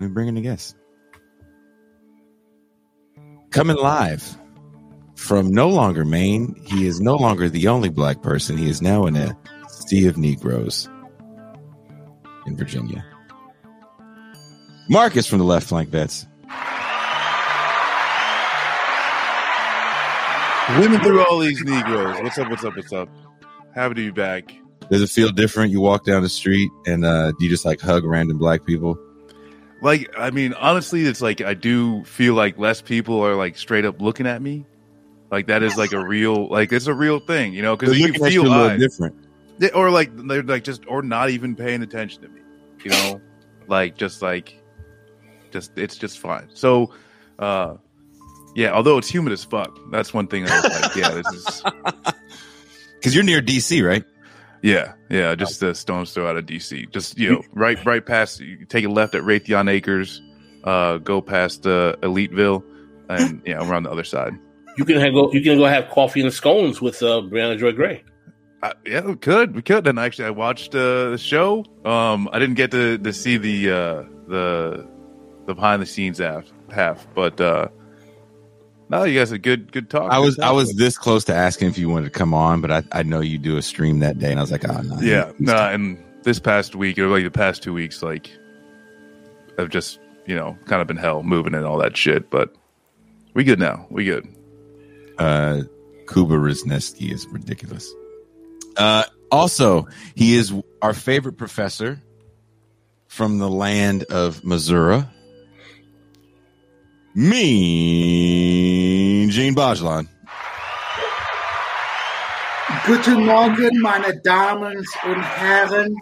Let me bring in a guest. Coming live from no longer Maine, he is no longer the only black person. He is now in a sea of Negroes in Virginia. Marcus from the left flank vets. Women through all these Negroes. What's up? What's up? What's up? Happy to be back. Does it feel different? You walk down the street and uh, do you just like hug random black people? Like, I mean, honestly, it's like I do feel like less people are like straight up looking at me. Like that is like a real, like it's a real thing, you know, because you looking feel you a little eyes. different. Yeah, or like they're like just or not even paying attention to me you know like just like just it's just fine so uh yeah although it's humid as fuck that's one thing i was like yeah this is Because you're near DC, right? Yeah yeah just a stone's throw out of dc just you know right right past you take a left at raytheon acres uh go past uh eliteville and yeah we're on the other side You can have, go. You can go have coffee and scones with uh, Briahna Joy Gray. Uh, yeah, we could. We could. And actually, I watched uh, the show. Um, I didn't get to, to see the uh, the the behind the scenes half, half but uh, no, you guys had good good talk. I was Good I was this close to asking if you wanted to come on, but I, I know you do a stream that day, and I was like, oh no. yeah, no. and this past week, or like the past two weeks, like I've just you know kind of been hell moving and all that shit. But we good now. We good. uh, Kuba Rizneski is ridiculous. Uh, also, he is our favorite professor from the land of Missouri. Me, Gene Bajlan. Guten Morgen, meine Damen und Herren.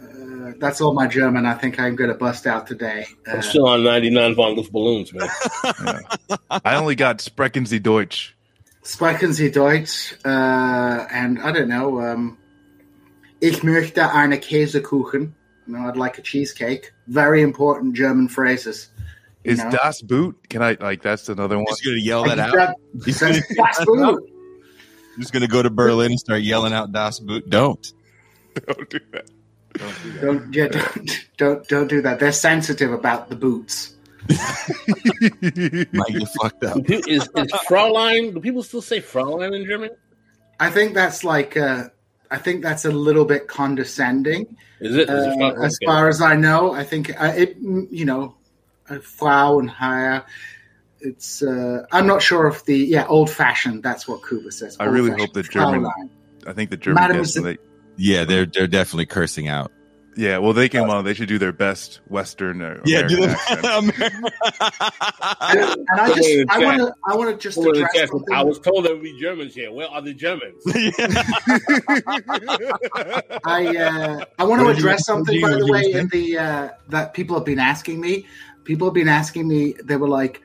Uh, that's all my German I think I'm going to bust out today. Uh, I'm still on 99 von Luft balloons, man. I only got Sprechen Sie Deutsch. Sprechen Sie Deutsch? Uh, and I don't know. Um, ich möchte eine Käsekuchen. You know, I'd like a cheesecake. Very important German phrases. You Is know. Das Boot? Can I like? That's another one. He's gonna yell that out. That- He's gonna, that's good. he's gonna go to Berlin and start yelling out Das Boot. Don't. Don't do that. Don't, yeah, don't, don't, don't do that. They're sensitive about the boots. Might get fucked up. Is, is Fraulein? Do people still say Fraulein in German? I think that's like, uh, I think that's a little bit condescending. Is it? Is it Uh, as far as I know, I think uh, it, you know, uh, Frau and Herr. It's. Uh, I'm not sure if the yeah old fashioned. That's what Kuba says. I really hope the German- Fraulein. I think the German Madam guests, they, Yeah, they're they're definitely cursing out. yeah, well, they came on. They should do their best Western or Yeah, do American the- accent. And, and I just Someone in the I want to I want to just Someone in the address chat said, something. I was told there would be Germans here. Where are the Germans? I uh, I want to What did you- address something by the way in the uh, that people have been asking me. People have been asking me. They were like,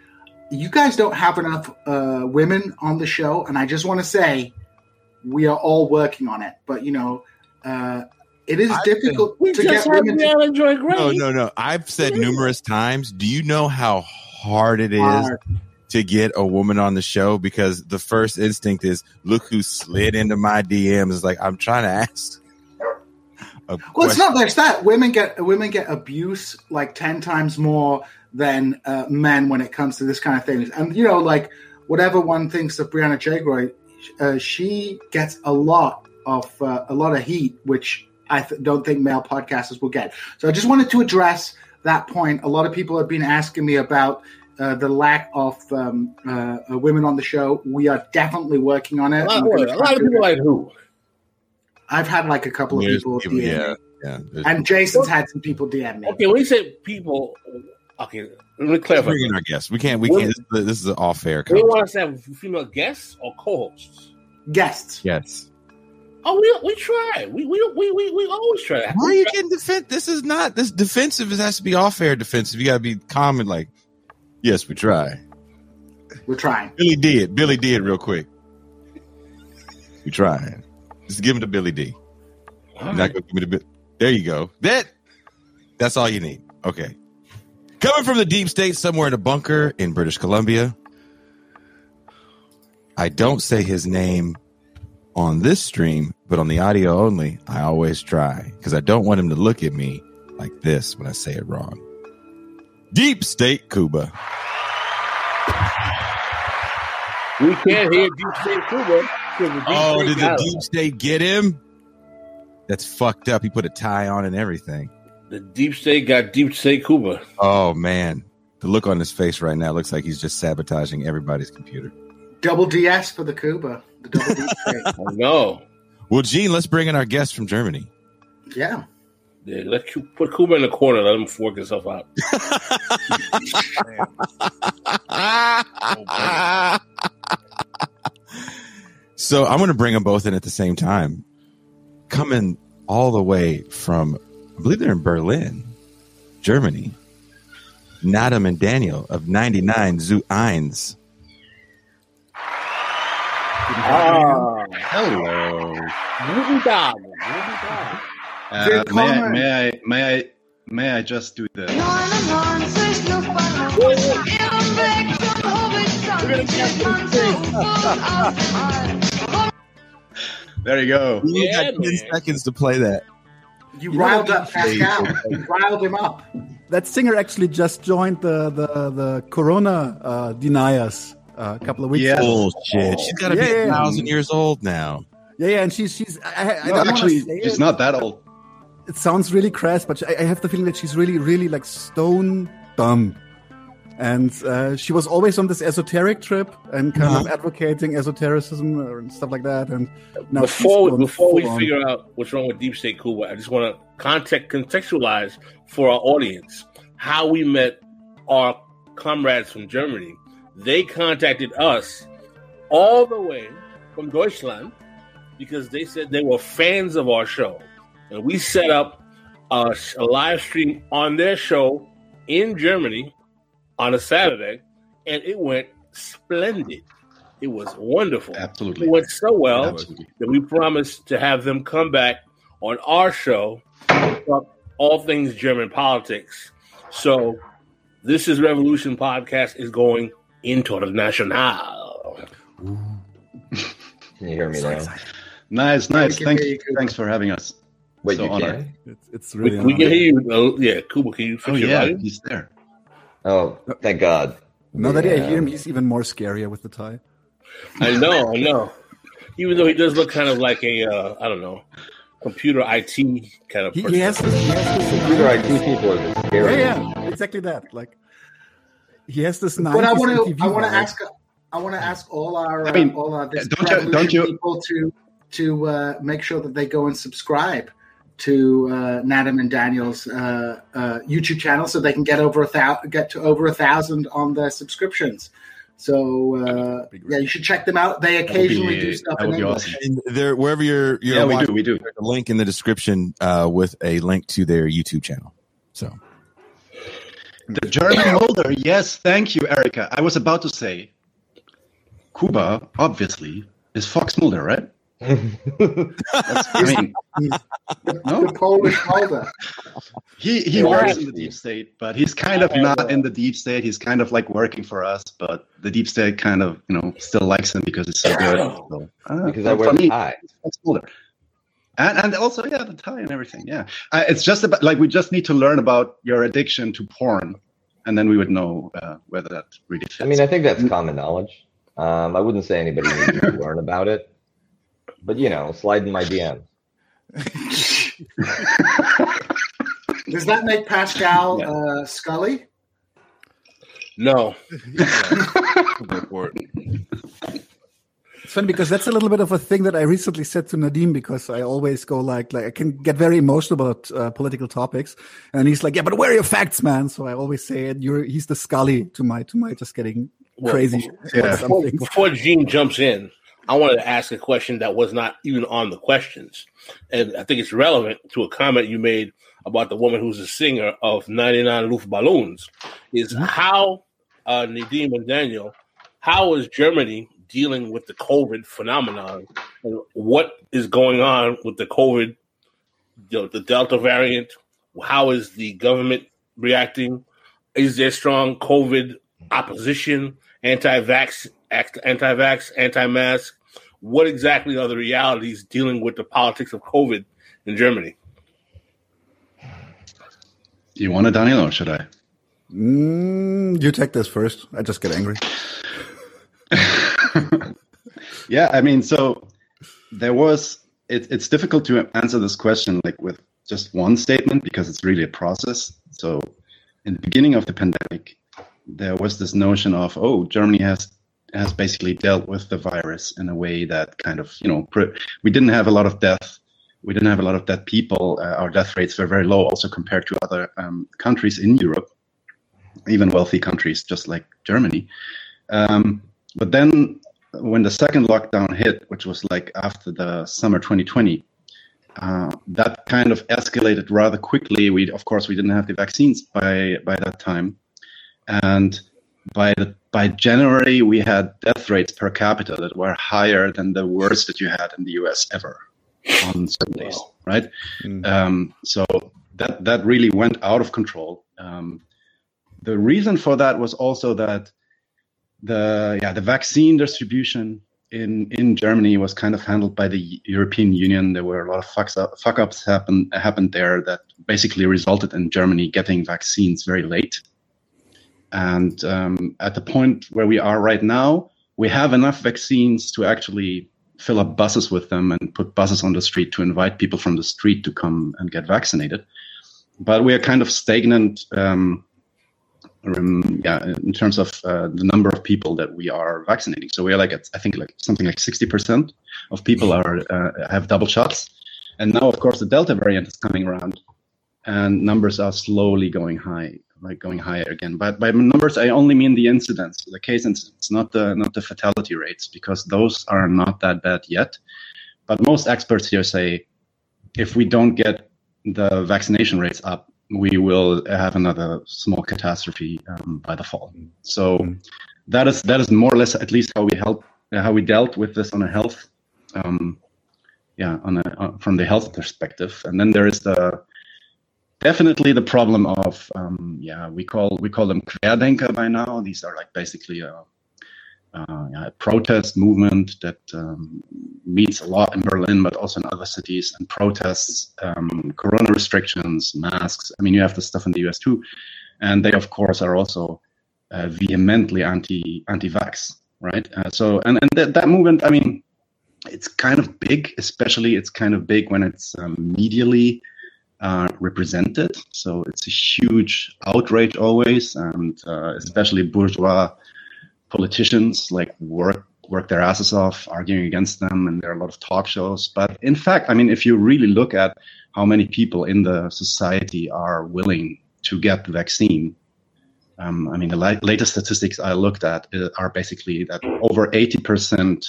"You guys don't have enough uh, women on the show," and I just want to say, we are all working on it. But you know, uh, it is I've difficult We to just get had women to Briahna Joy Gray. No, no, no. I've said numerous times. Do you know how hard it is Hard. to get a woman on the show? Because the first instinct is, look who slid into my DMs. It's like I'm trying to ask. A Well, it's not there's that women get women get abuse like ten times more than uh, men when it comes to this kind of thing. And you know, like whatever one thinks of Briahna Joy Gray, uh, she gets a lot of uh, a lot of heat, which I th- don't think male podcasters will get. So I just wanted to address that point. A lot of people have been asking me about. Uh, the lack of um, uh, women on the show. We are definitely working on it. A lot, We're a lot of people like who? I've had like a couple of There's people, people- DM me. yeah, yeah. And Jason's had some people DM me. Okay, when you say people, okay, let me Let's clarify. bring in our guests. We can't. We What- can't. This, is- this is an off-air. Do you want us to have female guests or co-hosts? Guests. Yes. Oh, we we try. We we we we, we always try. Why are you getting defensive? This is not this defensive. It has to be off-air defensive. You got to be calm and like, yes, we try. We're trying. Billy did. Billy did real quick. We tried. Just give him to Billy D. All You're not gonna give me the bit. There you go. That that's all you need. Okay. Coming from the deep state, somewhere in a bunker in British Columbia. I don't say his name on this stream, but on the audio only, I always try because I don't want him to look at me like this when I say it wrong. Deep State Kuba. We can't hear Deep State Kuba. 'Cause Oh, did the Deep him. State get him? That's fucked up. He put a tie on and everything. The Deep State got Deep State Kuba. Oh man, the look on his face right now looks like he's just sabotaging everybody's computer. Double DS for the Kuba. The double D. Oh, no. Well, Gene, let's bring in our guest from Germany. yeah. Yeah, let Cu- put Kuba in the corner. Let him fork himself out. Oh, so I'm going to bring them both in at the same time. Coming all the way from, I believe they're in Berlin, Germany. Nadim and Daniel of 99 Zu Eins. Ah, Hello. guten Tag, guten Uh, may, I, may I may I may I just do the there you go. You Yeah, got 10 man. seconds to play that. You You riled what up Pascal. You riled him up. That singer actually just joined the the the Corona uh, deniers uh, a couple of weeks Yeah. ago. Bullshit. She's got to be Yeah, a yeah. thousand years old now. Yeah, yeah, and she's she's. I, I, I No, don't actually, want say she's it. not that old. It sounds really crass, but I, I have the feeling that she's really, really like stone dumb. And uh, she was always on this esoteric trip and kind of advocating esotericism and stuff like that. And now before before we on. figure out what's wrong with Deep State Kuba, I just want to context contextualize for our audience how we met our comrades from Germany. They contacted us all the way from Deutschland because they said they were fans of our show, and we set up a, a live stream on their show in Germany on a Saturday, and it went splendid. It was wonderful. Absolutely. It went so well Absolutely. that we promised to have them come back on our show to all things German politics. So this is Revolution podcast is going international. Can you hear me now? Nice, nice. Thanks, hear you, Kuba. thanks for having us. Wait, So you honored. can? It's, it's We, really. we an can hear you. Uh, yeah, Kuba, can you fix Oh your yeah, volume? he's there. Oh, thank God. Now that I Yeah. hear him, he's even more scarier with the tie. I know, I know. Even though he does look kind of like a, uh, I don't know, computer IT kind of He, person. he has this. He has this Computer IT people are the yeah, scary. yeah, exactly that. Like he has this. Nice. But I want MTV to. I want to ask. I want to ask all our. I mean, uh, all our this don't you- don't you- people to to uh, make sure that they go and subscribe to uh, Nadim and Daniel's uh, uh, YouTube channel so they can get over a thousand, get to over a thousand on their subscriptions. So uh, yeah, you should check them out. They occasionally be, do stuff in English. awesome. There, wherever you're, you're Yeah, we do, we do. there's a link in the description uh, with a link to their YouTube channel. So The German Mulder. Yes, thank you, Erica. I was about to say, Kuba obviously is Fox Mulder, right? That's, I mean, no, The Polish Mulder. he he Yeah. works in the deep state, but he's kind of not in the deep state. He's kind of like working for us, but the deep state kind of you know still likes him because he's so good. So, uh, Because I for wear me, a tie. Fox Mulder. And, and also, yeah, the tie and everything. Yeah, uh, it's just about like we just need to learn about your addiction to porn, and then we would know uh, whether that really fits. I mean, I think that's common knowledge. Um, I wouldn't say anybody needs to learn about it, but you know, slide in my DM. Does that make Pascal uh, Scully? No. It's funny because that's a little bit of a thing that I recently said to Nadim because I always go like, like I can get very emotional about uh, political topics, and he's like, "Yeah, but where are your facts, man?" So I always say, it, "You're he's the Scully to my to my just getting Well, crazy yeah. Before, things." before Gene jumps in, I wanted to ask a question that was not even on the questions. And I think it's relevant to a comment you made about the woman who's a singer of 99 Luftballons. Is how, uh, Nadim and Daniel, how is Germany dealing with the COVID phenomenon? And what is going on with the COVID, the, the Delta variant? How is the government reacting? Is there strong COVID opposition, anti-vax, act- anti-vax, anti-mask? What exactly are the realities dealing with the politics of COVID in Germany? you want it, Daniel, or should I? Mm, you take this first. I just get angry. yeah, I mean, so there was. It, it's difficult to answer this question like with just one statement because it's really a process. So, in the beginning of the pandemic, there was this notion of oh, Germany has has basically dealt with the virus in a way that kind of you know we didn't have a lot of death. We didn't have a lot of dead people. Uh, our death rates were very low, also compared to other um, countries in Europe, even wealthy countries, just like Germany. Um, but then when the second lockdown hit, which was like after the summer 2020, uh, that kind of escalated rather quickly. We, of course, we didn't have the vaccines by by that time, and by the by January we had death rates per capita that were higher than the worst that you had in the U.S. ever on certain days, right? Um, so that that really went out of control. Um, the reason for that was also that the yeah the vaccine distribution in in Germany was kind of handled by the European Union. There were a lot of fucks up, fuck ups happen happened there that basically resulted in Germany getting vaccines very late. And um, at the point where we are right now, we have enough vaccines to actually fill up buses with them and put buses on the street to invite people from the street to come and get vaccinated. But we are kind of stagnant um, um, yeah, in terms of uh, the number of people that we are vaccinating. So we are like, at, I think like something like 60% of people are uh, have double shots. And now, of course, the Delta variant is coming around and numbers are slowly going high, like going higher again. But by numbers, I only mean the incidence, the case incidence, not the, not the fatality rates, because those are not that bad yet. But most experts here say if we don't get the vaccination rates up, we will have another small catastrophe um, by the fall. So that is that is more or less at least how we help uh, how we dealt with this on a health, um, yeah, on a uh, from the health perspective. And then there is the definitely the problem of um, yeah we call we call them querdenker by now. These are like basically a, uh, a protest movement that um, meets a lot in Berlin, but also in other cities, and protests um, corona restrictions, masks. I mean, you have the stuff in the US too, and they of course are also uh, vehemently anti anti-vax, right? Uh, so and and that, that movement, I mean, it's kind of big, especially it's kind of big when it's um, medially uh, represented. So it's a huge outrage always, and uh, especially bourgeois politicians like work work their asses off arguing against them, and there are a lot of talk shows. But in fact, I mean, if you really look at how many people in the society are willing to get the vaccine, um, I mean, the la- latest statistics I looked at uh, are basically that over 80%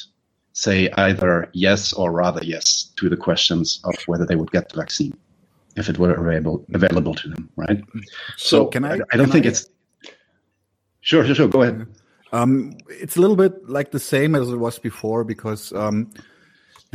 say either yes or rather yes to the questions of whether they would get the vaccine if it were available available to them, right? So can I- I don't think I- it's. Sure, sure, sure. Go ahead. Um, it's a little bit like the same as it was before because um,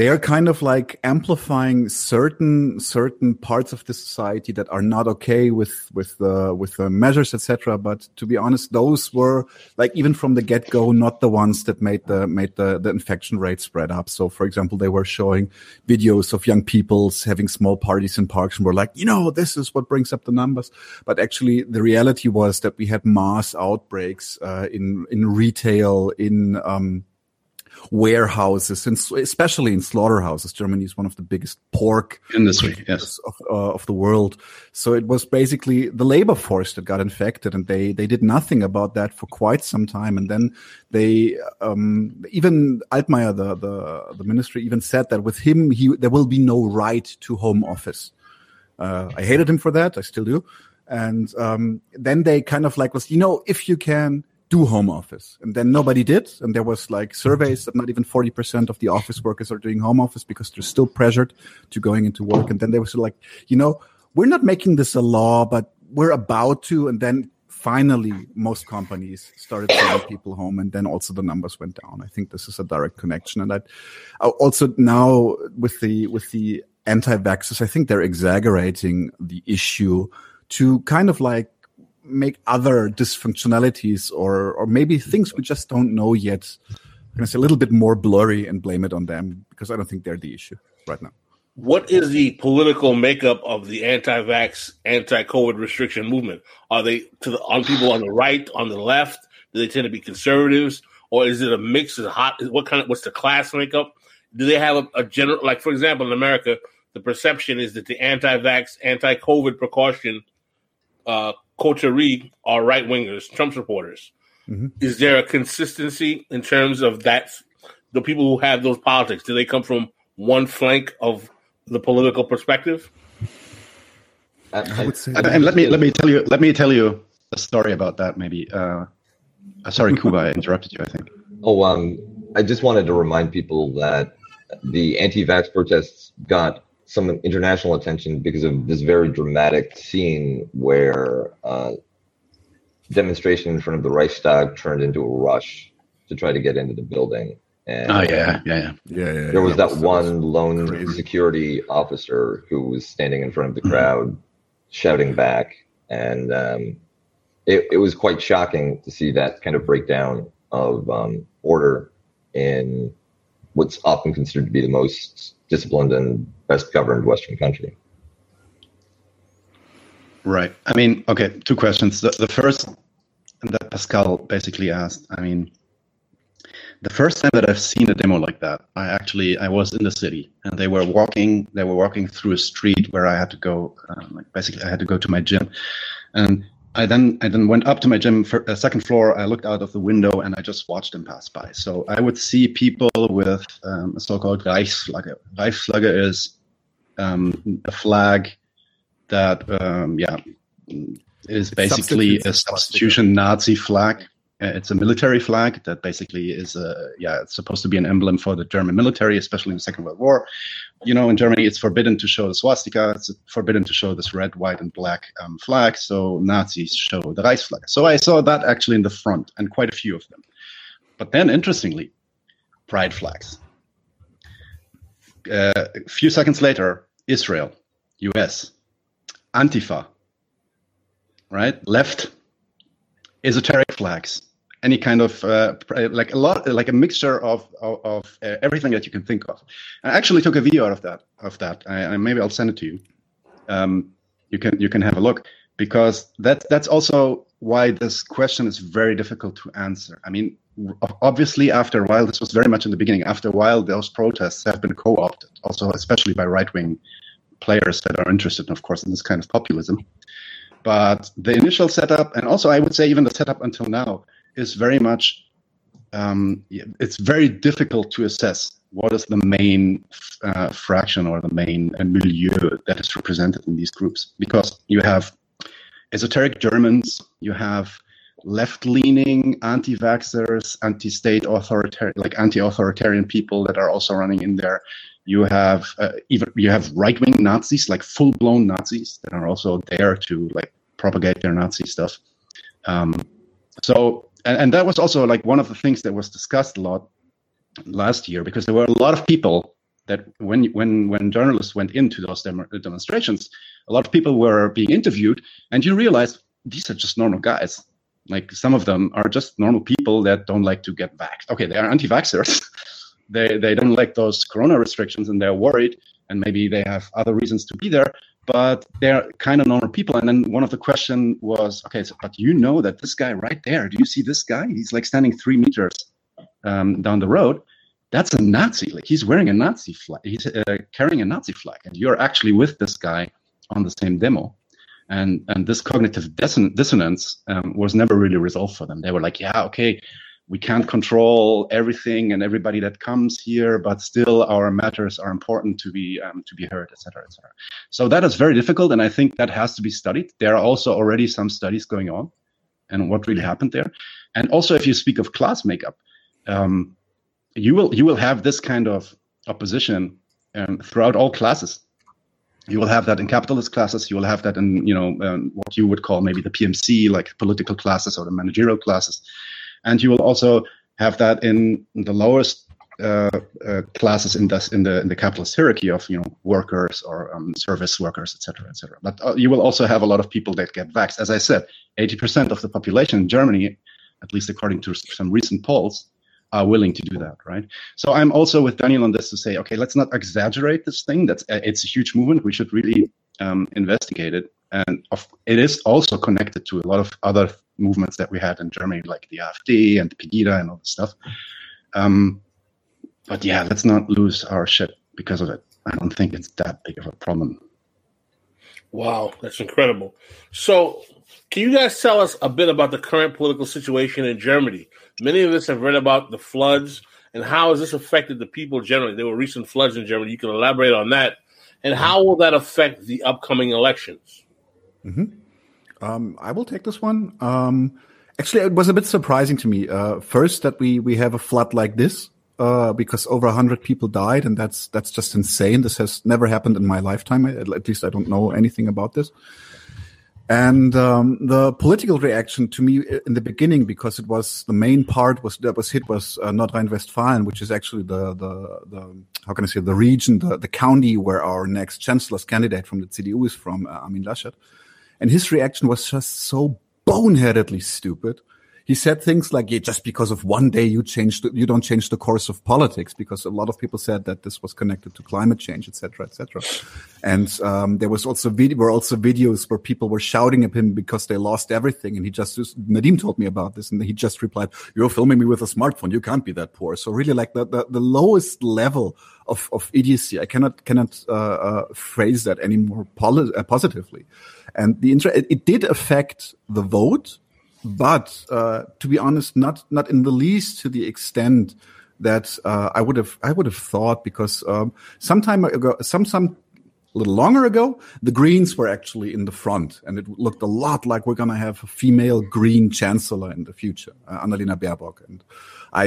they are kind of like amplifying certain certain parts of the society that are not okay with with the with the measures, etc. But to be honest, those were like even from the get go not the ones that made the made the, the infection rate spread up. So, for example, they were showing videos of young people having small parties in parks and were like, you know, this is what brings up the numbers. But actually, the reality was that we had mass outbreaks uh, in in retail in um, warehouses, and especially in slaughterhouses. Germany is one of the biggest pork Industry, yes. of, uh, of the world. So it was basically the labor force that got infected, and they they did nothing about that for quite some time. And then they um, even Altmaier, the, the the ministry, even said that with him, he there will be no right to home office. Uh, I hated him for that. I still do. And um, then they kind of like was, you know, if you can do home office, and then nobody did, and there was like surveys that not even forty percent of the office workers are doing home office because they're still pressured to going into work. And then they were sort of like, you know, we're not making this a law, but we're about to. And then finally, most companies started sending people home, and then also the numbers went down. I think this is a direct connection, and I uh, also now with the with the anti-vaxxers, I think they're exaggerating the issue to kind of like make other dysfunctionalities or or maybe things we just don't know yet. I'm gonna say a little bit more blurry and blame it on them because I don't think they're the issue right now. what is the political makeup of the anti-vax, anti-COVID restriction movement? Are they to the on people on the right, on the left? Do they tend to be conservatives, or is it a mix? Is hot? What kind of what's the class makeup? Do they have a, a general like, for example, in America, the perception is that the anti-vax, anti-COVID precaution uh, coterie are right wingers, Trump supporters. Mhm. Is there a consistency in terms of that? The people who have those politics, do they come from one flank of the political perspective? I would say And, and let me let me tell you let me tell you a story about that. Maybe. Uh, uh, sorry, Kuba, I interrupted you. I think. Oh, um, I just wanted to remind people that the anti-vax protests got some international attention because of this very dramatic scene where uh, demonstration in front of the Reichstag turned into a rush to try to get into the building. And Oh yeah, yeah, yeah. yeah, yeah. there was yeah. that one lone crazy. security officer who was standing in front of the crowd shouting back and um, it, it was quite shocking to see that kind of breakdown of um, order in what's often considered to be the most disciplined and best governed western country Right. I mean, okay, two questions. The, the first that Pascal basically asked, I mean, the first time that I've seen a demo like that, I actually I was in the city and they were walking they were walking through a street where I had to go um, like basically I had to go to my gym, and I then I then went up to my gym for uh, second floor. I looked out of the window and I just watched them pass by. So I would see people with um, a so-called Reichsflagge. Reichsflagge is um, a flag that um, yeah is basically a substitution Nazi flag. Uh, It's a military flag that basically is a yeah. It's supposed to be an emblem for the German military, especially in the Second World War. You know, in Germany, it's forbidden to show the swastika. It's forbidden to show this red, white, and black um, flag. So Nazis show the Reichsflag. So I saw that actually in the front, and quite a few of them. But then, interestingly, pride flags. Uh, a few seconds later, Israel, U.S., Antifa, right? Left, esoteric flags, any kind of uh, like a lot, like a mixture of of, of uh, everything that you can think of. I actually took a video out of that. Of that, I maybe I'll send it to you. Um, you can you can have a look because that that's also why this question is very difficult to answer. I mean, obviously, after a while, this was very much in the beginning. After a while, those protests have been co-opted, also especially by right-wing players that are interested, of course, in this kind of populism. But the initial setup, and also I would say even the setup until now, is very much. Um, it's very difficult to assess what is the main uh, fraction or the main uh, milieu that is represented in these groups because you have esoteric Germans, you have left-leaning anti-vaxxers, anti-state authoritarian, like anti-authoritarian people that are also running in there. You have uh, even you have right-wing Nazis, like full-blown Nazis, that are also there to like propagate their Nazi stuff. Um, so, and, and that was also like one of the things that was discussed a lot last year because there were a lot of people that when when when journalists went into those demo- demonstrations, a lot of people were being interviewed, and you realize these are just normal guys. Like some of them are just normal people that don't like to get vaxxed. Okay, they are anti-vaxxers. they they don't like those corona restrictions, and they're worried, and maybe they have other reasons to be there. But they're kind of normal people. And then one of the question was, okay, so, but you know that this guy right there, do you see this guy? He's like standing three meters um, down the road. That's a Nazi. Like he's wearing a Nazi flag. He's uh, carrying a Nazi flag, and you're actually with this guy on the same demo. And and this cognitive disson- dissonance um, was never really resolved for them. They were like, yeah, okay, we can't control everything and everybody that comes here, but still our matters are important to be um, to be heard, etc., cetera, et cetera. So that is very difficult, and I think that has to be studied. There are also already some studies going on, and what really happened there. And also, if you speak of class makeup, um, you will you will have this kind of opposition um, throughout all classes. You will have that in capitalist classes. You will have that in you know um, what you would call maybe the PMC, like political classes or the managerial classes, and you will also have that in the lowest uh, uh, classes in the in the in the capitalist hierarchy of you know workers or um, service workers, etc., etc. But uh, you will also have a lot of people that get vaxxed. As I said, eighty percent of the population in Germany, at least according to some recent polls, are willing to do that, right? So I'm also with Daniel on this to say, okay, let's not exaggerate this thing. That's uh, it's a huge movement. We should really um, investigate it, and of, it is also connected to a lot of other movements that we had in Germany, like the AfD and the Pegida and all this stuff. Um, but yeah, let's not lose our shit because of it. I don't think it's that big of a problem. Wow, that's incredible. So, can you guys tell us a bit about the current political situation in Germany? Many of us have read about the floods and how has this affected the people generally? There were recent floods in Germany. You can elaborate on that. And how will that affect the upcoming elections? Um, I will take this one. Um, actually, it was a bit surprising to me. Uh, first, that we we have a flood like this, uh, because over hundred people died, and that's that's just insane. This has never happened in my lifetime. At least I don't know anything about this. And um, the political reaction to me in the beginning, because it was the main part was that was hit was uh, North Rhine-Westphalia, which is actually the the the how can I say the region, the the county where our next chancellor's candidate from the CDU is from, uh, Armin Laschet and his reaction was just so boneheadedly stupid. He said things like, "Yeah, just because of one day you change, the, you don't change the course of politics." Because a lot of people said that this was connected to climate change, etc., etc. And um, there was also vid- were also videos where people were shouting at him because they lost everything, and he just Nadim told me about this, and he just replied, "You're filming me with a smartphone. You can't be that poor." So really, like the the, the lowest level of of idiocy. I cannot cannot uh, uh, phrase that any more poli- uh, positively. And the inter- it, it did affect the vote, but uh, to be honest, not not in the least to the extent that uh, I would have I would have thought because um, some time ago, some some a little longer ago, the Greens were actually in the front, and it looked a lot like we're going to have a female Green chancellor in the future, uh, Annalena Baerbock, and I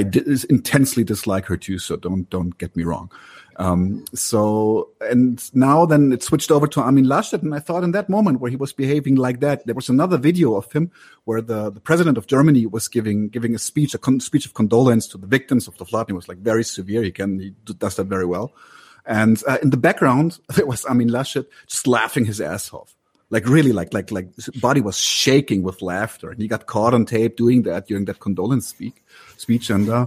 intensely dislike her too. So don't don't get me wrong. Um, so and now then it switched over to Armin Laschet, and I thought in that moment where he was behaving like that, there was another video of him where the, the president of Germany was giving giving a speech, a con- speech of condolence to the victims of the flood. It was like very severe. He can he does that very well. And uh, in the background, there was Armin Laschet just laughing his ass off. Like really, like like like his body was shaking with laughter, and he got caught on tape doing that during that condolence speak speech, and uh,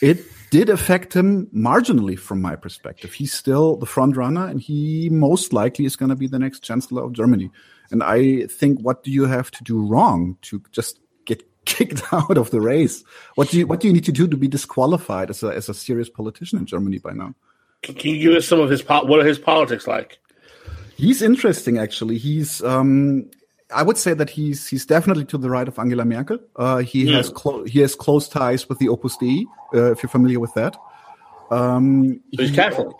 it did affect him marginally from my perspective. He's still the front runner, and he most likely is going to be the next chancellor of Germany. And I think, what do you have to do wrong to just get kicked out of the race? What do you what do you need to do to be disqualified as a as a serious politician in Germany by now? Can can you give us some of his what are his politics like? He's interesting, actually. He's, um, I would say that he's he's definitely to the right of Angela Merkel. Uh, he Yeah. has clo- he has close ties with the Opus Dei, uh, if you're familiar with that. Um, So he's he- Catholic.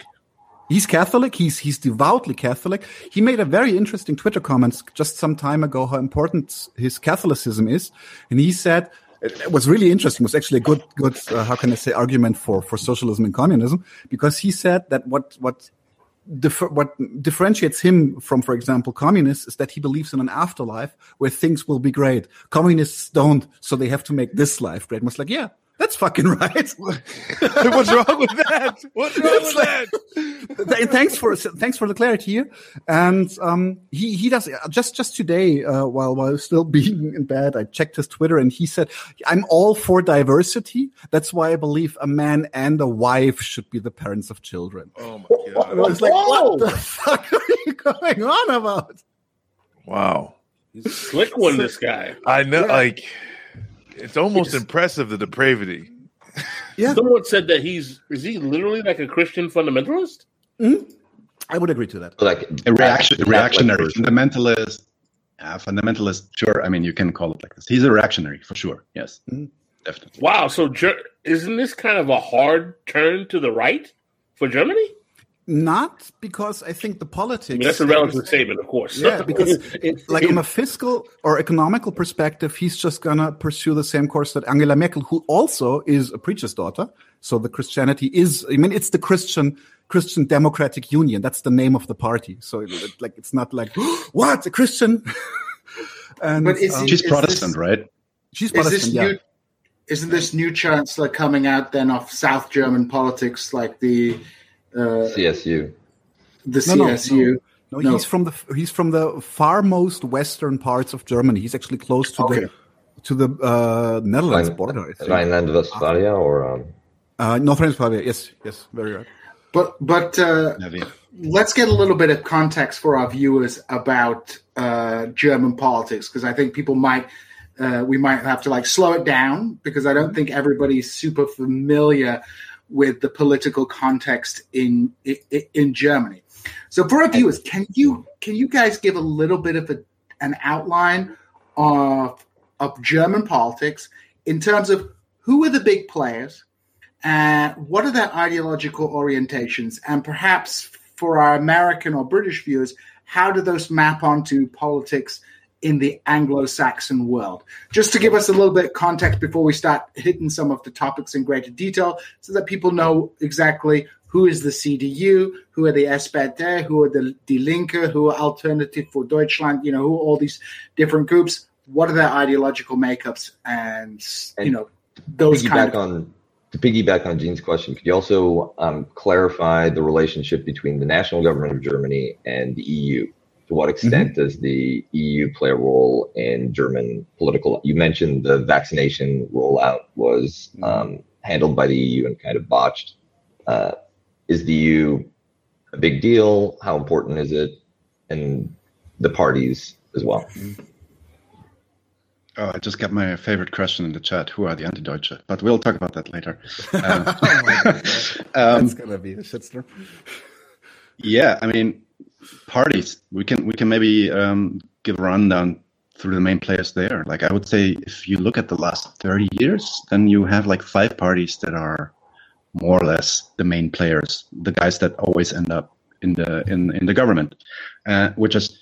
He's Catholic. He's he's devoutly Catholic. He made a very interesting Twitter comments just some time ago how important his Catholicism is, and he said it was really interesting. It was actually a good good uh, how can I say argument for for socialism and communism because he said that what what differ, what differentiates him from, for example, communists is that he believes in an afterlife where things will be great. Communists don't, so they have to make this life great. And was like, yeah, that's fucking right. What's wrong with that? What's wrong with that? Th- thanks for thanks for the clarity here. And um, he he does just just today uh, while while still being in bed, I checked his Twitter and he said, "I'm all for diversity. That's why I believe a man and a wife should be the parents of children." Oh my god! And I was like, "What the fuck are you going on about?" Wow. He's a slick one, this guy. I know. Yeah. Like, it's almost impressive the depravity. Yeah, Someone said that he's is he literally like a Christian fundamentalist? I would agree to that. Like A reaction, Catholic reactionary, version. fundamentalist, uh, fundamentalist. Sure, I mean you can call it like this. He's a reactionary for sure. Yes, Mhm. definitely. Wow. So Ger- isn't this kind of a hard turn to the right for Germany? Not because I think the politics. I mean, that's a relative statement, of course. Yeah, because It- like it- from a fiscal or economical perspective, he's just gonna pursue the same course that Angela Merkel, who also is a preacher's daughter. So the Christianity is, I mean, it's the Christian Christian Democratic Union. That's the name of the party. So it, it- like, it's not like what a Christian. and But is um, She's is Protestant, this- right? she's Is this Protestant. Yeah. new? Isn't this new chancellor coming out then of South German politics, like the uh, CSU. the No, no, CSU? No, No. he's from the he's from the far most western parts of Germany. He's actually close to Okay. the to the uh, Netherlands Rhine- border. Rhineland-Westphalia or um, Uh, North Rhine-Westphalia. Yes, yes, very right. But but uh, let's get a little bit of context for our viewers about uh, German politics because I think people might uh, we might have to like slow it down because I don't think everybody's super familiar with the political context in in, Germany. So for our viewers, can you can you guys give a little bit of a, an outline of of German politics in terms of who are the big players? and what are their ideological orientations? And perhaps for our American or British viewers, how do those map onto politics in the Anglo Saxon world? Just to give us a little bit of context before we start hitting some of the topics in greater detail, so that people know exactly who is the CDU, who are the SPD, who are the Die Linke, who are Alternative for Deutschland, you know, who are all these different groups, what are their ideological makeups, and, you know, those kind of. on to piggyback on Gene's question, could you also um, clarify the relationship between the national government of Germany and the EU? To what extent does the EU play a role in German political? You mentioned the vaccination rollout was um, handled by the EU and kind of botched. Uh, is the EU a big deal? How important is it? And the parties as well. Oh, I just got my favorite question in the chat. Who are the anti-Deutsche? But we'll talk about that later. Um, Oh my God. um, That's gonna be a shitstorm. yeah, I mean, parties. We can we can maybe um, give a rundown through the main players there. Like I would say, if you look at the last thirty years, then you have like five parties that are more or less the main players, the guys that always end up in the in in the government, uh, which is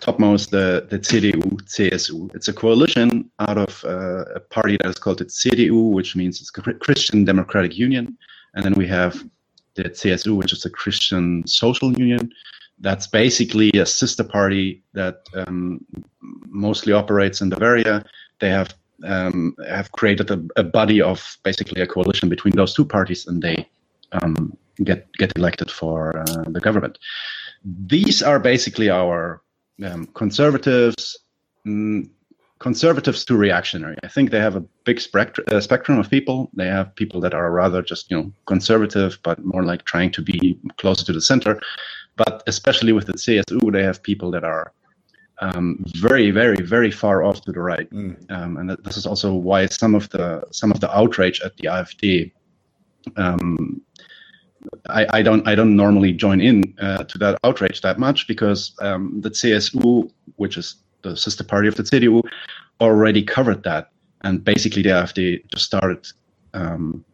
topmost the the CDU, CSU. It's a coalition out of uh, a party that is called the CDU, which means it's Chri- Christian Democratic Union, and then we have the CSU, which is a Christian Social Union. That's basically a sister party that um, mostly operates in Bavaria. They have um, have created a, a body of basically a coalition between those two parties, and they um, get get elected for uh, the government. These are basically our um, conservatives, mm, conservatives to reactionary. I think they have a big spectrum, uh, spectrum of people. They have people that are rather just you know conservative, but more like trying to be closer to the center. But especially with the CSU, they have people that are um, very, very, very far off to the right, um, and that, this is also why some of the some of the outrage at the AfD. Um, I, I don't I don't normally join in uh, to that outrage that much because um, the CSU, which is the sister party of the CDU, already covered that, and basically the AfD just started um,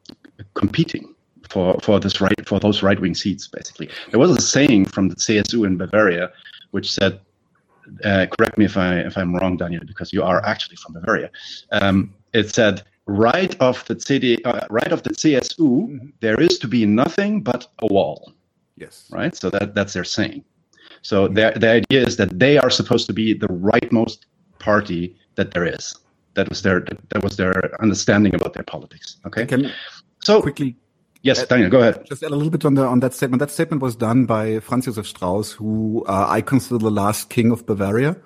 competing for for this right for those right wing seats. Basically, there was a saying from the CSU in Bavaria, which said, uh, "Correct me if I if I'm wrong, Daniel, because you are actually from Bavaria." Um, it said, "Right of the CD, uh, right of the CSU, there is to be nothing but a wall." Yes. right? So that that's their saying. So the the idea is that they are supposed to be the rightmost party that there is. That was their that was their understanding about their politics. Okay. Can So quickly yes, Daniel, go ahead. just add a little bit on the on that statement. That statement was done by Franz Josef Strauss, who uh, I consider the last king of Bavaria.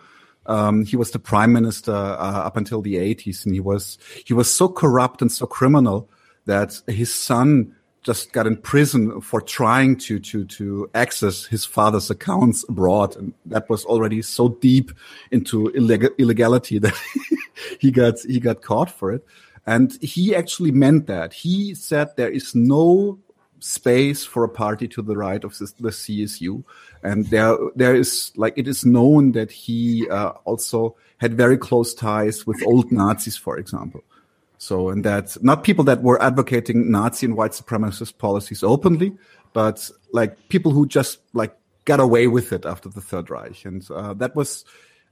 Um, he was the prime minister uh, up until the 80s, and he was he was so corrupt and so criminal that his son just got in prison for trying to to to access his father's accounts abroad, and that was already so deep into illeg- illegality that he got he got caught for it. And he actually meant that. He said there is no space for a party to the right of the CSU, and there there is like it is known that he uh, also had very close ties with old Nazis, for example. So, and that not people that were advocating Nazi and white supremacist policies openly, but like people who just like got away with it after the Third Reich, and uh, that was.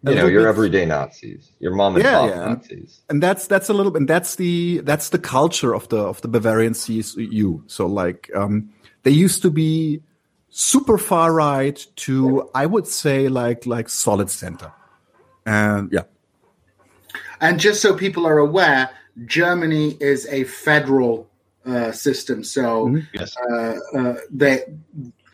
A You know, your bit- everyday Nazis, your mom and Yeah, pop yeah. Nazis. and that's that's a little bit. and that's the that's the culture of the of the Bavarian CSU. So like um they used to be super far right to I would say like like solid center. And yeah. And just so people are aware, Germany is a federal uh, system. So Yes. uh, uh, they,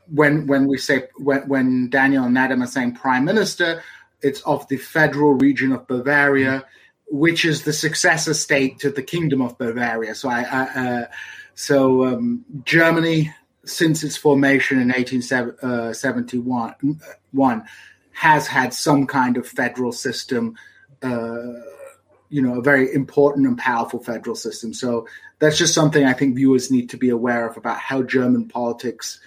when when we say when, when Daniel and Adam are saying prime minister, it's of the federal region of Bavaria, which is the successor state to the Kingdom of Bavaria. So, I, I uh, so um, Germany, since its formation in 1871, one, has had some kind of federal system. Uh, you know, a very important and powerful federal system. So that's just something I think viewers need to be aware of about how German politics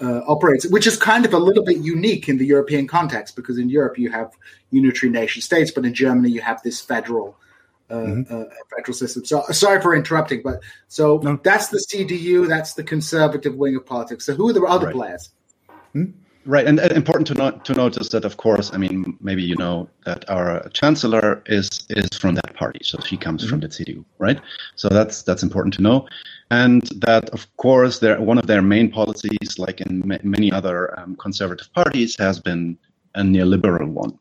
uh, operates, which is kind of a little bit unique in the European context because in Europe you have unitary nation states, but in Germany you have this federal uh, uh, federal system. So sorry for interrupting, but so No. that's the CDU, that's the conservative wing of politics. So who are the other Right. players? Right, and, and important to not, to notice that, of course, I mean, maybe you know that our chancellor is is from that party, so she comes from the CDU, right? So that's that's important to know, and that, of course, their one of their main policies, like in ma- many other um, conservative parties, has been a neoliberal one.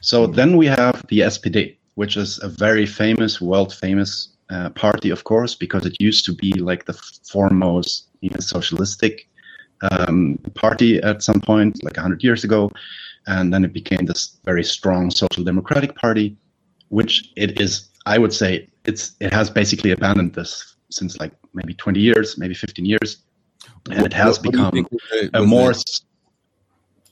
So then we have the SPD, which is a very famous, world famous uh, party, of course, because it used to be like the foremost you know, socialistic um, party at some point, like 100 years ago. And then it became this very strong social democratic party, which it is, I would say, it's it has basically abandoned this since like maybe 20 years, maybe 15 years. And it has What- what become was the- a more the-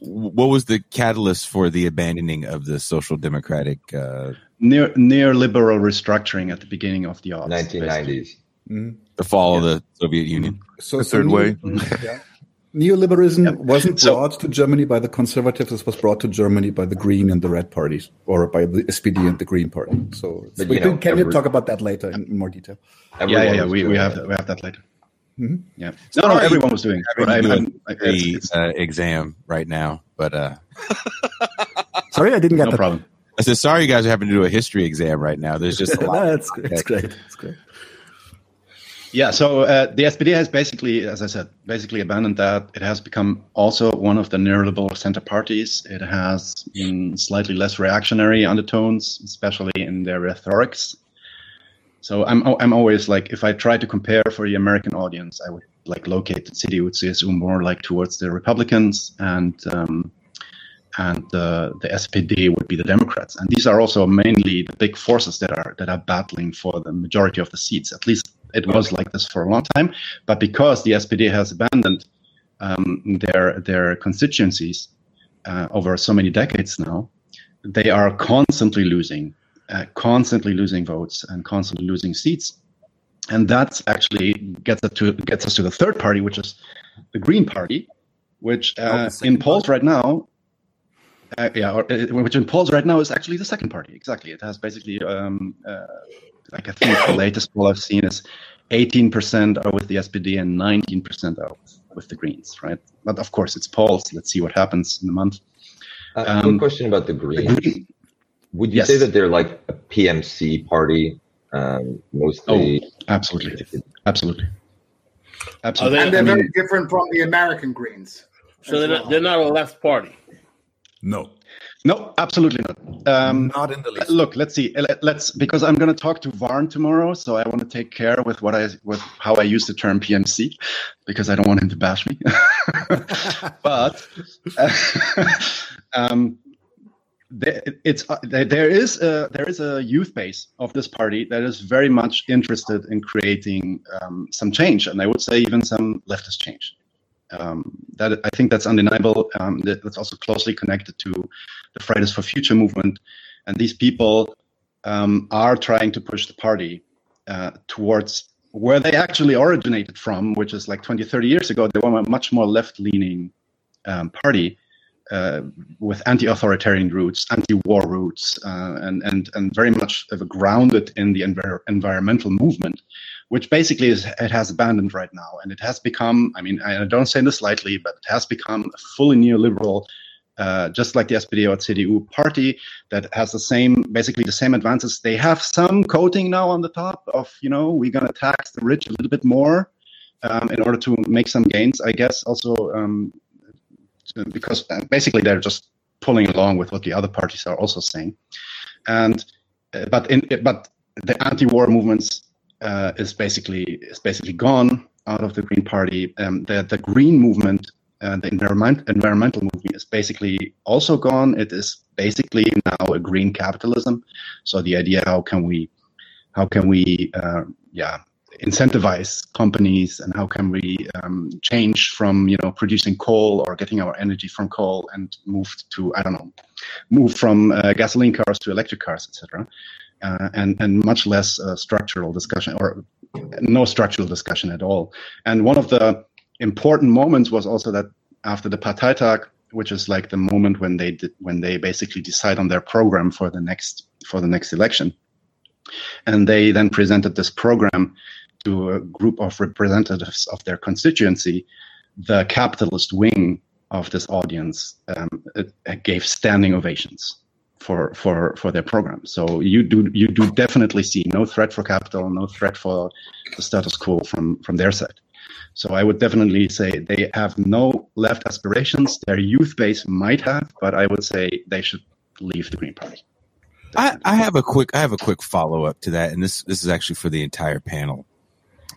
what was the catalyst for the abandoning of the social democratic? Uh, near neoliberal restructuring at the beginning of the aughts, 1990s. the fall of the Soviet Union. So The so third neo- way. yeah. Neoliberalism wasn't So- brought to Germany by the conservatives. It was brought to Germany by the Green and the Red parties, or by the SPD and the Green party. So But, we know, can, can you every- talk about that later in more detail? Yeah, yeah, yeah. We, we have it. we have that later. Mhm. Yeah. No, no, everyone was doing. But I, having to I'm, do I, a it's, it's uh, exam right now, but uh, Sorry, I didn't get no that. problem. I said sorry. You guys are having to do a history exam right now. There's just a lot. no, it's, it's great. It's great. Yeah, so uh, the SPD has basically, as I said, basically abandoned that. It has become also one of the neoliberal center parties. It has mm, slightly less reactionary undertones, especially in their rhetorics. So I'm I'm always like, if I try to compare for the American audience, I would like locate the city CDU CSU more like towards the Republicans, and um, and uh, the SPD would be the Democrats. And these are also mainly the big forces that are that are battling for the majority of the seats. At least it was like this for a long time. But because the SPD has abandoned um, their their constituencies uh, over so many decades now, they are constantly losing, uh, constantly losing votes and constantly losing seats. And that actually gets us to gets us to the third party, which is the Green Party, which Oh, uh, the in polls right now uh, yeah, or, uh, which in polls right now is actually the second party. Exactly, it has basically um, uh, like I think the latest poll I've seen is 18% are with the SPD and 19% are with, with the Greens. Right, but of course it's polls. Let's see what happens in a month. Uh, Um, quick question about the The Greens. Green- Would you Yes. say that they're like a PMC party, um, mostly? absolutely, absolutely, absolutely. they- And they're I mean, very different from the American Greens. So they're not, they're not a left party. No, no, absolutely not. Um, not in the least. Look, let's see. Let- Let's because I'm going to talk to Varn tomorrow, so I want to take care with what I with how I use the term PMC because I don't want him to bash me. but um, there, it's uh, there, there is a there is a youth base of this party that is very much interested in creating um, some change, and I would say even some leftist change. Um, that I think that's undeniable. Um, that, that's also closely connected to the Fridays for Future movement, and these people um, are trying to push the party uh, towards where they actually originated from, which is like 20, 30 years ago. They were a much more left-leaning um, party uh, with anti-authoritarian roots, anti-war roots, uh, and and and very much grounded in the envir- environmental movement, which basically is it has abandoned right now, and it has become. I mean, I don't say this lightly, but it has become a fully neoliberal. Uh, just like the SPD or CDU party that has the same, basically the same advances. They have some coating now on the top of, you know, we're going to tax the rich a little bit more um, in order to make some gains, I guess. Also, um, because uh, basically they're just pulling along with what the other parties are also saying, and uh, but in but the anti-war movements uh, is basically is basically gone out of the Green Party. Um, the the Green movement uh, the environment, environmental movement is basically also gone. It is basically now a green capitalism. So the idea how can we how can we uh, yeah incentivize companies and how can we um, change from you know producing coal or getting our energy from coal and move to I don't know move from uh, gasoline cars to electric cars etc. Uh, and and much less uh, structural discussion or no structural discussion at all. And one of the important moments was also that after the Parteitag, which is like the moment when they did, when they basically decide on their program for the next for the next election, and they then presented this program to a group of representatives of their constituency. The capitalist wing of this audience um, it, it gave standing ovations for for for their program. So you do you do definitely see no threat for capital, no threat for the status quo from from their side. So I would definitely say they have no left aspirations. Their youth base might have, but I would say they should leave the Green Party. I, I have a quick I have a quick follow up to that, and this this is actually for the entire panel.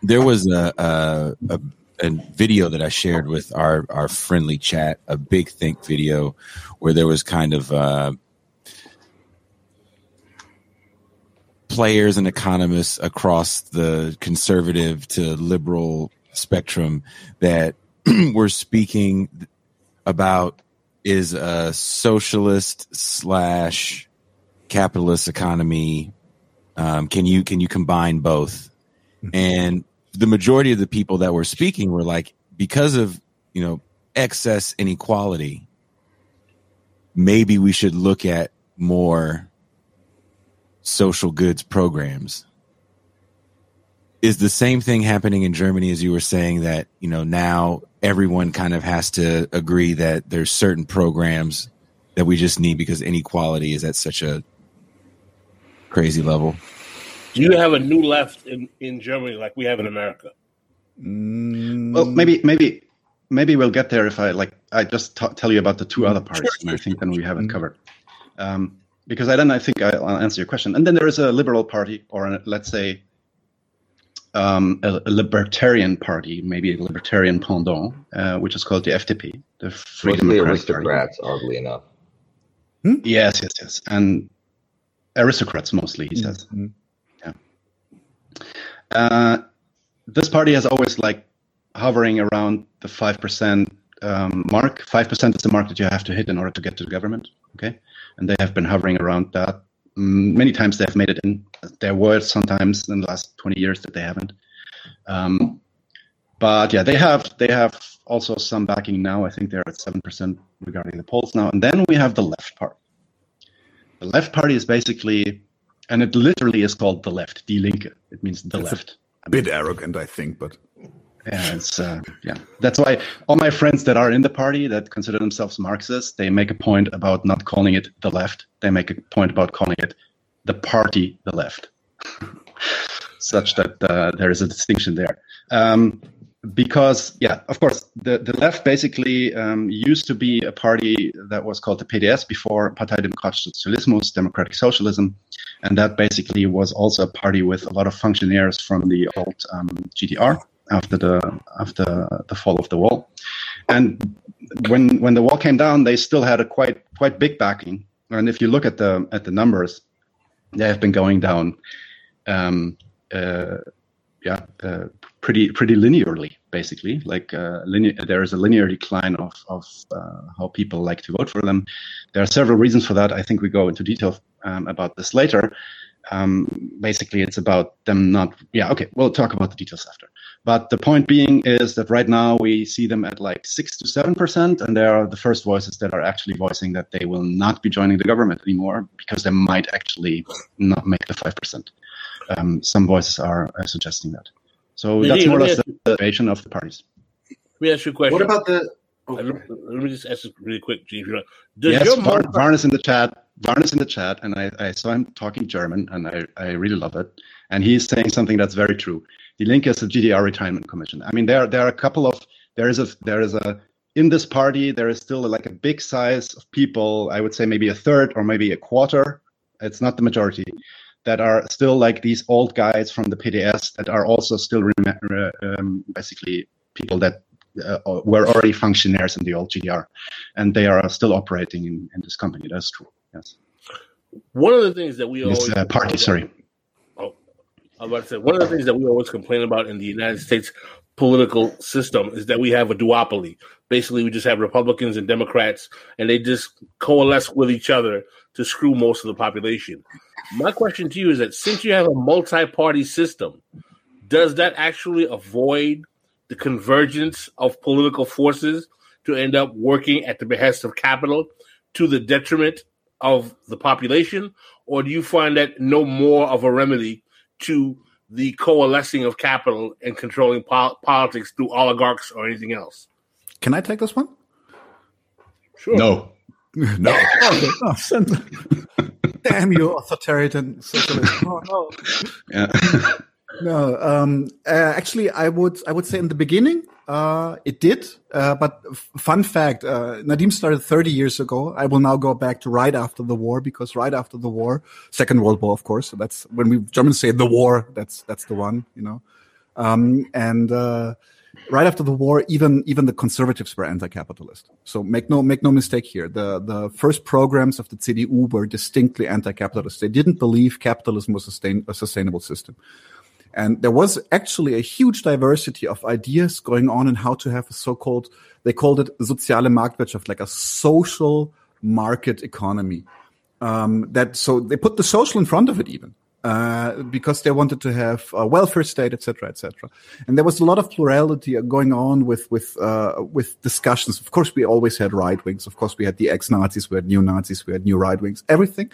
There was a a, a a video that I shared with our our friendly chat, a big think video, where there was kind of uh, players and economists across the conservative to liberal spectrum that we're speaking about is a socialist slash capitalist economy. Um, can you can you combine both? And the majority of the people that were speaking were like, because of you know excess inequality, maybe we should look at more social goods programs. Is the same thing happening in Germany as you were saying that, you know, now everyone kind of has to agree that there's certain programs that we just need because inequality is at such a crazy level? Do you have a new left in, in Germany like we have in America? Well, maybe maybe maybe we'll get there if I like I just t- tell you about the two other parties. and I think then we have it covered. Um, because I then I think I'll answer your question. And then there is a liberal party, or a, let's say um, a, a libertarian party, maybe a libertarian pendant, uh, which is called the FDP, the Free Mostly Democratic Party. aristocrats, oddly enough. Yes, yes, yes, and aristocrats mostly. He says. Yeah. Uh, this party has always like hovering around the five percent um, mark. Five percent is the mark that you have to hit in order to get to the government. Okay, and they have been hovering around that. Mm, Many times they have made it in. There were sometimes in the last twenty years that they haven't. Um, but yeah, they have they have also some backing now. I think they're at seven percent regarding the polls now. And then we have the left part. The left party is basically, and it literally is called the left, Die Linke. It means the left. a bit arrogant, I think, but Yeah, it's uh, yeah. That's why all my friends that are in the party that consider themselves Marxists, they make a point about not calling it the left. They make a point about calling it the party, the left, such that uh, there is a distinction there. Um, because yeah, of course, the the left basically um, used to be a party that was called the PDS before Partei Demokratischer Sozialismus, Democratic Socialism, and that basically was also a party with a lot of functionaries from the old um, GDR after the after the fall of the wall. And when when the wall came down, they still had a quite quite big backing. And if you look at the at the numbers, they have been going down. Um, uh, yeah, uh, pretty pretty linearly, basically. Like uh, linear, there is a linear decline of of uh, how people like to vote for them. There are several reasons for that. I think we go into detail um, about this later. Um, basically, it's about them not. Yeah, okay, we'll talk about the details after. But the point being is that right now we see them at like six to seven percent, and there are the first voices that are actually voicing that they will not be joining the government anymore because they might actually not make the five percent. Um, some voices are, are suggesting that. So Lee, that's more or less the situation of the parties. Let me ask you a question. What about the? Oh, Uh, Let let me just ask this really quick, Gene. you don't- Does yes, your Var- mark- in the chat. Varn is in the chat, and I, I saw him talking German, and I, I really love it. And he's saying something that's very true. Die Linke is the GDR retirement commission. I mean, there there are a couple of there is a there is a in this party there is still like a big size of people. I would say maybe a third or maybe a quarter. It's not the majority that are still like these old guys from the PDS that are also still re- um, basically people that uh, were already functionaries in the old GDR, and they are still operating in, in this company. That's true. Yes, One of the things that we this always uh, party. Sorry. About to say one of the things that we always complain about in the United States political system is that we have a duopoly. Basically, we just have Republicans and Democrats, and they just coalesce with each other to screw most of the population. My question to you is that since you have a multi-party system, does that actually avoid the convergence of political forces to end up working at the behest of capital to the detriment of the population, or do you find that no more of a remedy to the coalescing of capital and controlling pol- politics through oligarchs or anything else? Can I take this one? Sure. No. No. Oh, send- Damn you, authoritarian socialist. Oh, no. Yeah. No, um, uh, actually, I would I would say in the beginning uh, it did. Uh, but fun fact: uh, Nadim started 30 years ago. I will now go back to right after the war because right after the war, Second World War, of course. So that's when we Germans say the war. That's that's the one, you know. Um, and uh, right after the war, even even the conservatives were anti-capitalist. So make no make no mistake here. The the first programs of the CDU were distinctly anti-capitalist. They didn't believe capitalism was sustain, a sustainable system. And there was actually a huge diversity of ideas going on in how to have a so-called, they called it soziale Marktwirtschaft, like a social market economy. Um, that so they put the social in front of it even. Uh, because they wanted to have a welfare state, etc., etc. And there was a lot of plurality going on with with uh, with discussions. Of course, we always had right wings. Of course, we had the ex Nazis, we had new Nazis, we had new right wings. Everything.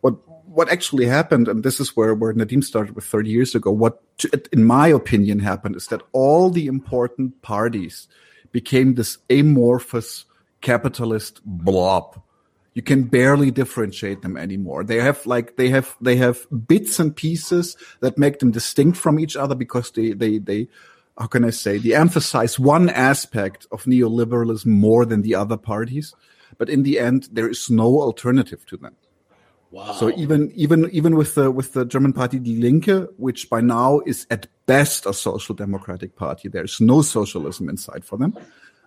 What what actually happened, and this is where where Nadim started with 30 years ago. What, in my opinion, happened is that all the important parties became this amorphous capitalist blob. You can barely differentiate them anymore. They have like they have they have bits and pieces that make them distinct from each other because they they they how can i say they emphasize one aspect of neoliberalism more than the other parties. But in the end there is no alternative to them Wow. so even even even with the with the German party Die Linke, which by now is at best a social democratic party, there's no socialism inside for them.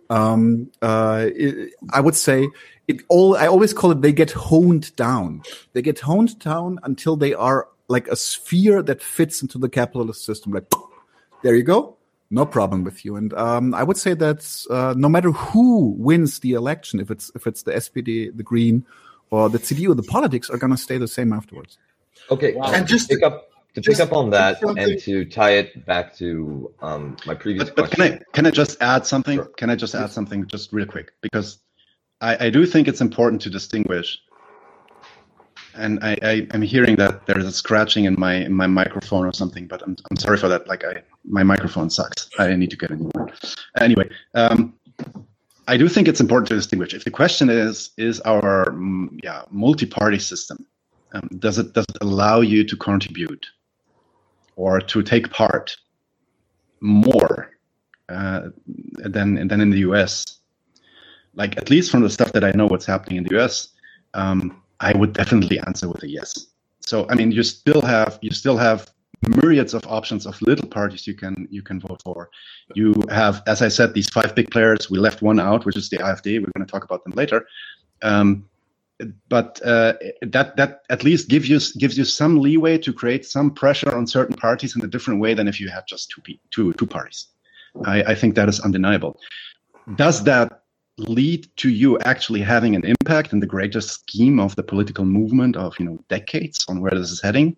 Um, uh, it, I would say it all. I always call it they get honed down. They get honed down until they are like a sphere that fits into the capitalist system. Like there you go, no problem with you. And um, I would say that uh, no matter who wins the election, if it's if it's the SPD, the Green, or the CDU, the politics are going to stay the same afterwards. Okay, Wow. And just to pick up to just pick up on that something- and to tie it back to um, my previous But, but can. I can I just add something? Sure. Can I just add something just real quick? Because I, I do think it's important to distinguish. And I, I am hearing that there's a scratching in my in my microphone or something, but I'm I'm sorry for that. Like I my microphone sucks. I need to get a new one. Anyway, um, I do think it's important to distinguish. If the question is is our mm, yeah multi-party system um, does it does it allow you to contribute or to take part more uh, than than in the US. Like at least from the stuff that I know, what's happening in the US, um, I would definitely answer with a yes. So I mean, you still have you still have myriads of options of little parties you can you can vote for. You have, as I said, these five big players. We left one out, which is the AfD. We're going to talk about them later. Um, but uh, that that at least gives you gives you some leeway to create some pressure on certain parties in a different way than if you had just two two two parties. I, I think that is undeniable. Does that lead to you actually having an impact in the greater scheme of the political movement of you know decades on where this is heading?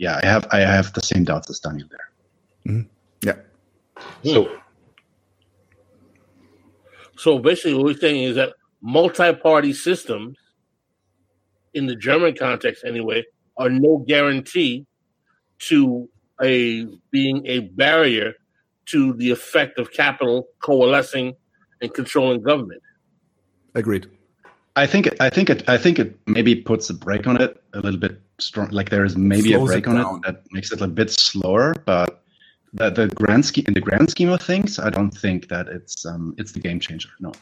Yeah, I have I have the same doubts as Daniel there. Mm-hmm. Yeah. So So basically, what we're saying is that multi-party systems, in the German context anyway, are no guarantee to a being a barrier to the effect of capital coalescing and controlling government. Agreed. I think I think it I think it maybe puts a break on it a little bit strong. Like there is maybe a break it on down. it that makes it a bit slower, but the, the grand scheme in the grand scheme of things, I don't think that it's um it's the game changer. No.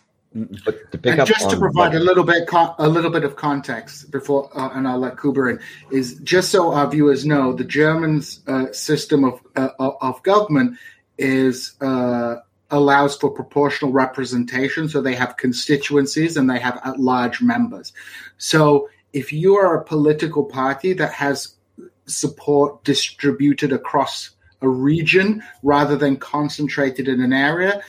but to pick and up just to provide what- a little bit con- a little bit of context before uh, and I'll let Kuba in is just so our viewers know the Germans uh, system of uh, of of government is uh, allows for proportional representation. So they have constituencies and they have at large members. So if you are a political party that has support distributed across a region rather than concentrated in an area,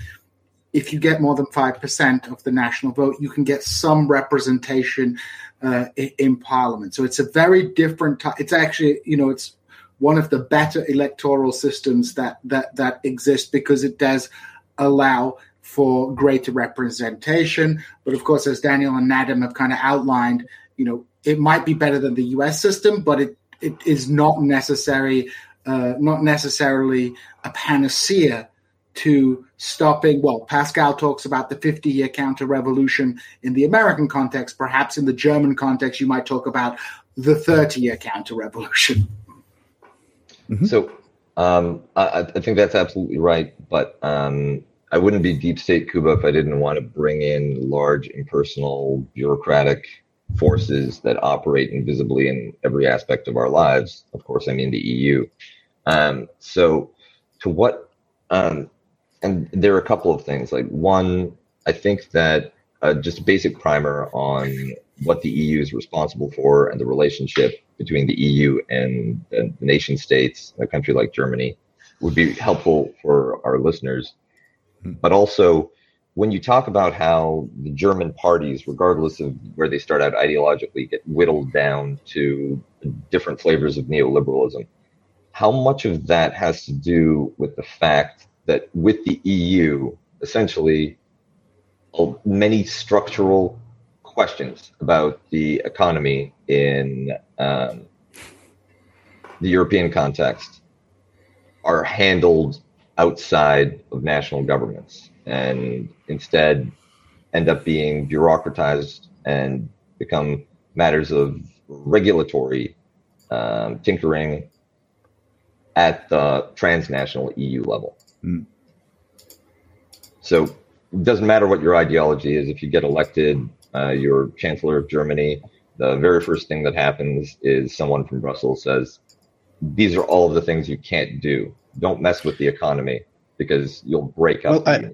if you get more than 5% of the national vote, you can get some representation uh, in parliament. So it's a very different type. It's actually, you know, it's one of the better electoral systems that, that, that exist because it does allow for greater representation. But of course, as Daniel and Nadim have kind of outlined, you know, it might be better than the US system, but it, it is not necessary, uh, not necessarily a panacea to stopping. Well, Pascal talks about the 50 year counter revolution in the American context. Perhaps in the German context, you might talk about the 30 year counter revolution. So um, I, I think that's absolutely right. But um, I wouldn't be deep state Kuba if I didn't want to bring in large impersonal bureaucratic forces that operate invisibly in every aspect of our lives. Of course, I mean the EU. Um, so to what, um, and there are a couple of things. Like one, I think that uh, just a basic primer on what the EU is responsible for and the relationship between the EU and the nation states, a country like Germany, would be helpful for our listeners. But also, when you talk about how the German parties, regardless of where they start out ideologically, get whittled down to different flavors of neoliberalism, how much of that has to do with the fact that with the EU, essentially, many structural questions about the economy in um, the European context are handled outside of national governments and instead end up being bureaucratized and become matters of regulatory um, tinkering at the transnational EU level. Mm. So it doesn't matter what your ideology is. If you get elected, uh, you're chancellor of Germany. The very first thing that happens is someone from Brussels says, "These are all of the things you can't do. Don't mess with the economy because you'll break up." Well,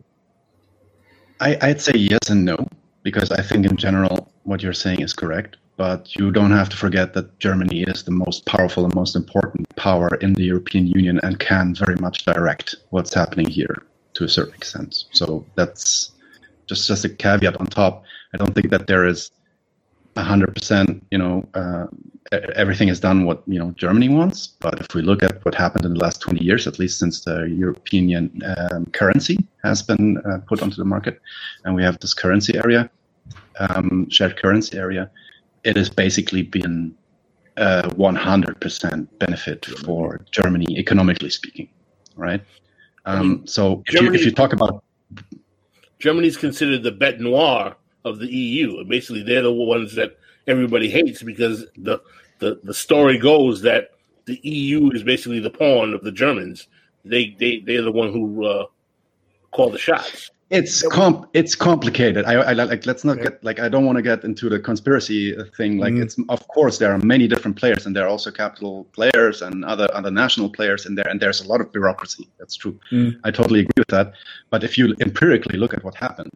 I- union." I, I'd say yes and no, because I think in general what you're saying is correct. But you don't have to forget that Germany is the most powerful and most important power in the European Union and can very much direct what's happening here to a certain extent. So that's just just a caveat on top. I don't think that there is hundred percent. You know, uh, everything is done what you know Germany wants. But if we look at what happened in the last twenty years, at least since the European um, currency has been uh, put onto the market, and we have this currency area, um, shared currency area, it has basically been uh, 100% benefit for Germany, economically speaking, right? Um, so if you, Germany- if you talk about Germany's considered the bête noire of the EU. Basically, they're the ones that everybody hates because the the, the story goes that the EU is basically the pawn of the Germans. They they they're the one who uh, call the shots. it's comp it's complicated. I, I like let's not get like I don't want to get into the conspiracy thing. Like Mhm. it's of course there are many different players and there are also capital players and other other national players in there and there's a lot of bureaucracy. That's true. Mm. I totally agree with that. But if you empirically look at what happened,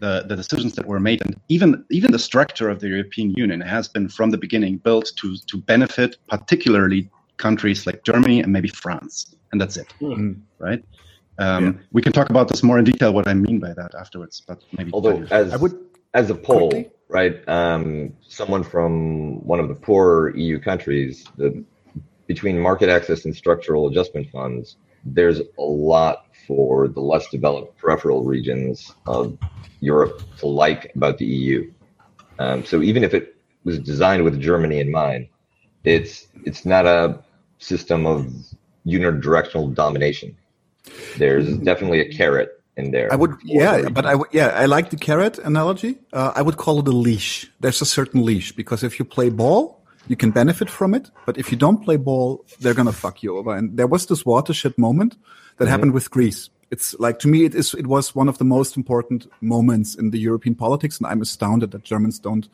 the, the decisions that were made and even even the structure of the European Union has been from the beginning built to to benefit particularly countries like Germany and maybe France. And that's it. Hmm. Right? Um, We can talk about this more in detail, what I mean by that afterwards. But maybe Although, as I would as a poll, quickly- right? Um, someone from one of the poorer EU countries, the between market access and structural adjustment funds, there's a lot for the less developed peripheral regions of Europe to like about the EU. Um, so even if it was designed with Germany in mind, it's it's not a system of unidirectional domination. There's definitely a carrot in there. I would, yeah, but I would, yeah, I like the carrot analogy. Uh, I would call it a leash. There's a certain leash because if you play ball, you can benefit from it. But if you don't play ball, they're gonna fuck you over. And there was this watershed moment that mm-hmm. happened with Greece. It's like to me, it is. It was one of the most important moments in the European politics, and I'm astounded that Germans don't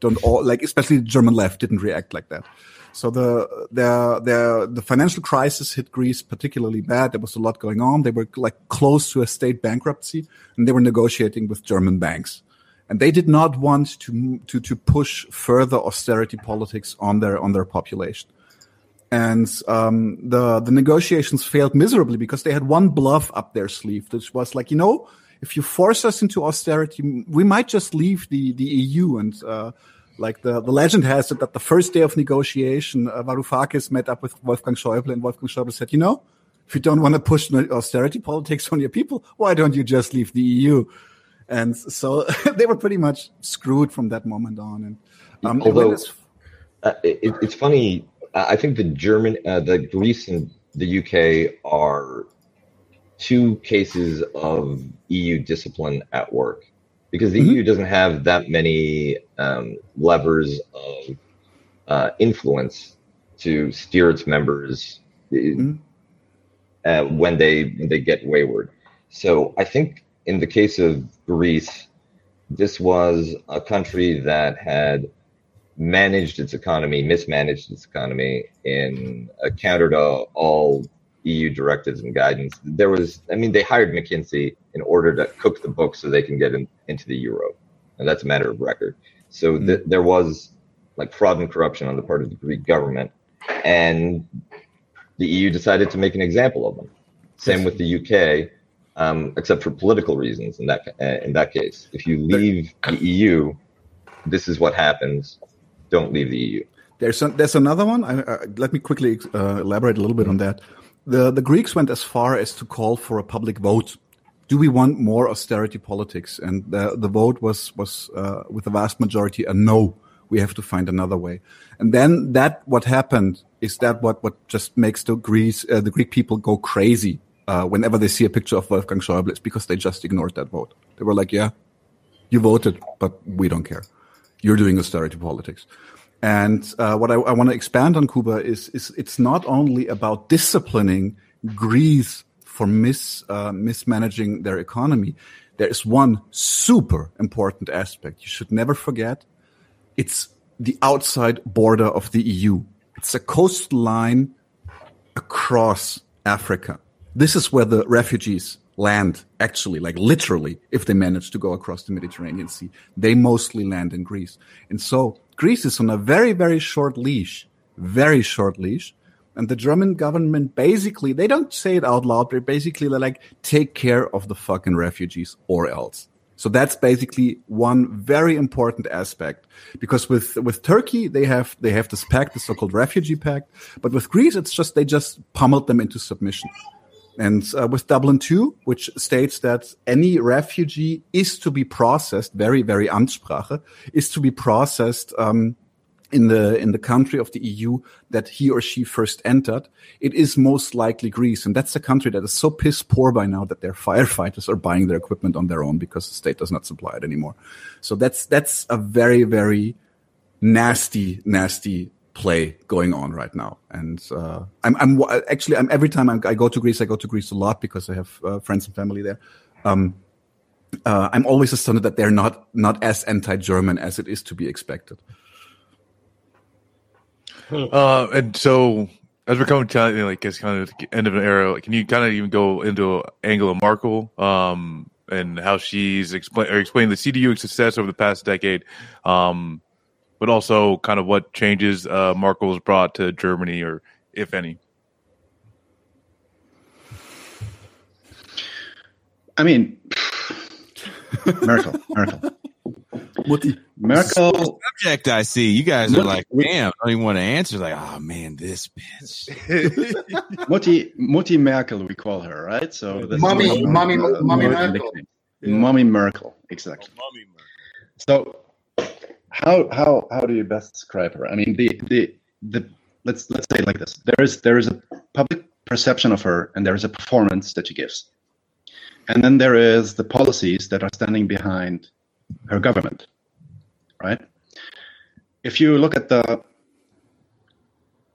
don't all like, especially the German left didn't react like that. So the the the the financial crisis hit Greece particularly bad. There was a lot going on. They were like close to a state bankruptcy, and they were negotiating with German banks. And they did not want to to to push further austerity politics on their on their population. And um, the the negotiations failed miserably because they had one bluff up their sleeve, which was like, you know, if you force us into austerity, we might just leave the the EU. And uh, like the, the legend has it that the first day of negotiation, uh, Varoufakis met up with Wolfgang Schäuble, and Wolfgang Schäuble said, you know, if you don't want to push austerity politics on your people, why don't you just leave the EU? And so they were pretty much screwed from that moment on. And um, Although- Uh, it, it's funny. I think the German, uh, the Greece and the UK are two cases of EU discipline at work because the Mhm. EU doesn't have that many um, levers of uh, influence to steer its members uh, Mhm. uh, when they when they get wayward. So I think in the case of Greece, this was a country that had managed its economy, mismanaged its economy in a counter to all EU directives and guidance. There was, I mean, they hired McKinsey in order to cook the books so they can get in, into the euro, and that's a matter of record. So hmm. th- there was like fraud and corruption on the part of the Greek government, and the EU decided to make an example of them. Same with the UK, um, except for political reasons. In that uh, in that case, if you leave the EU, this is what happens. Don't leave the EU. There's there's another one. I, uh, let me quickly uh, elaborate a little bit on that. The the Greeks went as far as to call for a public vote. Do we want more austerity politics? And the the vote was was uh, with a vast majority a no. We have to find another way. And then that what happened is that what what just makes the Greece uh, the Greek people go crazy uh, whenever they see a picture of Wolfgang Schäuble. It's because they just ignored that vote. They were like, yeah, you voted, but we don't care. You're doing austerity politics. And uh, what I, I want to expand on Kuba is, is it's not only about disciplining Greece for mis, uh, mismanaging their economy. There is one super important aspect you should never forget. It's the outside border of the EU. It's a coastline across Africa. This is where the refugees land, actually, like literally, if they manage to go across the Mediterranean Sea. They mostly land in Greece. And so Greece is on a very, very short leash, very short leash. And the German government basically, they don't say it out loud, but basically they're like, take care of the fucking refugees or else. So that's basically one very important aspect because with, with Turkey, they have, they have this pact, the so-called refugee pact. But with Greece, it's just, they just pummeled them into submission. And uh, with Dublin 2, which states that any refugee is to be processed, very, very Amtssprache, is to be processed um, in the in the country of the EU that he or she first entered, it is most likely Greece, and that's a country that is so piss poor by now that their firefighters are buying their equipment on their own because the state does not supply it anymore. So that's that's a very very nasty nasty play going on right now. And uh, I'm, I'm actually I'm every time I'm, I go to Greece, I go to Greece a lot because I have uh, friends and family there. Um, uh, I'm always astounded that they're not not as anti-German as it is to be expected. Uh, and so as we're coming to like it's kind of the end of an era, like, can you kind of even go into Angela Merkel, um, and how she's explain or explain the CDU success over the past decade, um, but also kind of what changes uh, Merkel's brought to Germany, or if any. I mean, Merkel, Merkel, Mutti. Merkel. Subject I see. You guys are Look, like, damn, I don't even want to answer. Like, oh man, this bitch. Mutti, Mutti Merkel, we call her, right? So that's Mummy- the- Mummy- uh, Mummy more Merkel. nickname. Mummy Merkel, exactly. So, how how how do you best describe her? I mean, the the the let's let's say it like this: there is there is a public perception of her, and there is a performance that she gives, and then there is the policies that are standing behind her government, right? If you look at the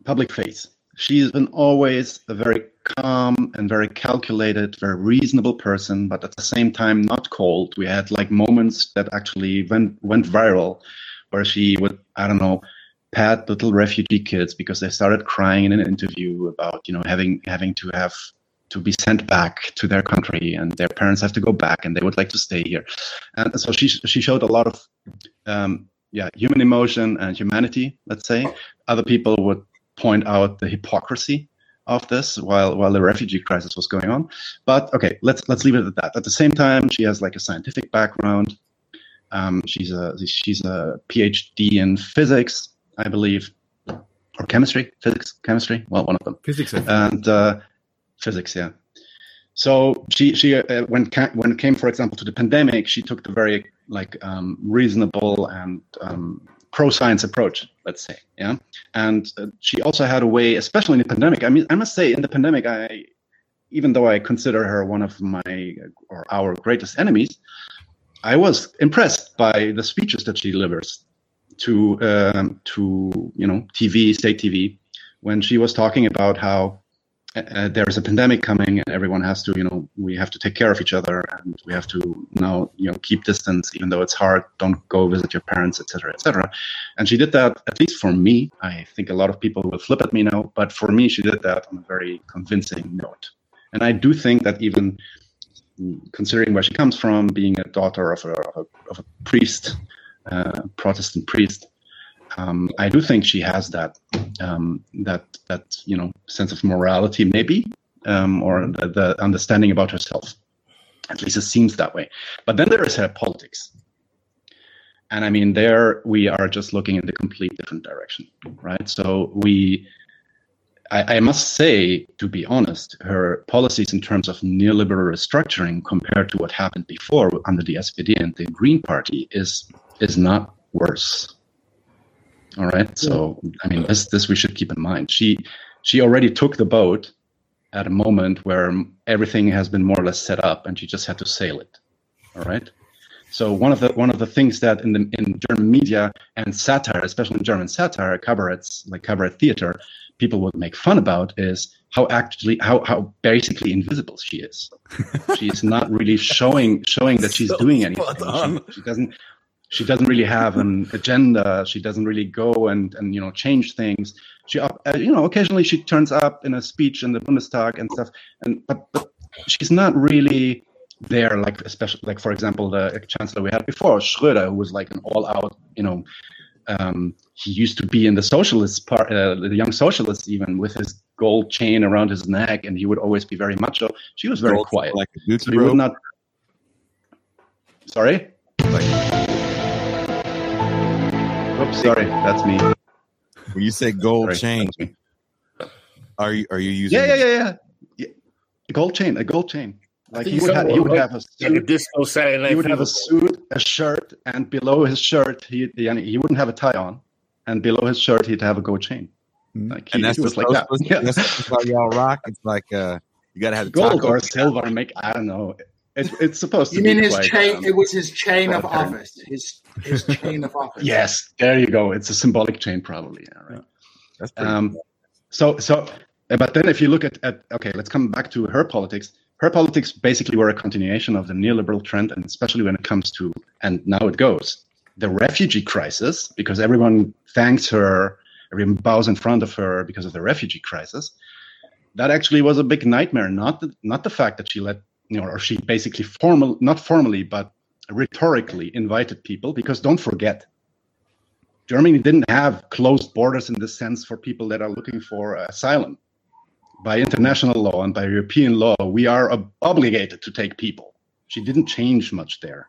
public face, she's been always a very calm and very calculated, very reasonable person, but at the same time not cold. We had like moments that actually went went viral where she would, I don't know, pat little refugee kids because they started crying in an interview about, you know, having having to have to be sent back to their country and their parents have to go back and they would like to stay here. And so she she showed a lot of um, yeah, human emotion and humanity, let's say. Other people would point out the hypocrisy of this while while the refugee crisis was going on. But okay, let's let's leave it at that. At the same time, she has like a scientific background. Um, she's a she's a PhD in physics, I believe, or chemistry, physics, chemistry. Well, one of them. Physics. And uh, physics, yeah. So she she uh, when ca- when it came, for example, to the pandemic, she took the very like um, reasonable and um, pro science approach, let's say, yeah. And uh, she also had a way, especially in the pandemic. I mean, I must say, in the pandemic, I even though I consider her one of my or our greatest enemies, I was impressed by the speeches that she delivers to um, to you know TV, state TV, when she was talking about how uh, there is a pandemic coming and everyone has to you know we have to take care of each other and we have to now you know keep distance even though it's hard. Don't go visit your parents etc etc and she did that at least for me. I think a lot of people will flip at me now but for me she did that on a very convincing note. And i do think that even considering where she comes from being a daughter of a, of a, of a priest uh, protestant priest um, I do think she has that um, that that you know sense of morality, maybe, um, or the, the understanding about herself. At least it seems that way. But then there is her politics, and I mean, there we are just looking in the complete different direction, right? So we. I, I must say, to be honest, her policies in terms of neoliberal restructuring compared to what happened before under the SPD and the Green Party is is not worse. All right. So I mean, this this we should keep in mind. She she already took the boat at a moment where everything has been more or less set up, and she just had to sail it. All right. So one of the one of the things that in the in German media and satire, especially in German satire, cabarets like cabaret theater, people would make fun about is how actually how how basically invisible she is. she's not really showing showing that she's So doing anything. She, she doesn't she doesn't really have an agenda. She doesn't really go and and you know change things. She uh, you know occasionally she turns up in a speech in the Bundestag and stuff, and but but she's not really there like especially like for example the chancellor we had before Schröder who was like an all out you know um, he used to be in the socialist part uh, the young socialists even with his gold chain around his neck and he would always be very macho she was very Gold, quiet like so he would not sorry oops sorry that's me When you say gold Sorry, chain, are you are you using? yeah yeah yeah yeah yeah a gold chain a gold chain like think he would, so. have, he would have a In the disco Saturday he would have a suit, a shirt, and below his shirt, he he, he wouldn't have a tie on, and below his shirt, he'd have a gold chain. Mhm. Like he, And that's he was the like that. Yeah. that's, that's how y'all rock. It's like uh, you gotta have Gold taco. or silver, make I don't know. It, it's supposed to You be mean his quite, chain? um, it was his chain of office. His his chain of office. yes, there you go. It's a symbolic chain, probably. Yeah, right. That's pretty Um, so so, uh, but then if you look at, at okay, let's come back to her politics. Her politics basically were a continuation of the neoliberal trend, and especially when it comes to, and now it goes, the refugee crisis, because everyone thanks her, everyone bows in front of her because of the refugee crisis. That actually was a big nightmare. Not the, not the fact that she let, you know, or she basically formal, not formally, but rhetorically invited people. Because don't forget, Germany didn't have closed borders in the sense for people that are looking for asylum. By international law and by European law, we are ob- obligated to take people. She didn't change much there,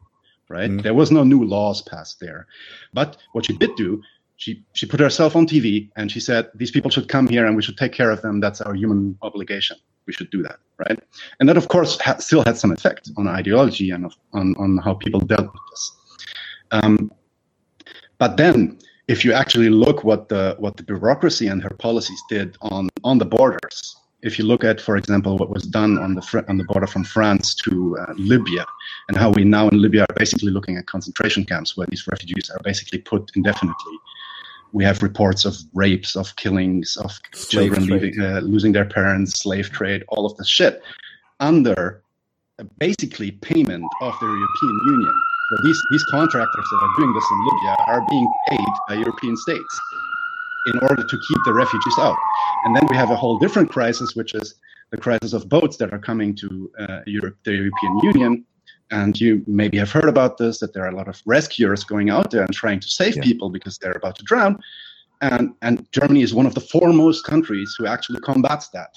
right? Mm. There was no new laws passed there. But what she did do, she she put herself on TV and she said these people should come here and we should take care of them. That's our human obligation. We should do that, right? And that, of course, ha- still had some effect on ideology and on on how people dealt with this. Um, but then, if you actually look what the what the bureaucracy and her policies did on on the borders, if you look at, for example, what was done on the fr- on the border from France to uh, Libya, and how we now in Libya are basically looking at concentration camps where these refugees are basically put indefinitely. We have reports of rapes, of killings, of Slave children leaving, uh, losing their parents, slave trade, all of this shit, under uh, basically payment of the European Union So these these contractors that are doing this in Libya are being paid by European states in order to keep the refugees out. And then we have a whole different crisis, which is the crisis of boats that are coming to uh, Europe, the European Union. And you maybe have heard about this that there are a lot of rescuers going out there and trying to save Yeah. people because they're about to drown. And, and Germany is one of the foremost countries who actually combats that.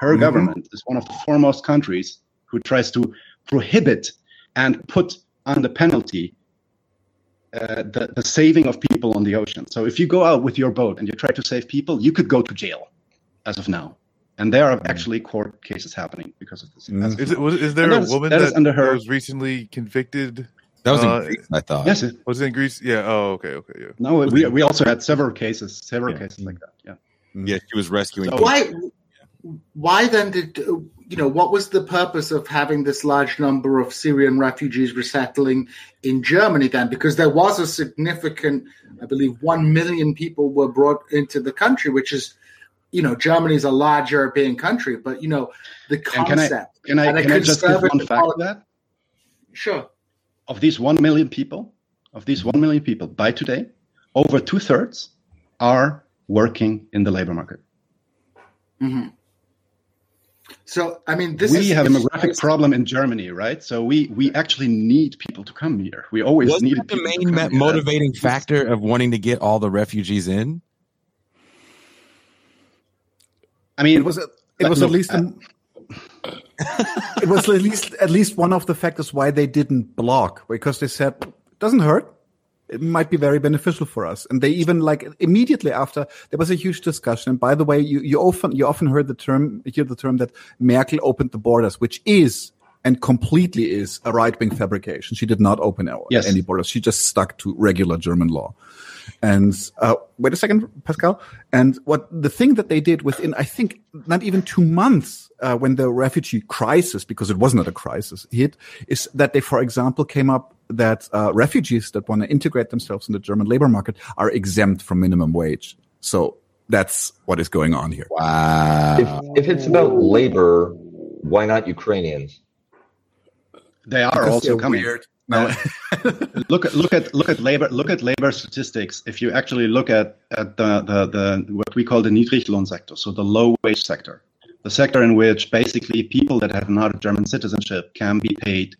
Her Mhm. government is one of the foremost countries who tries to prohibit and put under penalty uh, the, the saving of people on the ocean. So if you go out with your boat and you try to save people, you could go to jail as of now. And there are actually court cases happening because of this. Mm. as Is it was is there a woman that that, is under her- was recently convicted? That was Uh, Greece, I thought. Yes. it- Was it in Greece? Yeah. Oh, okay, okay, yeah. No, we, we also had several cases, several Yeah. cases like that. Yeah. Yeah, she was rescuing. So- Why? Why then did you know what was the purpose of having this large number of Syrian refugees resettling in Germany then? Because there was a significant, I believe, one million people were brought into the country, which is, you know, Germany is a large European country, but you know, the And can I- concept. Can I, And can I just give one conservative fact of that? Sure. Of these 1 million people, of these 1 million people, by today, over two thirds are working in the labor market. hmm So I mean, this we is have a demographic problem in Germany, right? So we we actually need people to come here. We always Wasn't needed the people to main come ma- here. motivating factor of wanting to get all the refugees in? I mean, It was. A, it was at least. An, uh, it was at least at least one of the factors why they didn't block because they said it doesn't hurt. It might be very beneficial for us, and they even like immediately after there was a huge discussion. And by the way, you, you often you often heard the term hear the term that Merkel opened the borders, which is and completely is a right wing fabrication. She did not open Yes. any borders. She just stuck to regular German law. And uh, wait a second, Pascal. And what the thing that they did within, I think, not even two months uh, when the refugee crisis, because it was not a crisis, hit, is that they, for example, came up that uh, refugees that want to integrate themselves in the German labor market are exempt from minimum wage. So that's what is going on here. Wow. If, if it's about labor, why not Ukrainians? they are Because also coming. weird. No. look at look at look at labor look at labor statistics. If you actually look at at the the, the what we call the Niedriglohn sector, so the low wage sector, the sector in which basically people that have not German citizenship can be paid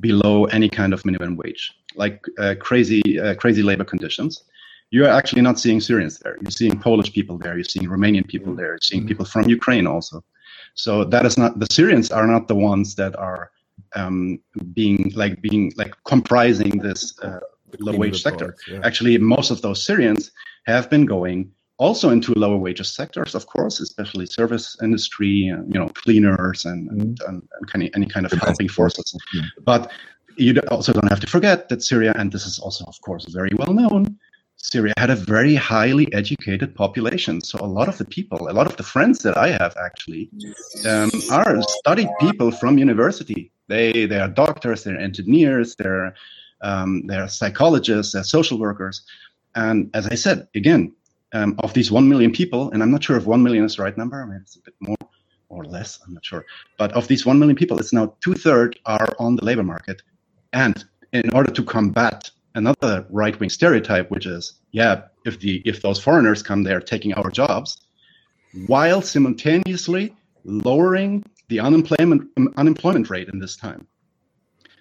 below any kind of minimum wage, like uh, crazy uh, crazy labor conditions. You're actually not seeing Syrians there. You're seeing Polish people there. You're seeing Romanian people there. You're seeing people from Ukraine also. So that is not the Syrians are not the ones that are um, being like being like comprising this uh, low wage sector. Yeah. Actually, most of those Syrians have been going also into lower wages sectors, of course, especially service industry, and, you know, cleaners and, and, and, and kind of, any kind of helping forces. Yeah. But you also don't have to forget that Syria, and this is also, of course, very well known, Syria had a very highly educated population. So a lot of the people, a lot of the friends that I have actually, um, are studied people from university. They they are doctors, they're engineers, they're um, they're psychologists, they're social workers. And as I said, again, um, of these one million people, and I'm not sure if one million is the right number. I mean, it's a bit more or less. I'm not sure. But of these one million people, it's now two thirds are on the labor market. And in order to combat another right wing stereotype, which is, yeah, if the if those foreigners come there taking our jobs, while simultaneously lowering the unemployment um, unemployment rate in this time.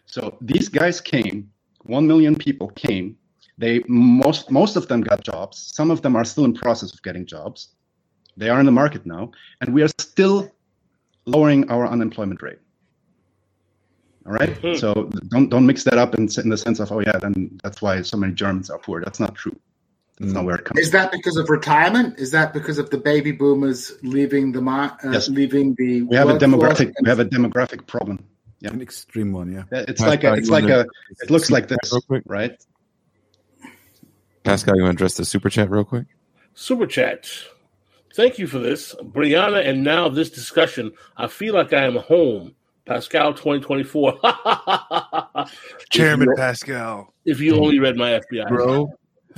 So these guys came, one million people came. They most most of them got jobs. Some of them are still in process of getting jobs. They are in the market now, and we are still lowering our unemployment rate. All right. Hmm. So don't don't mix that up in, in the sense of oh yeah, then that's why so many Germans are poor. That's not true. That's not where it comes. Is that because of retirement? Is that because of the baby boomers leaving the mar- uh, Yes. leaving the? We have a workforce? demographic. We have a demographic problem. Yeah. An extreme one, yeah. It's like a, it's like a. It looks like this, quick. right? Pascal, you want to address the super chat real quick? Super chat. Thank you for this, Brianna. And now this discussion. I feel like I am home. Pascal 2024. Chairman If you, Pascal. if you only read my FBI. Bro.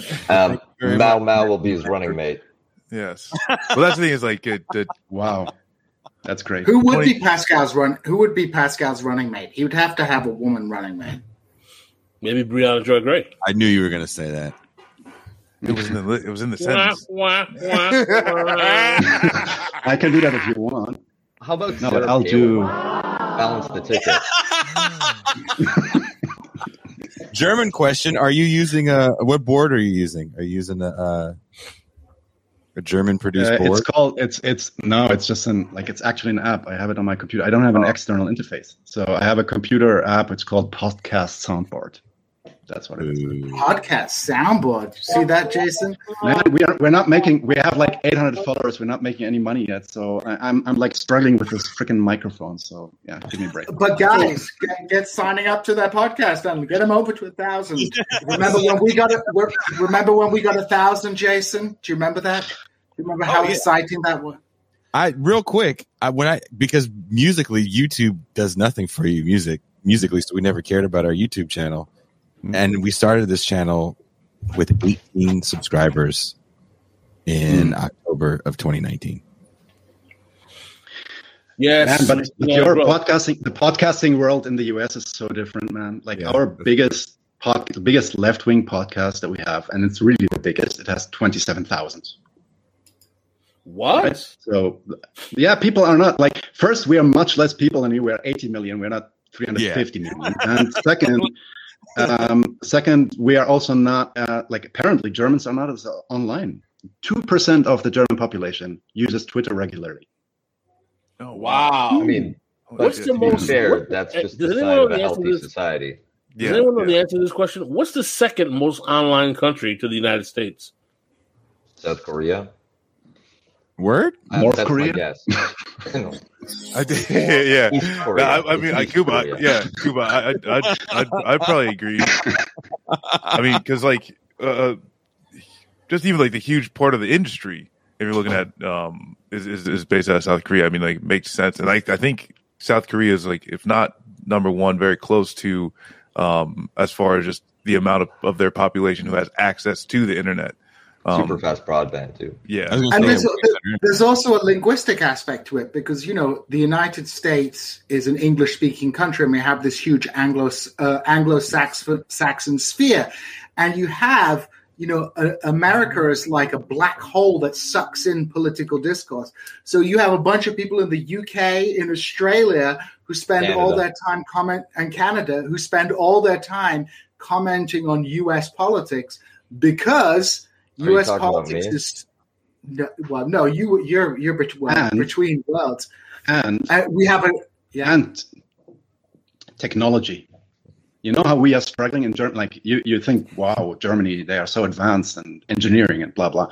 Um, very Mao Mao will be his running mate. Yes. Well, that's the thing is like it, it, Wow, that's great. Who would Twenty- be Pascal's run? Who would be Pascal's running mate? He would have to have a woman running mate. Maybe Briahna Joy Gray. I knew you were going to say that. It was in the it was in the Wah, sentence. wah, wah, wah. I can do that if you want. How about No, Sarah I'll Palin? do. balance the ticket. German question: Are you using a what board are you using? Are you using a uh, a German produced Uh, board? it's called. It's it's no. It's just an like it's actually an app. I have it on my computer. I don't have an external interface, so I have a computer app. It's called Podcast Soundboard. That's what it is. Ooh. Podcast soundboard. You see that, Jason? Man, we are we're not making. We have like 800 followers. We're not making any money yet. So I, I'm I'm like struggling with this freaking microphone. So yeah, give me a break. But guys, get, get signing up to that podcast and get them over to a thousand. Remember when we got it? Remember when we got a thousand, Jason? Do you remember that? Do you remember how Oh, yeah. exciting that was? I real quick. I when I because musically YouTube does nothing for you music musically, so we never cared about our YouTube channel, Mm-hmm. and we started this channel with 18 subscribers in mm. October of 2019. Yes, Man, but, but yeah, your bro. podcasting, the podcasting world in the US is so different, man. Like Yeah. our biggest pod, the biggest left wing podcast that we have, and it's really the biggest. It has twenty seven thousand. what? Right? So, yeah, people are not like. First, we are much less people than you. We're eighty million. We're not three hundred fifty million. And second, um, second, we are also not uh, like. Apparently, Germans are not as uh, online. Two percent of the German population uses Twitter regularly. Oh Wow. I mean, What's the most- fair, what- that's uh, just does the anyone sign know of a the answer to healthy this? society. Does Yeah, anyone know the answer to this question? What's the second most online country to the United States? South Korea. Word? Uh, North that's Korea? My guess. No, I did, yeah. No, I, I mean, I, Cuba, Korea. yeah, Cuba. I, I, I'd, I'd, I'd probably agree. I mean, because like, uh, just even like the huge part of the industry, if you're looking at, um, is, is, is based out of South Korea. I mean, like, makes sense. And like, I think South Korea is like, if not number one, very close to, um, as far as just the amount of, of their population who has access to the internet. Um, Super fast broadband too. Yeah. I was gonna And say, there's, there's also a linguistic aspect to it because you know the United States is an English-speaking country, and we have this huge Anglo uh, Anglo-Saxon sphere, and you have you know uh, America is like a black hole that sucks in political discourse. So you have a bunch of people in the UK, in Australia, who spend all their time comment, and Canada, who spend all their time commenting on U.S. politics because Are you U.S. politics is no, well, no, you you're you're between And- between worlds. And Uh, we have a yeah. and technology. You know how we are struggling in Germany? Like you, you think, wow, Germany, they are so advanced and engineering and blah blah.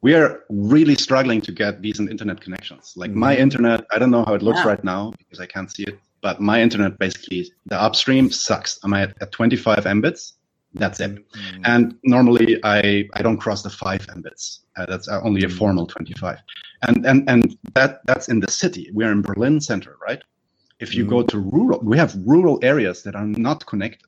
We are really struggling to get decent internet connections. Like my internet, I don't know how it looks Yeah. right now because I can't see it. But my internet basically, the upstream sucks. I'm at, at 25 mbits. That's it. And normally I, I don't cross the five mbits. Uh, that's uh, only a formal 25. And, and, and that, that's in the city. We're in Berlin center, right? If you go to rural, we have rural areas that are not connected.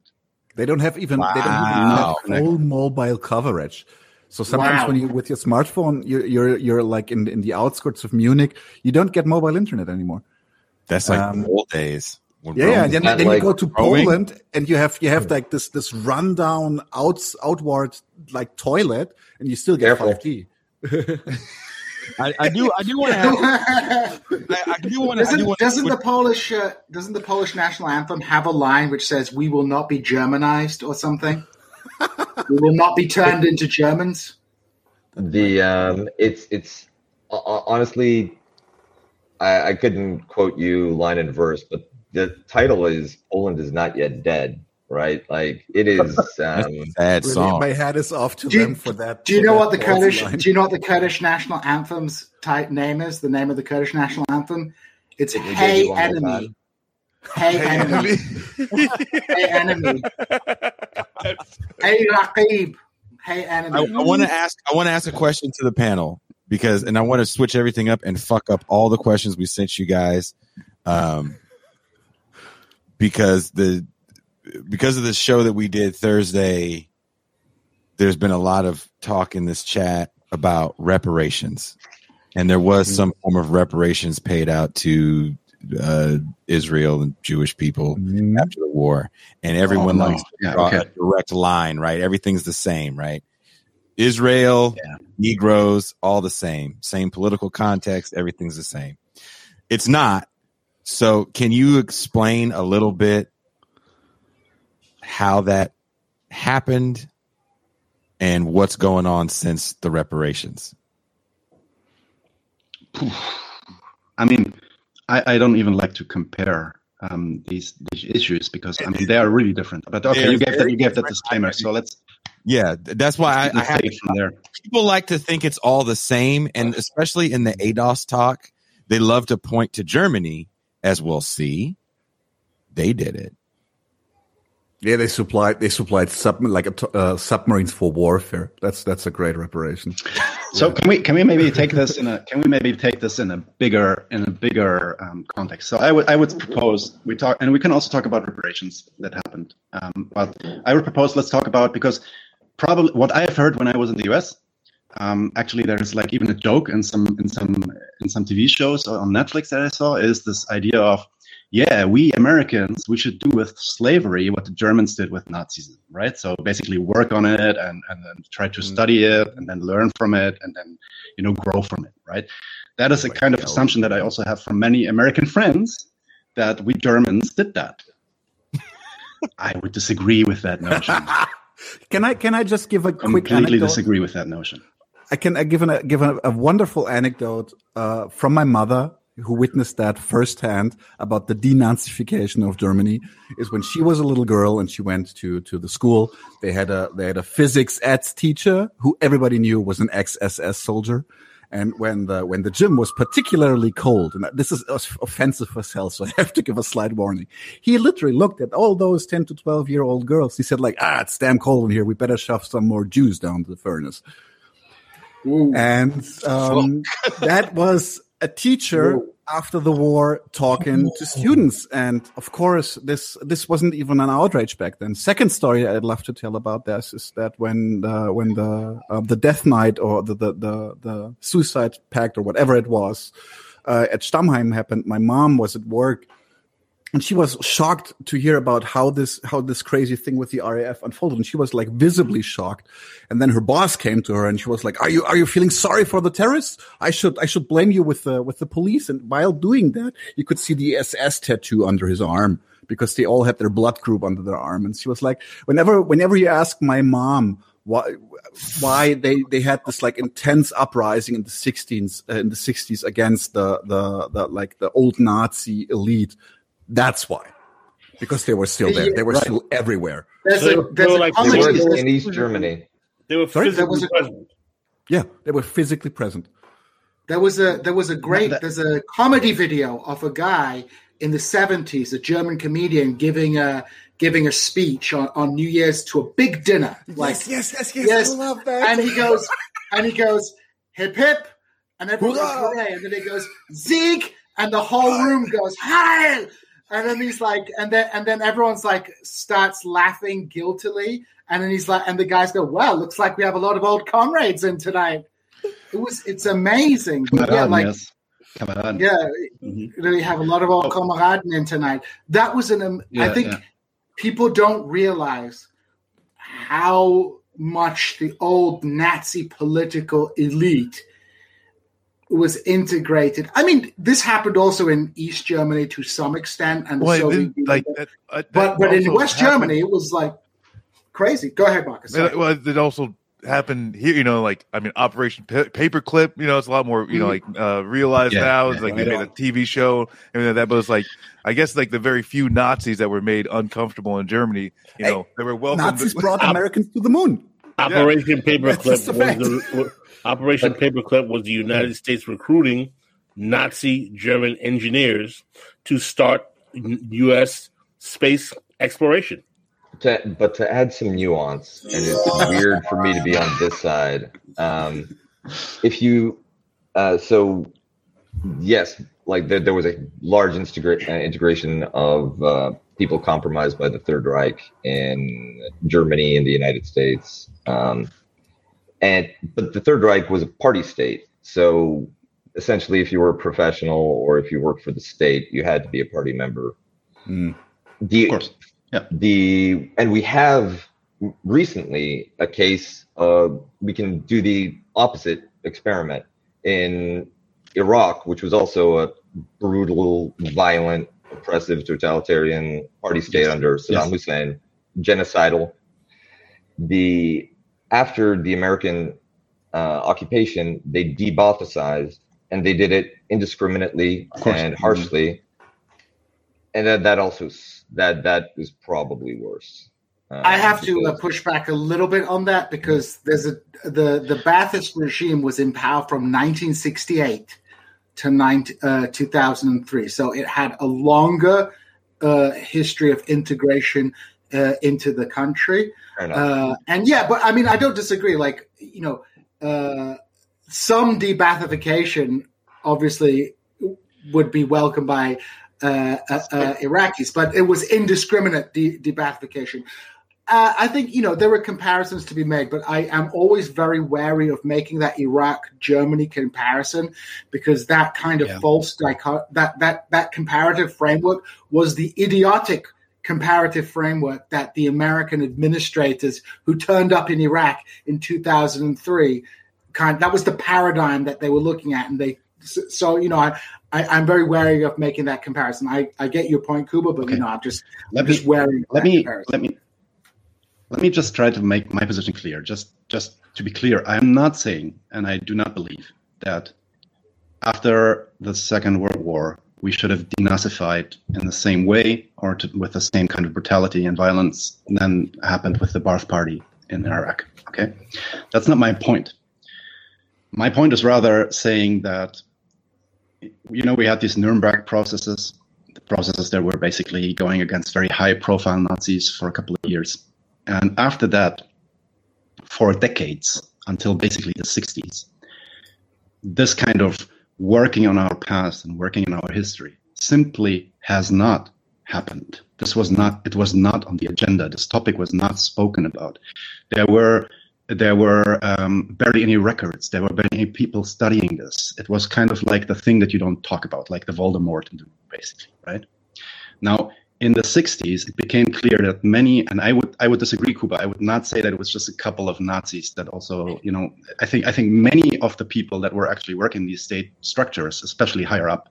They don't have even they don't Wow. even have full mobile coverage. So sometimes Wow. when you with your smartphone, you're you're you're like in in the outskirts of Munich, you don't get mobile internet anymore. That's like Um, old days. When Yeah, yeah. And then, then like you go to growing? Poland and you have you have like this this rundown outs outward like toilet, and you still get Careful. five G. I, I do. I do want to. I, I do want to. Doesn't want doesn't to. the Polish uh, doesn't the Polish national anthem have a line which says "We will not be Germanized" or something? we will not be turned into Germans. The um, it's it's ho- ho- honestly, I, I couldn't quote you line and verse, but the title is "Poland is not yet dead." Right? Like it is. Um, Sad Really, song. my hat is off to Do you- them for that. Do you know what the Kurdish? line. Do you know what the Kurdish national anthem's type name is? The name of the Kurdish national anthem? It's Can we get "Hey you one more enemy." time? Hey, enemy. hey enemy. Hey Raqib. Hey enemy. I, enemy. want to ask. I want to ask a question to the panel because, and I want to switch everything up and fuck up all the questions we sent you guys, um, because the because of the show that we did Thursday. There's been a lot of talk in this chat about reparations, and there was some form of reparations paid out to uh, Israel and Jewish people Mhm. after the war, and everyone Oh, no. likes to Yeah, draw okay. a direct line, right? Everything's the same, right? Israel, Yeah. Negroes, all the same, same political context, everything's the same. It's not. So, can you explain a little bit how that happened and what's going on since the reparations? I mean, I, I don't even like to compare um, these these issues because I mean they are really different. But okay, They're you gave that you gave that disclaimer, so let's, Yeah, that's why I, I have it from there. people like to think it's all the same, and especially in the ADOS talk, they love to point to Germany as we'll see. They did it. Yeah, they supplied they supplied sub, like a t- uh, submarines for warfare. That's that's a great reparation. So can we can we maybe take this in a can we maybe take this in a bigger in a bigger um, context? So I would I would propose we talk and we can also talk about reparations that happened. Um, but I would propose let's talk about because probably what I have heard when I was in the US. Um, actually, there's like even a joke in some in some in some TV shows on Netflix that I saw is this idea of yeah, we Americans, we should do with slavery what the Germans did with Nazism, right? So basically work on it and, and then try to study it and then learn from it and then, you know, grow from it, right? That is a kind of assumption that I also have from many American friends that we Germans did that. I would disagree with that notion. Can I can I just give a quick Completely anecdote? disagree with that notion. I can I give an, a give a, a wonderful anecdote uh, from my mother who witnessed that firsthand about the denazification of Germany. Is when she was a little girl and she went to to the school. They had a they had a physics eds teacher who everybody knew was an ex SS soldier. And when the when the gym was particularly cold, and this is offensive for hell, so I have to give a slight warning. He literally looked at all those ten to twelve year old girls. He said, like, ah, it's damn cold in here. We better shove some more juice down the furnace. And um, that was a teacher after the war talking to students. And of course, this this wasn't even an outrage back then. Second story I'd love to tell about this is that when the when the uh, the death night or the the the, the suicide pact or whatever it was uh, at Stammheim happened, my mom was at work and she was shocked to hear about how this how this crazy thing with the RAF unfolded. And she was like visibly shocked. And then her boss came to her and she was like are you are you feeling sorry for the terrorists? I should i should blame you with the with the police. And while doing that you could see the ss tattoo under his arm because they all had their blood group under their arm. And she was like whenever whenever you ask my mom why why they they had this like intense uprising in the 16s uh, in the 60s against the the the like the old nazi elite that's why. Because they were still there. They were Right. still everywhere. There's So a there's they like- They comedy. were there's- in East Germany. They were Sorry? physically was a- present. Yeah, they were physically present. There was a there was a great that- there's a comedy video of a guy in the seventies, a German comedian giving a giving a speech on, on New Year's to a big dinner. Like yes, yes, yes, I love that. and he goes and he goes hip hip, and everyone goes Hurrah! hooray, and then he goes Sieg, and the whole room goes Heil, and then he's like, and then and then everyone's like starts laughing guiltily, and then he's like, and the guys go, well, looks like we have a lot of old comrades in tonight. It was it's amazing, Come yeah, on, like yes. Come on. yeah, Mhm. really have a lot of old kameraden in tonight. That was an. Um, I think yeah. people don't realize how much the old Nazi political elite was integrated. I mean, this happened also in East Germany to some extent, and the Well, Soviet Union. like that, uh, that but but in West happened- Germany, it was like crazy. Go ahead, Marcus. It, well, it also happened here. You know, like I mean, Operation Pa- Paperclip. You know, it's a lot more. You know, like uh, realized Yeah, now. yeah, It's like right they made a. TV show. and that, but it was like, I guess, like the very few Nazis that were made uncomfortable in Germany. You Hey, know, they were welcome. Nazis brought Americans to the moon. Operation That's just Paperclip was the was- Operation Paperclip was the United States recruiting Nazi German engineers to start U.S. space exploration. To, but to add some nuance, and it's weird for me to be on this side. Um, if you, uh, so yes, like there, there was a large integra- uh, integration of uh, people compromised by the Third Reich in Germany and the United States. Um, and but the Third Reich was a party state, so essentially, if you were a professional or if you worked for the state, you had to be a party member. Mm, The, of course. Yeah. the and we have recently a case uh we can do the opposite experiment in iraq which was also a brutal violent oppressive totalitarian party state Yes. under saddam Yes. hussein genocidal the after the american uh, occupation they debauthicized and they did it indiscriminately Of course. and harshly. And that, that also that that is probably worse. Uh, I have to uh, push back a little bit on that because there's a the the Ba'athist regime was in power from 1968 to 19, uh, 2003, so it had a longer uh, history of integration uh, into the country. Uh, and yeah, but I mean, I don't disagree. Like, you know, uh, some de-Ba'athification obviously would be welcomed by uh, uh, uh, Iraqis, but it was indiscriminate de- de-Ba'athification. Uh, I think you know there are comparisons to be made, but I am always very wary of making that Iraq Germany comparison because that kind of Yeah. false dichot- that that that comparative framework was the idiotic comparative framework that the American administrators who turned up in Iraq in 2003 kind that was the paradigm that they were looking at and they so, you know I, I I'm very wary of making that comparison. I, I get your point, Kuba, but Okay. you know I'm just Let I'm me just wary. let me comparison. let me let me just try to make my position clear. Just just to be clear, I am not saying, and I do not believe that after the Second World War we should have denazified in the same way or to, with the same kind of brutality and violence than happened with the Ba'ath Party in Iraq. Okay, that's not my point. My point is rather saying that you know we had these Nuremberg processes the processes that were basically going against very high profile Nazis for a couple of years. And after that, for decades, until basically the 60s, this kind of working on our past and working on our history simply has not happened. This was not, it was not on the agenda. This topic was not spoken about. There were there were um, barely any records. There were barely any people studying this. It was kind of like the thing that you don't talk about, like the Voldemort, basically, right? Now, in the 60s, it became clear that many, and I would I would disagree, Kuba. I would not say that it was just a couple of Nazis that also, you know, I think I think many of the people that were actually working these state structures, especially higher up,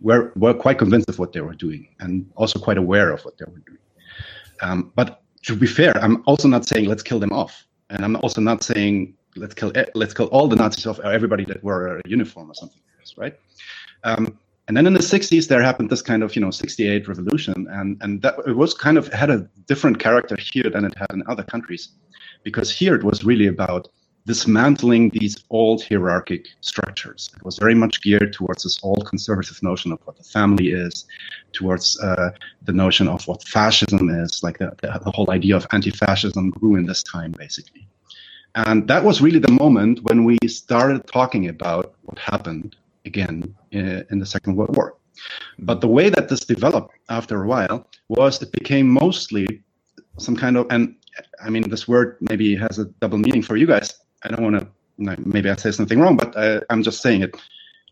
were were quite convinced of what they were doing and also quite aware of what they were doing. Um, but to be fair, I'm also not saying let's kill them off, and I'm also not saying let's kill e- let's kill all the Nazis off or everybody that wore a uniform or something like this, right? Um, and then in the 60s, there happened this kind of you know 68 revolution, and and that it was kind of had a different character here than it had in other countries, because here it was really about dismantling these old hierarchic structures. It was very much geared towards this old conservative notion of what the family is, towards uh, the notion of what fascism is, like the, the, the whole idea of anti-fascism grew in this time, basically. And that was really the moment when we started talking about what happened again in, in the Second World War. Hmm. But the way that this developed after a while was it became mostly some kind of, and I mean, this word maybe has a double meaning for you guys. I don't want to, maybe I say something wrong, but I, I'm just saying it.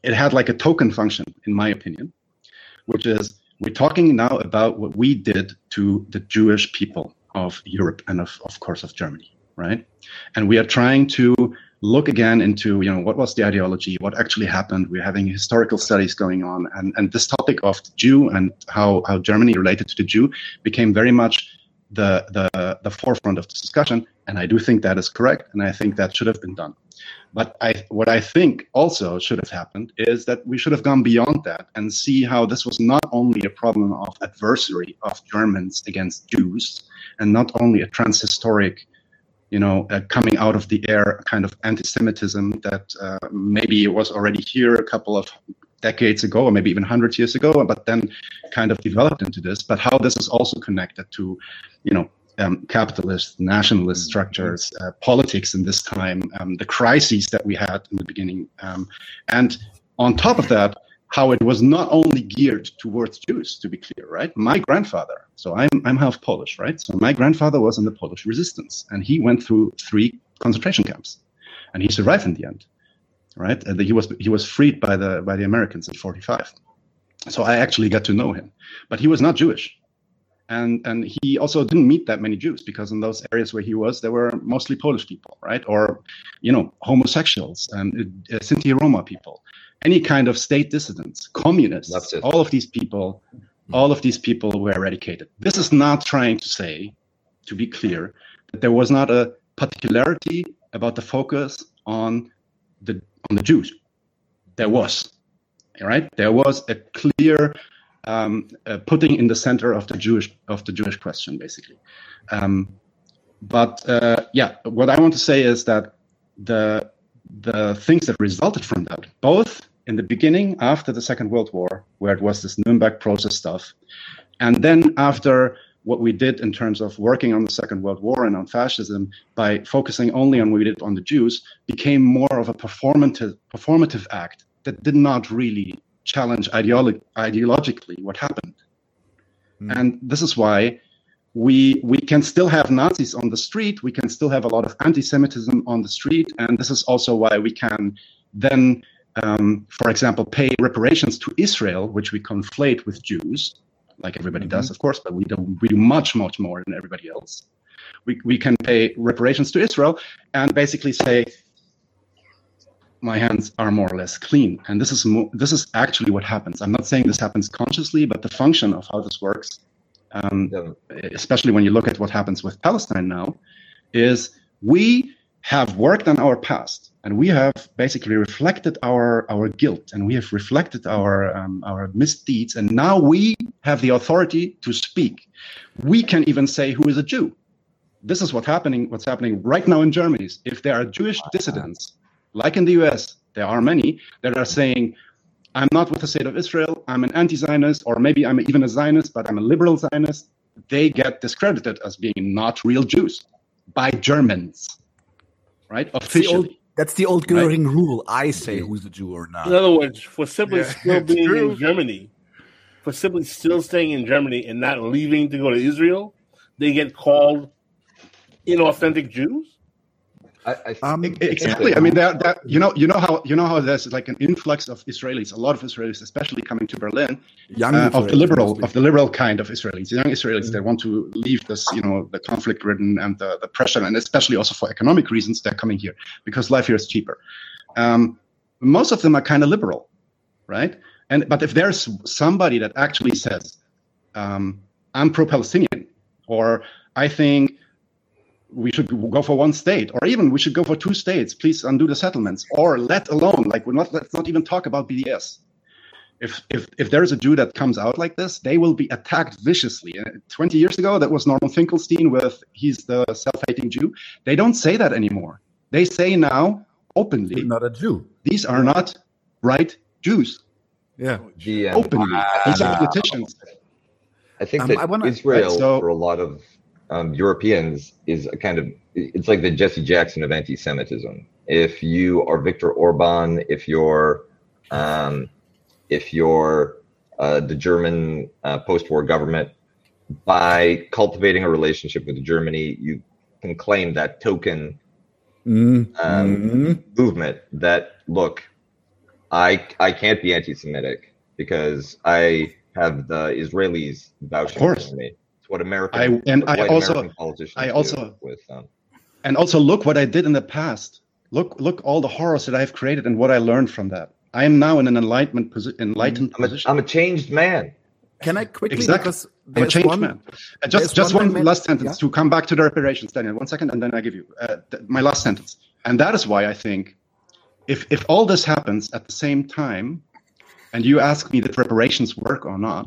It had like a token function, in my opinion, which is we're talking now about what we did to the Jewish people of Europe and of, of course of Germany, right? And we are trying to look again into you know what was the ideology, what actually happened. We're having historical studies going on, and and this topic of the Jew and how how Germany related to the Jew became very much the the the forefront of this discussion. And I do think that is correct, and I think that should have been done. But I, what I think also should have happened is that we should have gone beyond that and see how this was not only a problem of adversary of Germans against Jews, and not only a transhistoric, you know, uh, coming out of the air kind of anti-Semitism that uh, maybe was already here a couple of decades ago, or maybe even hundreds years ago, but then kind of developed into this. But how this is also connected to, you know, um, capitalist, nationalist structures, uh, politics in this time, um, the crises that we had in the beginning, um, and on top of that, how it was not only geared towards Jews, to be clear, right? My grandfather, so I'm I'm half Polish, right? So my grandfather was in the Polish resistance, and he went through three concentration camps, and he survived in the end. right? And he was he was freed by the by the Americans in 45. So I actually got to know him, but he was not Jewish, and and he also didn't meet that many Jews because in those areas where he was, there were mostly Polish people, right, or you know homosexuals and uh, Sinti Roma people, any kind of state dissidents, communists, all of these people, all of these people were eradicated. This is not trying to say, to be clear, that there was not a particularity about the focus on the on the Jews. There was, right? There was a clear um, uh, putting in the center of the Jewish of the Jewish question, basically. Um, but uh, yeah, what I want to say is that the the things that resulted from that, both in the beginning after the Second World War, where it was this Nuremberg process stuff, and then after what we did in terms of working on the Second World War and on fascism by focusing only on what we did on the Jews, became more of a performative performative act that did not really challenge ideolo- ideologically what happened. Hmm. And this is why we we can still have Nazis on the street. We can still have a lot of anti-Semitism on the street, and this is also why we can then, um, for example, pay reparations to Israel, which we conflate with Jews, like everybody does, of course, but we do we do much much more than everybody else. We we can pay reparations to Israel and basically say. My hands are more or less clean, and this is mo- this is actually what happens. I'm not saying this happens consciously, but the function of how this works um, Yeah. especially when you look at what happens with Palestine now, is we have worked on our past and we have basically reflected our our guilt and we have reflected our um, our misdeeds and now we have the authority to speak. We can even say who is a Jew. This is what's happening. What's happening right now in Germany? If there are Jewish dissidents, like in the U.S., there are many that are saying, I'm not with the state of Israel. I'm an anti-Zionist, or maybe I'm even a Zionist, but I'm a liberal Zionist. They get discredited as being not real Jews by Germans, right? That's the old, Officially. That's the old Goering rule. I say who's a Jew or not. In other words, for simply Yeah, still being true. in Germany, for simply still staying in Germany and not leaving to go to Israel, they get called inauthentic Jews. I, I Um, Exactly. I mean, that, that you know, you know how you know how there's like an influx of Israelis, a lot of Israelis, especially coming to Berlin, Young uh, of the liberal mostly. of the liberal kind of Israelis, young Israelis that want to leave this, you know, the conflict ridden and the, the pressure, and especially also for economic reasons, they're coming here because life here is cheaper. Um, most of them are kind of liberal, right? And but if there's somebody that actually says, um, "I'm pro-Palestinian," or "I think we should go for one state, or even we should go for two states. Please undo the settlements, or let alone like we're not. Let's not even talk about BDS. If if if there is a Jew that comes out like this, they will be attacked viciously. Uh, Twenty years ago, that was Norman Finkelstein with he's the self-hating Jew. They don't say that anymore. They say now openly, You're not a Jew. these are not right Jews. Yeah. the, um, Openly, these are politicians. I think Um, that I wanna- Israel, Right, so- for a lot of um, Europeans, is a kind of it's like the Jesse Jackson of anti-Semitism. If you are Viktor Orban, if you're um, if you're uh, the German uh, post-war government, by cultivating a relationship with Germany, you can claim that token Mm. um, movement that look i i can't be anti-semitic because i have the israelis vouching for me what american I- and what I also- American politicians I also- with um, and also look what I did in the past. Look, look all the horrors that I've created and what I learned from that. I am now in an enlightenment posi- enlightened I'm, a, position. I'm a changed man Can I quickly Exactly. because I'm a changed one, man. Uh, just just one one man- last sentence yeah. to come back to the reparations, Daniel. One second, and then I give you uh, th- my last sentence. And that is why I think if if all this happens at the same time, and you ask me that reparations work or not,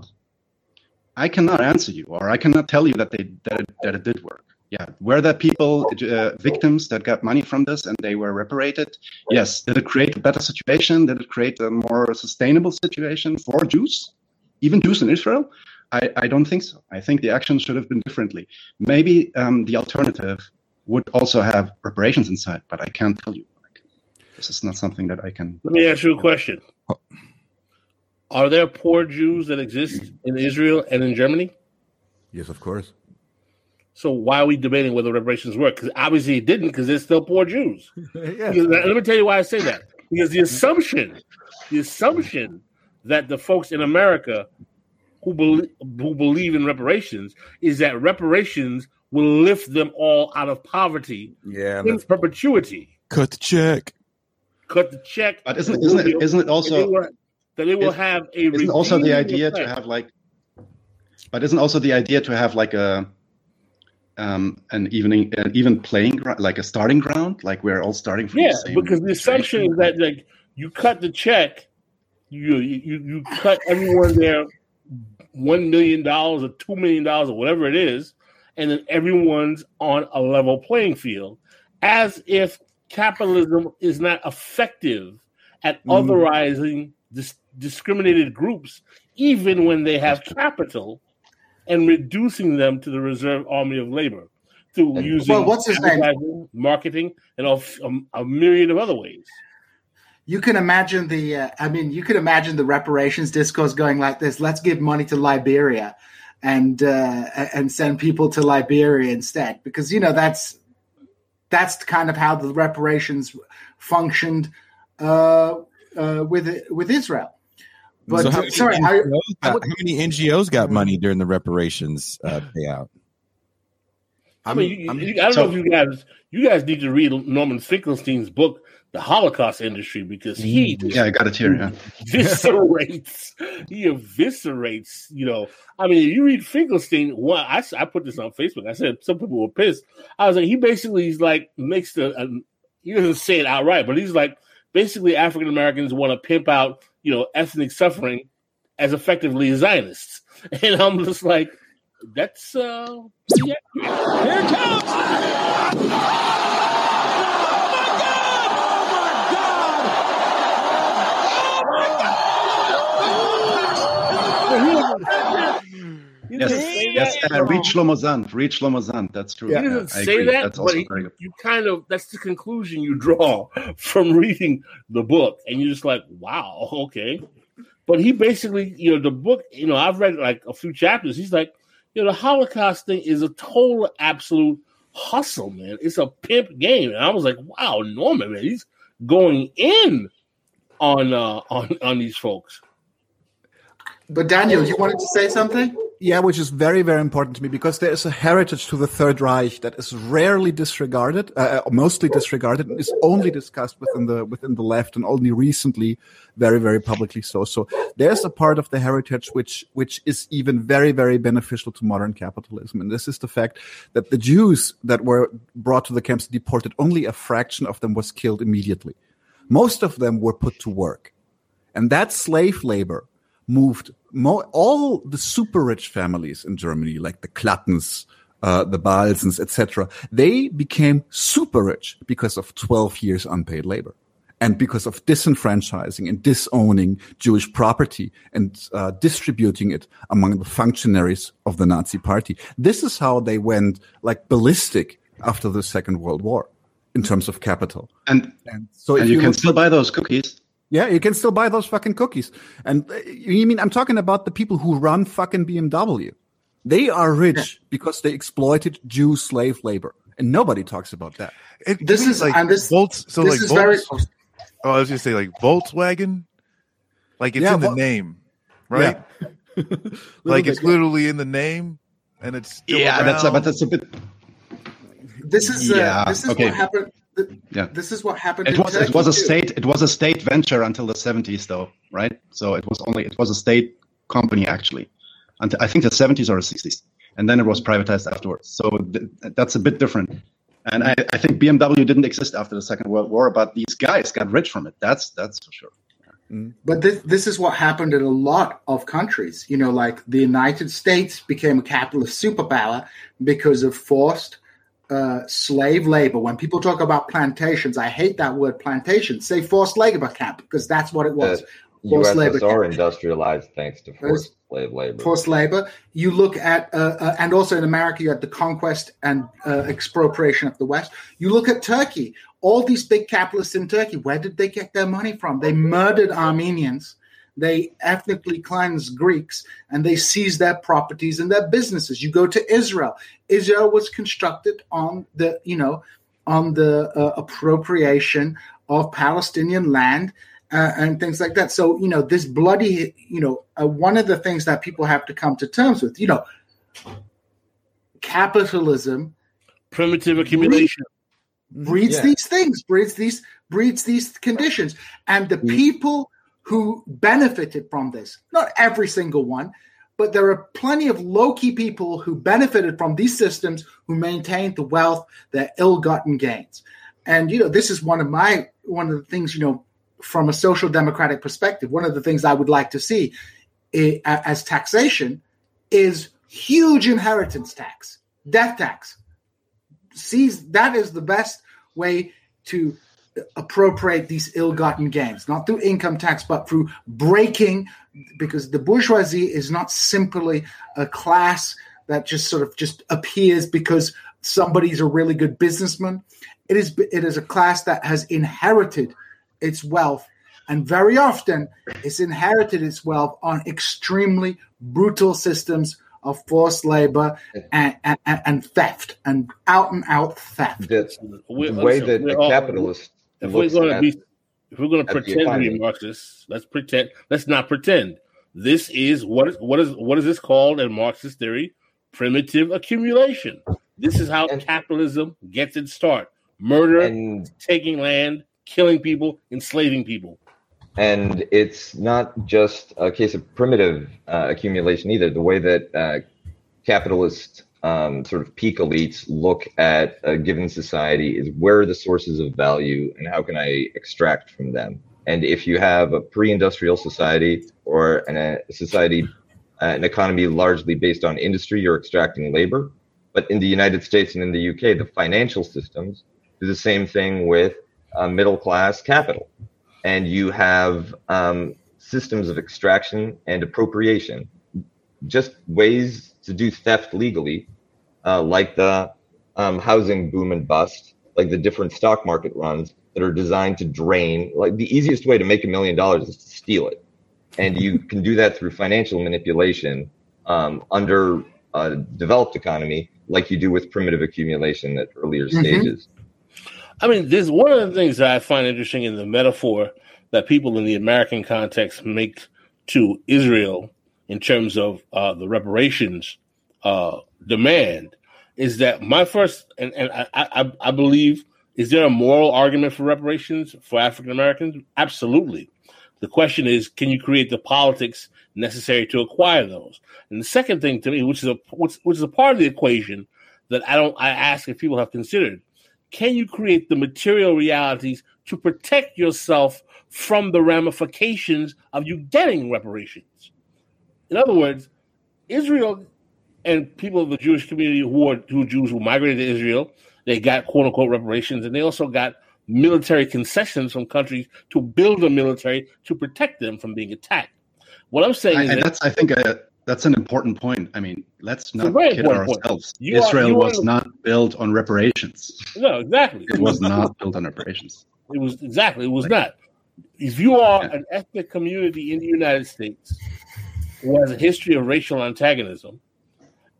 I cannot answer you, or I cannot tell you that they that it, that it did work. Yeah, were there people, uh, victims that got money from this and they were reparated? Yes. Did it create a better situation? Did it create a more sustainable situation for Jews, even Jews in Israel? I, I don't think so. I think the action should have been differently. Maybe um, the alternative would also have reparations inside, but I can't tell you. Like, this is not something that I can. Let me ask you a question. Are there poor Jews that exist in Israel and in Germany? Yes, of course. So why are we debating whether reparations work? Because obviously it didn't, because there's still poor Jews. yeah. Let me tell you why I say that. because the assumption, the assumption that the folks in America who believe who believe in reparations is that reparations will lift them all out of poverty Yeah, in perpetuity. cut the check. Cut the check. But isn't isn't it isn't it also will, that it will Is- have a isn't also the idea to have like but isn't also the idea to have like a um an evening an even playing ground like a starting ground? Like we're all starting from Yeah, the same because the assumption is that like you cut the check, you you you cut everyone there one million dollars or two million dollars or whatever it is, and then everyone's on a level playing field, as if capitalism is not effective at Mm. authorizing dis- discriminated groups, even when they have capital, and reducing them to the reserve army of labor through using Well, what's his name? marketing, and a myriad of other ways. You can imagine the, uh, I mean, you can imagine the reparations discourse going like this: Let's give money to Liberia, and uh, and send people to Liberia instead, because you know that's that's kind of how the reparations functioned uh, uh, with with Israel. But so how many, sorry, I, NGOs I got, how many NGOs got money during the reparations uh, payout? I mean, I'm- you- I don't so- know if you guys you guys need to read Norman Finkelstein's book, The Holocaust Industry, because he just yeah i got it here yeah. eviscerates he eviscerates you know. I mean you read finkelstein one I, s- I put this on facebook. I said some people were pissed. I was like he basically is like makes the uh, he doesn't say it outright but he's like basically african americans want to pimp out you know ethnic suffering as effectively as zionists and i'm just like that's uh yeah. here comes He yes say yes that. uh, reach lomozant reach lomozant that's true He yeah, doesn't I say that, that's but also he- you kind of that's the conclusion you draw from reading the book, and you're just like, wow, okay. But he basically, you know, the book, you know, I've read like a few chapters. He's like, you know, the Holocaust thing is a total absolute hustle, man. It's a pimp game, and I was like, wow, Norman, man, he's going in on uh on on these folks. But Daniel, you wanted to say something? Yeah, which is very, very important to me because there is a heritage to the Third Reich that is rarely disregarded, uh, uh, mostly disregarded, and is only discussed within the within the left, and only recently, very, very publicly so. So there's a part of the heritage which which is even very, very beneficial to modern capitalism, and this is the fact that the Jews that were brought to the camps deported, only a fraction of them was killed immediately. Most of them were put to work, and that slave labor moved mo- all the super rich families in Germany, like the Klattens, uh, the Bahlsens, etc. They became super rich because of 12 years unpaid labor and because of disenfranchising and disowning Jewish property and uh, distributing it among the functionaries of the Nazi party. This is how they went like ballistic after the Second World War in terms of capital. and And so and if you, you can still buy those cookies yeah, you can still buy those fucking cookies. And uh, you mean I'm talking about the people who run fucking BMW? They are rich because they exploited Jew slave labor, and nobody talks about that. It, This is- like and this- Volts. So this like is Volts, very. Oh, I was gonna say like Volkswagen. Like it's Yeah, in the Vol- name, right? like it's literally in the name, and it's still yeah that's a, but that's a bit This is uh, this is okay. what happened. Th- Yeah. This is what happened. it in was it was a too. state it was a state venture until the 70s though right so it was only it was a state company actually until i think the 70s or the 60s and then it was privatized afterwards so th- that's a bit different and I, I think bmw didn't exist after the second world war but these guys got rich from it that's that's for sure mm-hmm. But this this is what happened in a lot of countries. You know, like the United States became a capitalist superpower because of forced uh, slave labor. When people talk about plantations, I hate that word plantation. Say forced labor camp because that's what it was. The Forced labor camp. industrialized thanks to forced slave labor. forced labor. You look at, uh, uh, and also in America, you had the conquest and uh, expropriation of the West. You look at Turkey. All these big capitalists in Turkey, where did they get their money from? They murdered Armenians. They ethnically cleanse Greeks and they seize their properties and their businesses. You go to Israel. Israel was constructed on the, you know, on the uh, appropriation of Palestinian land uh, and things like that. So, you know, this bloody, you know, uh, one of the things that people have to come to terms with, you know, capitalism Primitive accumulation. breeds Yeah. these things, breeds these breeds these conditions, and the people who benefited from this, not every single one, but there are plenty of low key people who benefited from these systems who maintained the wealth, their ill gotten gains, and you know this is one of my one of the things you know from a social democratic perspective, one of the things I would like to see as taxation is huge inheritance tax, death tax. Sees that is the best way to appropriate these ill-gotten gains. Not through income tax but through breaking because the bourgeoisie is not simply a class that just sort of just appears because somebody's a really good businessman. It is it is a class that has inherited its wealth and very often it's inherited its wealth on extremely brutal systems of forced labor and, and, and theft and out and out theft. The, the way that we're a capitalist If we're going to at be, if we're going to pretend to be. Marxists, let's pretend. Let's not pretend. This is what is what is what is this called in Marxist theory? Primitive accumulation. This is how And- capitalism gets its start: murder, and taking land, killing people, enslaving people. and it's not just a case of primitive uh, accumulation either. The way that uh, capitalist um, sort of peak elites look at a given society is where are the sources of value and how can I extract from them. And if you have a pre-industrial society or an, a society, uh, an economy largely based on industry, you're extracting labor. But in the United States and in the UK, the financial systems do the same thing with uh, middle class capital and you have um, systems of extraction and appropriation, just ways to do theft legally, uh, like the um, housing boom and bust, like the different stock market runs that are designed to drain. Like the easiest way to make a million dollars is to steal it, and you can do that through financial manipulation um, under a developed economy, like you do with primitive accumulation at earlier Mhm. stages. I mean, there's one of the things that I find interesting in the metaphor that people in the American context make to Israel in terms of uh, the reparations uh, demand is that my first and, and I, I, I believe is there a moral argument for reparations for African Americans? Absolutely. The question is, can you create the politics necessary to acquire those? And the second thing to me, which is a which, which is a part of the equation that I don't I ask if people have considered, can you create the material realities to protect yourself from the ramifications of you getting reparations? In other words, Israel and people of the Jewish community who are who Jews who migrated to Israel, they got quote unquote reparations, and they also got military concessions from countries to build a military to protect them from being attacked. What I'm saying I, is that that's, I think, uh, that's an important point. I mean, let's not kid ourselves. Israel are- was not built on reparations. no, exactly. It was not built on reparations. It was exactly. It was not. If you are Yeah. an ethnic community in the United States who has a history of racial antagonism,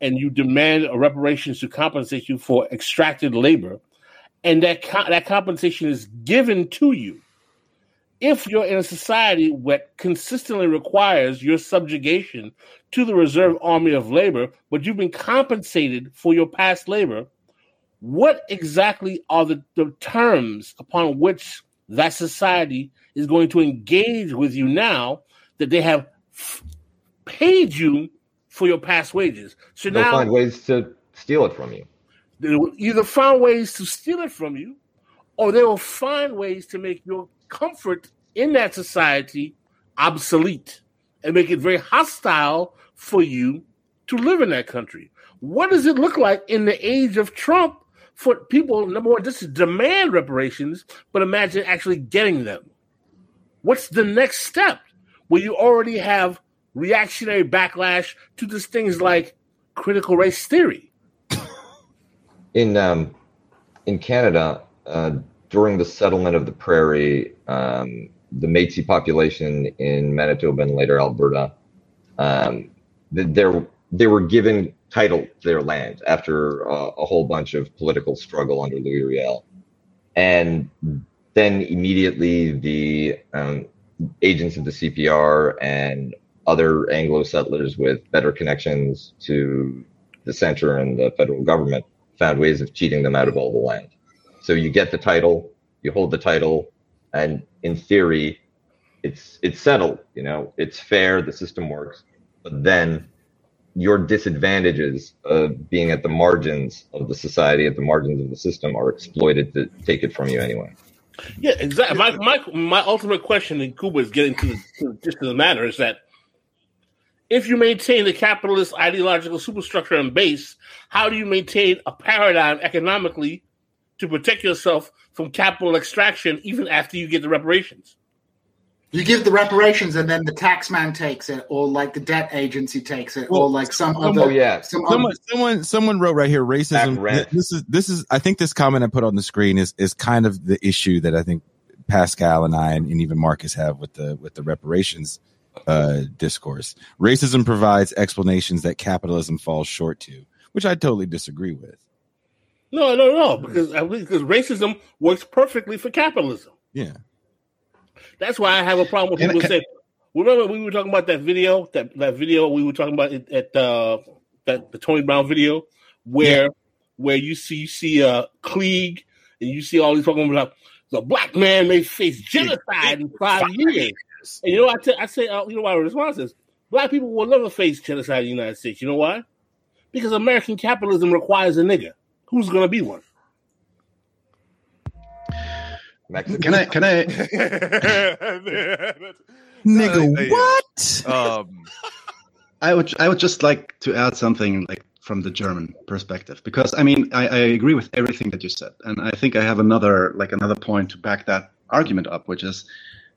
and you demand a reparations to compensate you for extracted labor, and that co- that compensation is given to you, if you're in a society that consistently requires your subjugation to the reserve army of labor, but you've been compensated for your past labor, what exactly are the, the terms upon which that society is going to engage with you now that they have f- paid you for your past wages? So They'll now find ways to steal it from you. they will either find ways to steal it from you, or they will find ways to make your comfort in that society obsolete and make it very hostile for you to live in that country. What does it look like in the age of Trump for people, number one, just to demand reparations, but imagine actually getting them? What's the next step where you already have reactionary backlash to just things like critical race theory? in um, in Canada, uh, during the settlement of the prairie, um, the Métis population in Manitoba and later Alberta, um, they were given title to their land after uh, a whole bunch of political struggle under Louis Riel, and then immediately the um, agents of the CPR and other Anglo settlers with better connections to the center and the federal government found ways of cheating them out of all the land. So you get the title, you hold the title, and in theory, it's it's settled. You know, it's fair. The system works, but then your disadvantages of being at the margins of the society, at the margins of the system, are exploited to take it from you anyway. Yeah, exactly. My my my ultimate question in Kuba is getting to the to, just to the matter is that if you maintain the capitalist ideological superstructure and base, how do you maintain a paradigm economically to protect yourself from capital extraction even after you get the reparations? You give the reparations, and then the tax man takes it, or like the debt agency takes it, or like some some- other. Oh yeah, some Someone, other, someone, someone wrote right here. Racism. Rent. This is this is. I think this comment I put on the screen is is kind of the issue that I think Pascal and I and, and even Marcus have with the with the reparations uh, discourse. Racism provides explanations that capitalism falls short to, which I totally disagree with. No, no, no, because I because racism works perfectly for capitalism. Yeah. That's why I have a problem with people can- say. Remember we were talking about that video, that that video we were talking about it at uh, that the Tony Brown video, where where you see you see uh Klieg and you see all these talking about the black man may face genocide in five years. And you know, I t- I say, uh, you know, my response is black people will never face genocide in the United States. You know why? Because American capitalism requires a nigga. Who's going to be one? Mexico. Can I? Can I? Nigga, what? Um, I would I would just like to add something like from the German perspective because I mean I, I agree with everything that you said and I think I have another like another point to back that argument up which is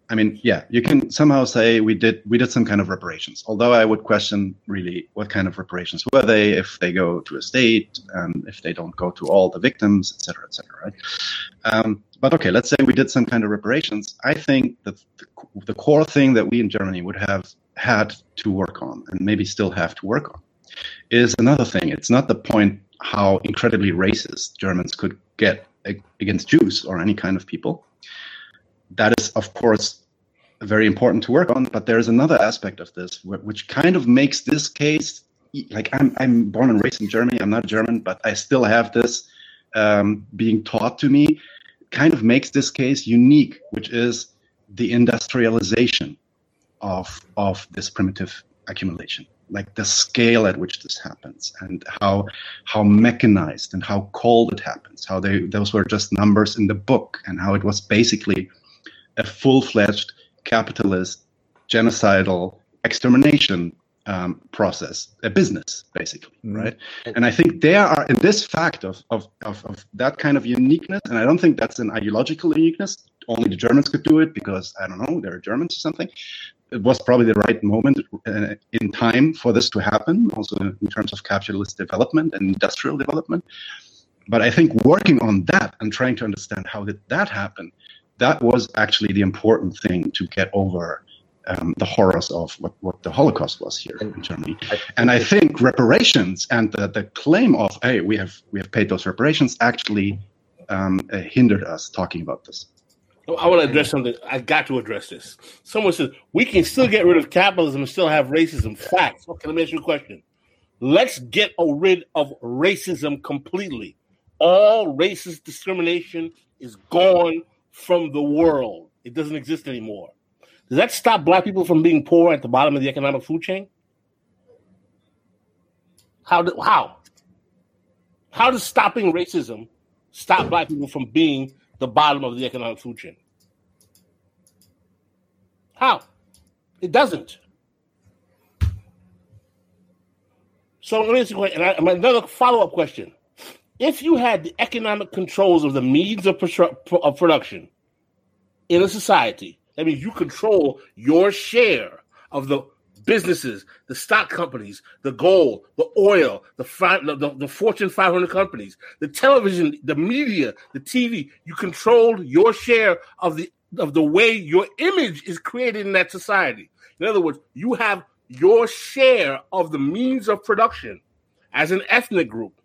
I mean yeah you can somehow say we did we did some kind of reparations although I would question really what kind of reparations were they if they go to a state and if they don't go to all the victims etc etc right um, but okay let's say we did some kind of reparations I think that the, the core thing that we in Germany would have had to work on and maybe still have to work on is another thing. It's not the point how incredibly racist Germans could get against Jews or any kind of people. That is, of course, very important to work on. But there's another aspect of this wh- which kind of makes this case like I'm, I'm born and raised in Germany. I'm not German, but I still have this um, being taught to me. Kind of makes this case unique, which is the industrialization of of this primitive accumulation like the scale at which this happens and how how mechanized and how cold it happens how they those were just numbers in the book and how it was basically a full-fledged capitalist genocidal extermination um, process a business basically Mhm. right and i think there are in this fact of, of, of, of that kind of uniqueness and i don't think that's an ideological uniqueness only the germans could do it because i don't know they're germans or something it was probably the right moment uh, in time for this to happen, also in terms of capitalist development and industrial development. But I think working on that and trying to understand how did that happen, that was actually the important thing to get over um, the horrors of what, what the Holocaust was here in Germany. And I think reparations and the, the claim of hey we have we have paid those reparations actually um, uh, hindered us talking about this. I want to address something. I got to address this. Someone says we can still get rid of capitalism and still have racism. Facts. Okay, let me ask you a question. Let's get rid of racism completely. All racist discrimination is gone from the world. It doesn't exist anymore. Does that stop black people from being poor at the bottom of the economic food chain? How? Do, how? How does stopping racism stop black people from being the bottom of the economic food chain? How? It doesn't. So let me ask you another follow up question. If you had the economic controls of the means of, of production in a society, that means you control your share of the businesses, the stock companies, the gold, the oil, the, the, the, the Fortune 500 companies, the television, the media, the TV. You control your share of the of the way your image is created in that society. In other words, you have your share of the means of production as an ethnic group,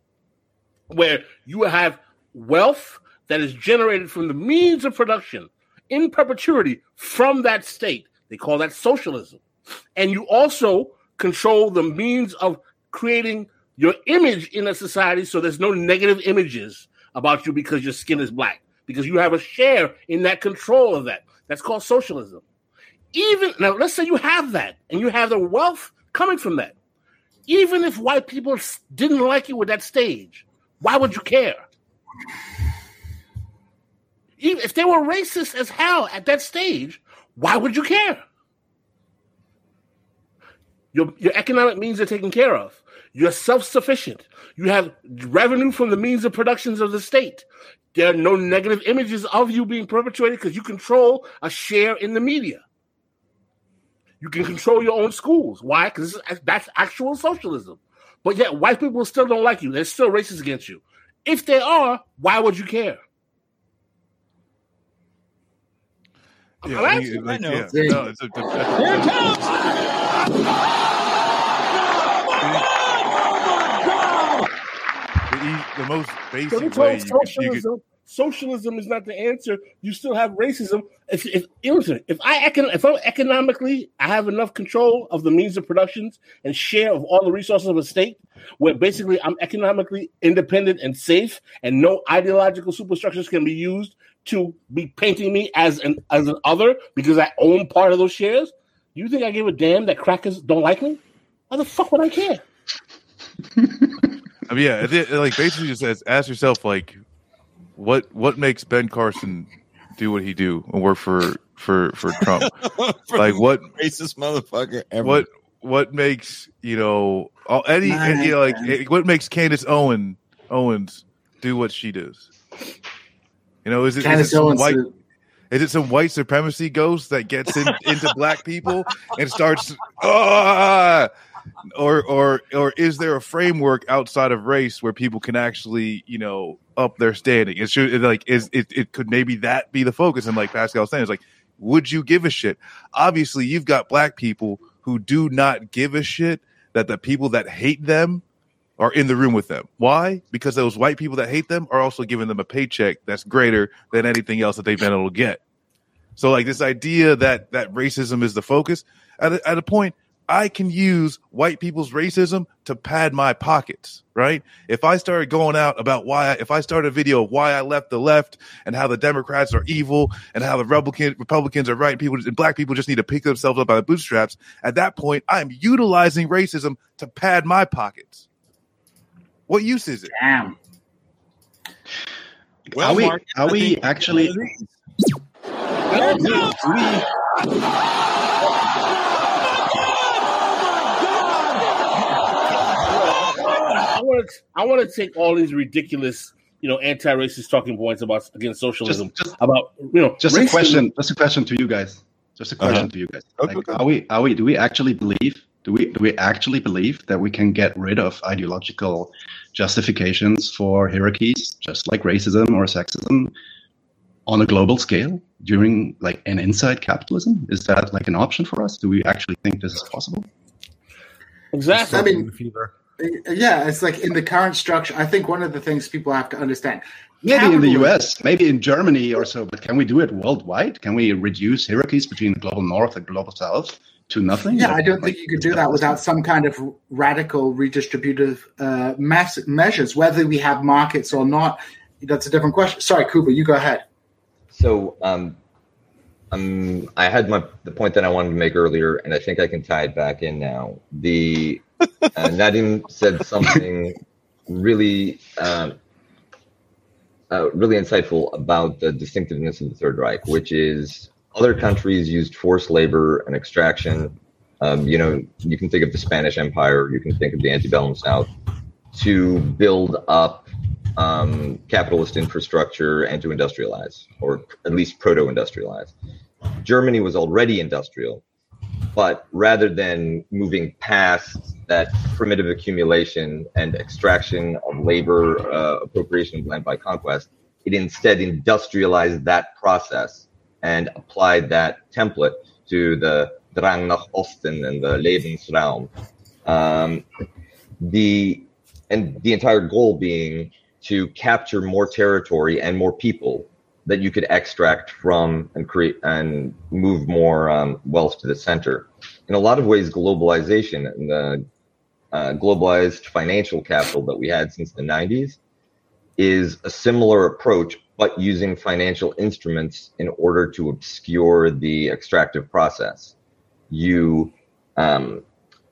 where you have wealth that is generated from the means of production in perpetuity from that state. They call that socialism. And you also control the means of creating your image in a society so there's no negative images about you because your skin is black, because you have a share in that control of that. That's called socialism. Even now, let's say you have that and you have the wealth coming from that. Even if white people didn't like you at that stage, why would you care? Even if they were racist as hell at that stage, why would you care? Your, your economic means are taken care of. You're self sufficient. You have revenue from the means of productions of the state. There are no negative images of you being perpetuated because you control a share in the media. You can control your own schools. Why? Because that's actual socialism. But yet, white people still don't like you. They're still racist against you. If they are, why would you care? Yeah, I'm I like, I know. yeah, no, it's a, it's Here a, it comes! Oh the, e- the most basic way you could, you could socialism. Is not the answer. You still have racism. If if listen, if I econ, if I'm economically, I have enough control of the means of productions and share of all the resources of a state, where basically I'm economically independent and safe, and no ideological superstructures can be used to be painting me as an as an other because I own part of those shares. You think I give a damn that crackers don't like me? Why the fuck would I care? I mean, yeah, like basically just ask yourself, like, what what makes Ben Carson do what he do and work for for for Trump? For like, what racist motherfucker ever. what what makes you know all, any you know, like eh, what makes Candace Owen Owens do what she does? You know, is it, is it Candace some Owens, white is it some white supremacy ghost that gets in, into black people and starts ah, or or or is there a framework outside of race where people can actually you know up their standing? It should it, like is it, it could maybe that be the focus? And like Pascal saying, it's like would you give a shit? Obviously, you've got black people who do not give a shit that the people that hate them are in the room with them. Why? Because those white people that hate them are also giving them a paycheck that's greater than anything else that they've been able to get. So like this idea that that racism is the focus at a, at a point I can use white people's racism to pad my pockets, right? If I started going out about why, I, if I started a video of why I left the left and how the Democrats are evil and how the Republican, Republicans are right, and people and black people just need to pick themselves up by the bootstraps. At that point, I'm utilizing racism to pad my pockets. What use is it? Damn. are we, Mark, are I we think- actually? Here it want to I want to take all these ridiculous, you know, anti-racist talking points about against socialism Just- just- about you know Just a question. Just a question to you guys. Just a question Uh-huh. to you guys. Okay, Like, okay. are we? Are we? Do we actually believe? Do we? Do we actually believe that we can get rid of ideological justifications for hierarchies, just like racism or sexism, on a global scale during like an inside capitalism? Is that like an option for us? Do we actually think this is possible? exactly. I mean, fever. Yeah, it's like in the current structure. I think one of the things people have to understand. Maybe in the U.S., maybe in Germany or so, but can we do it worldwide? Can we reduce hierarchies between the global north and global south to nothing? Yeah, I don't like- think you could do that without some kind of radical redistributive uh, mass measures. Whether we have markets or not, that's a different question. Sorry, Kuba, you go ahead. So um, um, I had my the point that I wanted to make earlier, and I think I can tie it back in now. The uh, Nadim said something really, um, uh, really insightful about the distinctiveness of the Third Reich, which is other countries used forced labor and extraction. Um, you know, you can think of the Spanish Empire, you can think of the antebellum South, to build up um, capitalist infrastructure and to industrialize, or at least proto industrialize. Germany was already industrial, but rather than moving past that primitive accumulation and extraction of labor, uh, appropriation of land by conquest, it instead industrialized that process and applied that template to the Drang nach Osten and the Lebensraum. Um, the and the entire goal being to capture more territory and more people that you could extract from and create and move more um, wealth to the center. In a lot of ways, globalization and the uh, globalized financial capital that we had since the 90s is a similar approach, but using financial instruments in order to obscure the extractive process. You um,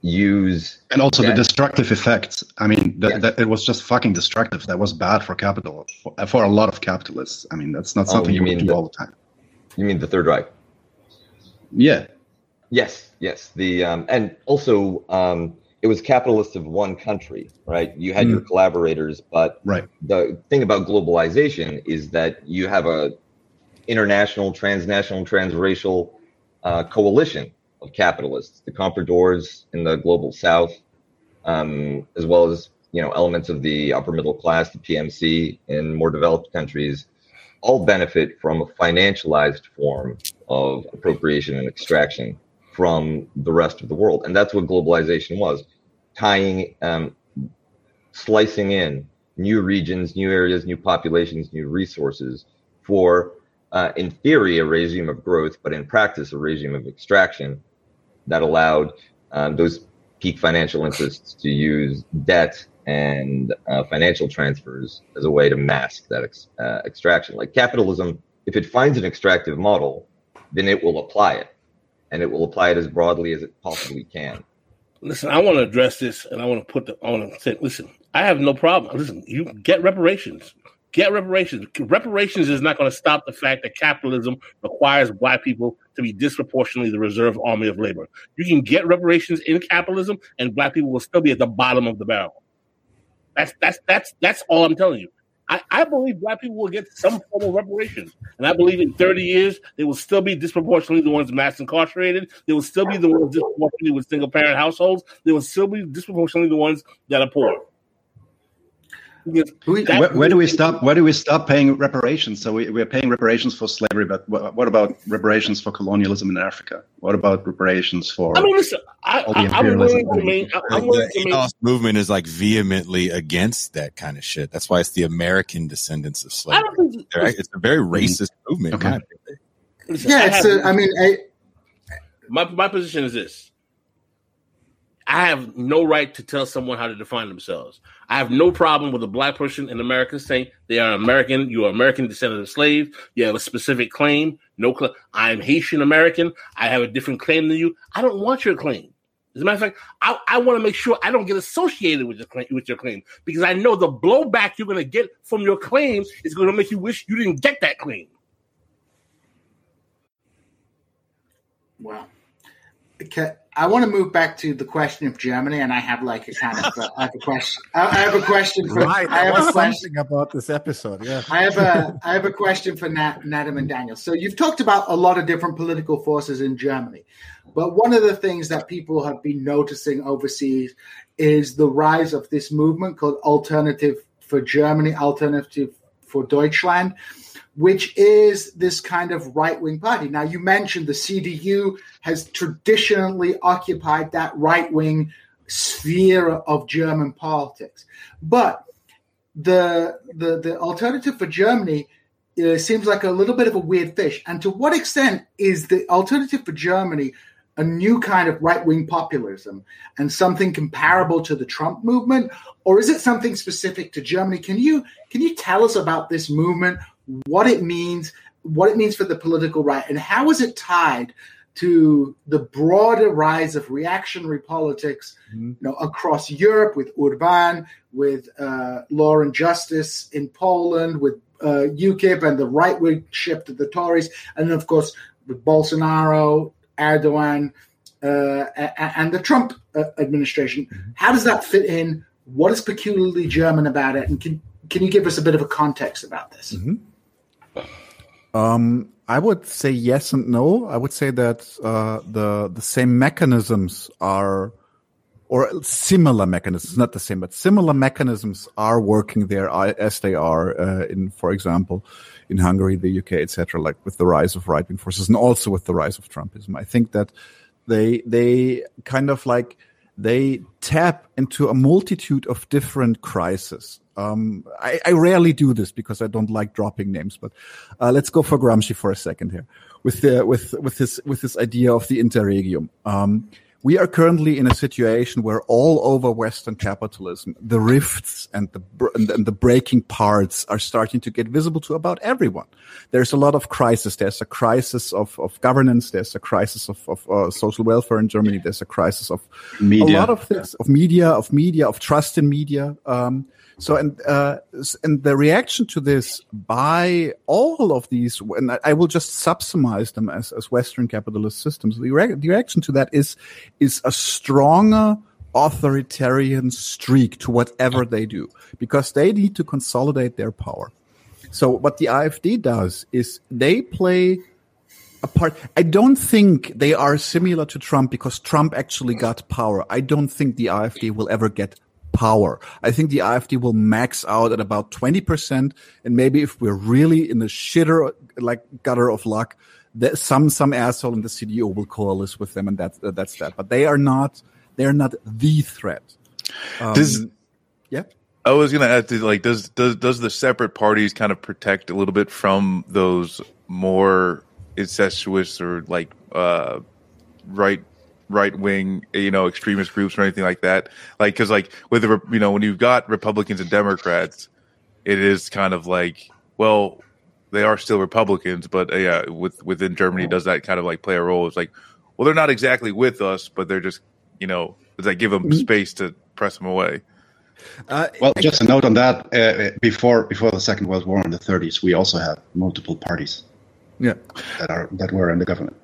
use and also Yeah. the destructive effects. I mean, th- Yeah. that, it was just fucking destructive. That was bad for capital for, for a lot of capitalists. I mean, that's not Oh, something you you, mean do the- all the time. you mean the Third Reich? Yeah, Yes, yes. The um, and also um, it was capitalists of one country, right? You had your collaborators, but right. the thing about globalization is that you have a international, transnational, transracial uh, coalition of capitalists, the compradors in the global south, um, as well as you know elements of the upper middle class, the PMC in more developed countries, all benefit from a financialized form of appropriation and extraction from the rest of the world, and that's what globalization was, tying, um, slicing in new regions, new areas, new populations, new resources for, uh, in theory, a regime of growth, but in practice, a regime of extraction that allowed um, those peak financial interests to use debt and uh, financial transfers as a way to mask that ex- uh, extraction. Like capitalism, if it finds an extractive model, then it will apply it, and it will apply it as broadly as it possibly can. Listen, I want to address this, and I want to put the. I want to say, listen, I have no problem. Listen, you get reparations. Get reparations. Reparations is not going to stop the fact that capitalism requires black people to be disproportionately the reserve army of labor. You can get reparations in capitalism, and black people will still be at the bottom of the barrel. That's that's that's that's all I'm telling you. I, I believe black people will get some form of reparations. And I believe in 30 years, they will still be disproportionately the ones mass incarcerated. They will still be the ones disproportionately with single parent households. They will still be disproportionately the ones that are poor. Because We- that- Where, where do we stop? Where do we stop paying reparations? So we, we're paying reparations for slavery, but what, what about reparations for colonialism in Africa? What about reparations for? I mean, listen, I, All the I, I'm willing to make. I- I'm willing to make. Movement is like vehemently against that kind of shit. That's why it's the American descendants of I slavery. don't think. It's a very mm-hmm. racist movement. Okay. my opinion. listen, yeah, I it's. have- A, I mean, I, my my position is this. I have no right to tell someone how to define themselves. I have no problem with a black person in America saying they are American. You are American descendant of slaves. You have a specific claim. No, cl- I'm Haitian American. I have a different claim than you. I don't want your claim. As a matter of fact, I, I want to make sure I don't get associated with your claim, with your claim because I know the blowback you're going to get from your claim is going to make you wish you didn't get that claim. Well, okay, I want to move back to the question of Germany, and I have like a kind of uh, I have a question. I I have a question for. Right. I have a question. about this episode. Yeah. I have a I have a question for Nat, Nadim and Daniel. So you've talked about a lot of different political forces in Germany, but one of the things that people have been noticing overseas is the rise of this movement called Alternative for Germany, Alternative for Deutschland, which is this kind of right wing party. Now you mentioned the CDU has traditionally occupied that right wing sphere of German politics, but the the the alternative for Germany uh, seems like a little bit of a weird fish. And to what extent is the alternative for Germany a new kind of right wing populism and something comparable to the Trump movement, or is it something specific to Germany? Can you can you tell us about this movement, what it means, what it means for the political right, and how is it tied? To the broader rise of reactionary politics, you know, across Europe with Orbán, with uh, Law and Justice in Poland, with uh, UKIP and the right wing shift of the Tories, and then, of course with Bolsonaro, Erdogan, uh, and the Trump uh, administration. How does that fit in? What is peculiarly German about it? And can can you give us a bit of a context about this? Um, I would say yes and no. I would say that uh, the the same mechanisms are, or similar mechanisms, not the same, but similar mechanisms are working there as they are uh, in, for example, in Hungary, the UK, etc. Like with the rise of right wing forces, and also with the rise of Trumpism. I think that they they kind of like they tap into a multitude of different crises. Um, I, I, rarely do this because I don't like dropping names, but uh, let's go for Gramsci for a second here with the with with this with this idea of the interregnum. Um, we are currently in a situation where all over Western capitalism, the rifts and the and the breaking parts are starting to get visible to about everyone. There's a lot of crisis. There's a crisis of, of governance. There's a crisis of, of uh, social welfare in Germany. There's a crisis of media. a lot of things of media, of media, of trust in media. Um, so, and uh, and the reaction to this by all of these, and I will just subsumize them as, as Western capitalist systems. The, re- the reaction to that is is a stronger authoritarian streak to whatever they do because they need to consolidate their power. So, what the AfD does is they play a part. I don't think they are similar to Trump because Trump actually got power. I don't think the AfD will ever get power. I think the AfD will max out at about 20%. And maybe if we're really in the shitter, like gutter of luck, that some, some asshole in the CDU will coalesce with them. And that's, uh, that's that. But they are not, they're not the threat. Um, does, yeah. I was going to add to like, does, does, does the separate parties kind of protect a little bit from those more incestuous or like, uh, right right wing, you know, extremist groups or anything like that. Like, because like with the you know when you've got Republicans and Democrats, it is kind of like well they are still Republicans, but uh, yeah, with within Germany, does that kind of like play a role? It's like well they're not exactly with us, but they're just you know does that give them mm-hmm. space to press them away? Uh, well, just a note on that. Uh, before before the Second World War in the 30s, we also had multiple parties. Yeah, that are that were in the government.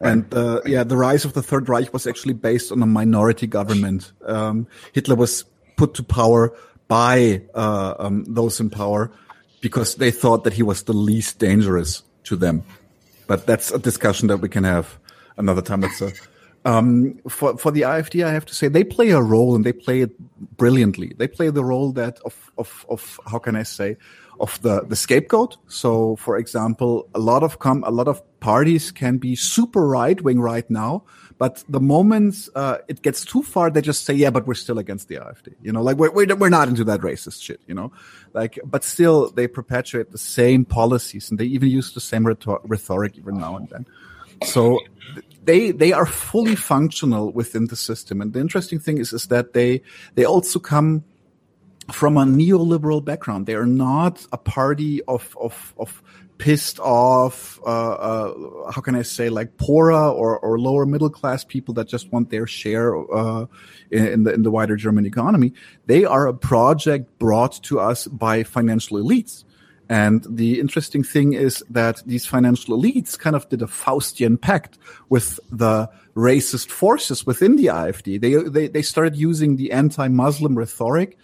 And uh, yeah, the rise of the Third Reich was actually based on a minority government. Um, Hitler was put to power by uh, um, those in power because they thought that he was the least dangerous to them. But that's a discussion that we can have another time. That's a, um, for for the AfD, I have to say they play a role and they play it brilliantly. They play the role that of of of how can I say of the, the scapegoat. So, for example, a lot of com- a lot of parties can be super right wing right now, but the moment uh, it gets too far, they just say, "Yeah, but we're still against the AfD." You know, like we're we're not into that racist shit. You know, like but still they perpetuate the same policies and they even use the same rhetor- rhetoric even now and then. So they they are fully functional within the system. And the interesting thing is is that they they also come from a neoliberal background. They are not a party of of of pissed off. Uh, uh, how can I say like poorer or, or lower middle class people that just want their share uh, in, in, the in the wider German economy. They are a project brought to us by financial elites. And the interesting thing is that these financial elites kind of did a Faustian pact with the racist forces within the AfD. They, they, they started using the anti-Muslim rhetoric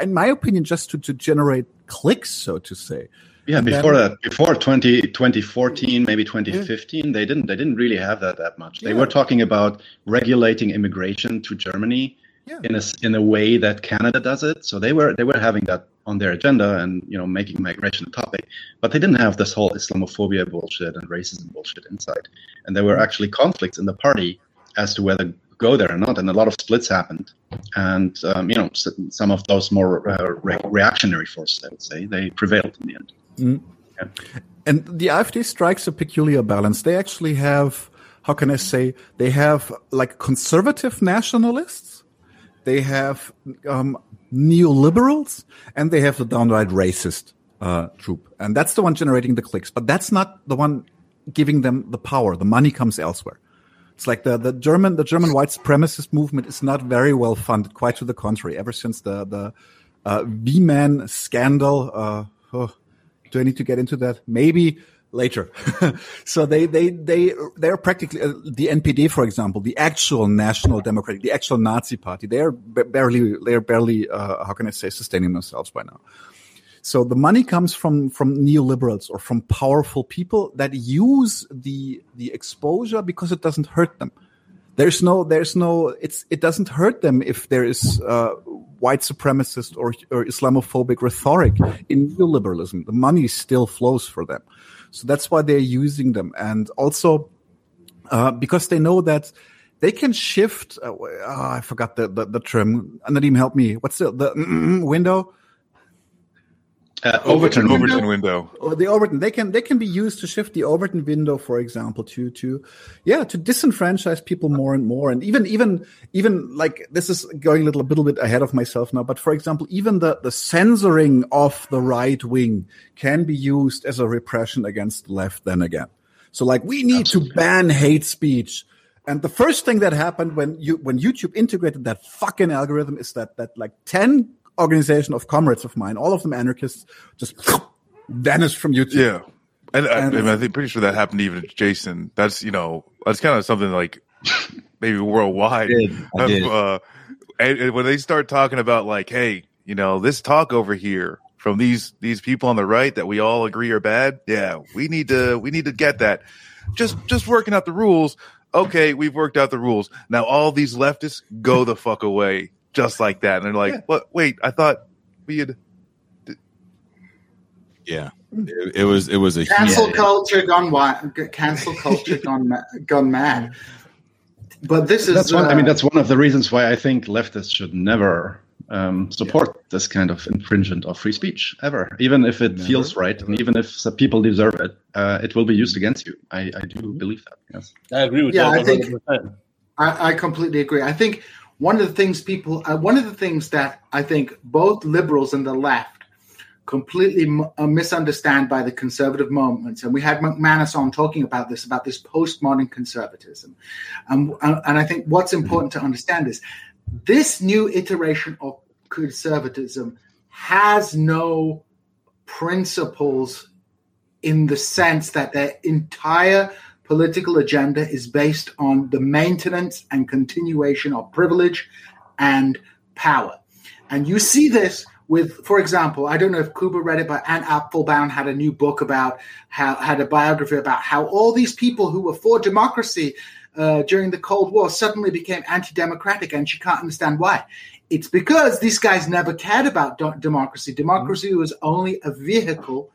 in my opinion, just to, to generate clicks, so to say. Yeah, and before then, that, before 20, 2014, maybe 2015, yeah. they didn't they didn't really have that that much. They yeah. were talking about regulating immigration to Germany yeah. in a in a way that Canada does it. So they were they were having that on their agenda and you know making migration a topic, but they didn't have this whole Islamophobia bullshit and racism bullshit inside. And there were mm. actually conflicts in the party as to whether go there or not, and a lot of splits happened. And um, you know, some of those more uh, re- reactionary forces, I would say, they prevailed in the end. Mm. Yeah. And the AfD strikes a peculiar balance. They actually have, how can I say, they have like conservative nationalists, they have um, neoliberals, and they have the downright racist uh, troop. And that's the one generating the clicks. But that's not the one giving them the power. The money comes elsewhere. It's like the, the German the German white supremacist movement is not very well funded. Quite to the contrary. Ever since the the uh, V-Man scandal, uh, oh, do I need to get into that? Maybe later. so they they they they're practically uh, the NPD, for example, the actual National Democratic, the actual Nazi Party. They are barely they're barely uh, how can I say sustaining themselves by now. So the money comes from from neoliberals or from powerful people that use the the exposure because it doesn't hurt them. There's no there's no it's it doesn't hurt them if there is uh, white supremacist or, or Islamophobic rhetoric in neoliberalism. The money still flows for them, so that's why they're using them. And also uh, because they know that they can shift. Uh, oh, I forgot the, the the term. Nadim, help me. What's the the mm, window? Uh, Overton, Overton window. Or the Overton. They can they can be used to shift the Overton window, for example, to to yeah to disenfranchise people more and more, and even even even like this is going a little a little bit ahead of myself now. But for example, even the the censoring of the right wing can be used as a repression against the left. Then again, so like we need Absolutely. to ban hate speech. And the first thing that happened when you when YouTube integrated that fucking algorithm is that that like ten organization of comrades of mine, all of them anarchists, just vanished from YouTube. Yeah. And, and I, I think pretty sure that happened even to Jason. That's you know that's kind of something like maybe worldwide. I did. I did. Uh, and, and when they start talking about like, hey, you know, this talk over here from these these people on the right that we all agree are bad. Yeah, we need to we need to get that. Just just working out the rules. Okay, we've worked out the rules. Now all these leftists go the fuck away just like that. And they're like, yeah. "What? Wait, I thought we had." Yeah, it, it was it was a cancel huge... culture gone wild. Cancel culture gone gone mad. But this is that's one. Uh, I mean, that's one of the reasons why I think leftists should never um, support yeah. this kind of infringement of free speech ever, even if it never, feels right and even if some people deserve it. Uh, it will be used against you. I, I do believe that. Yes, I agree with yeah, you. Yeah, I think I, I completely agree. I think one of the things people, uh, one of the things that I think both liberals and the left completely m- uh, misunderstand by the conservative movements, and we had McManus on talking about this, about this postmodern conservatism. Um, and I think what's important to understand is this new iteration of conservatism has no principles in the sense that their entire political agenda is based on the maintenance and continuation of privilege and power. And you see this with, for example, I don't know if Kuba read it, but Anne Applebaum had a new book about how, had a biography about how all these people who were for democracy uh, during the Cold War suddenly became anti democratic, and she can't understand why. It's because these guys never cared about democracy. Democracy was only a vehicle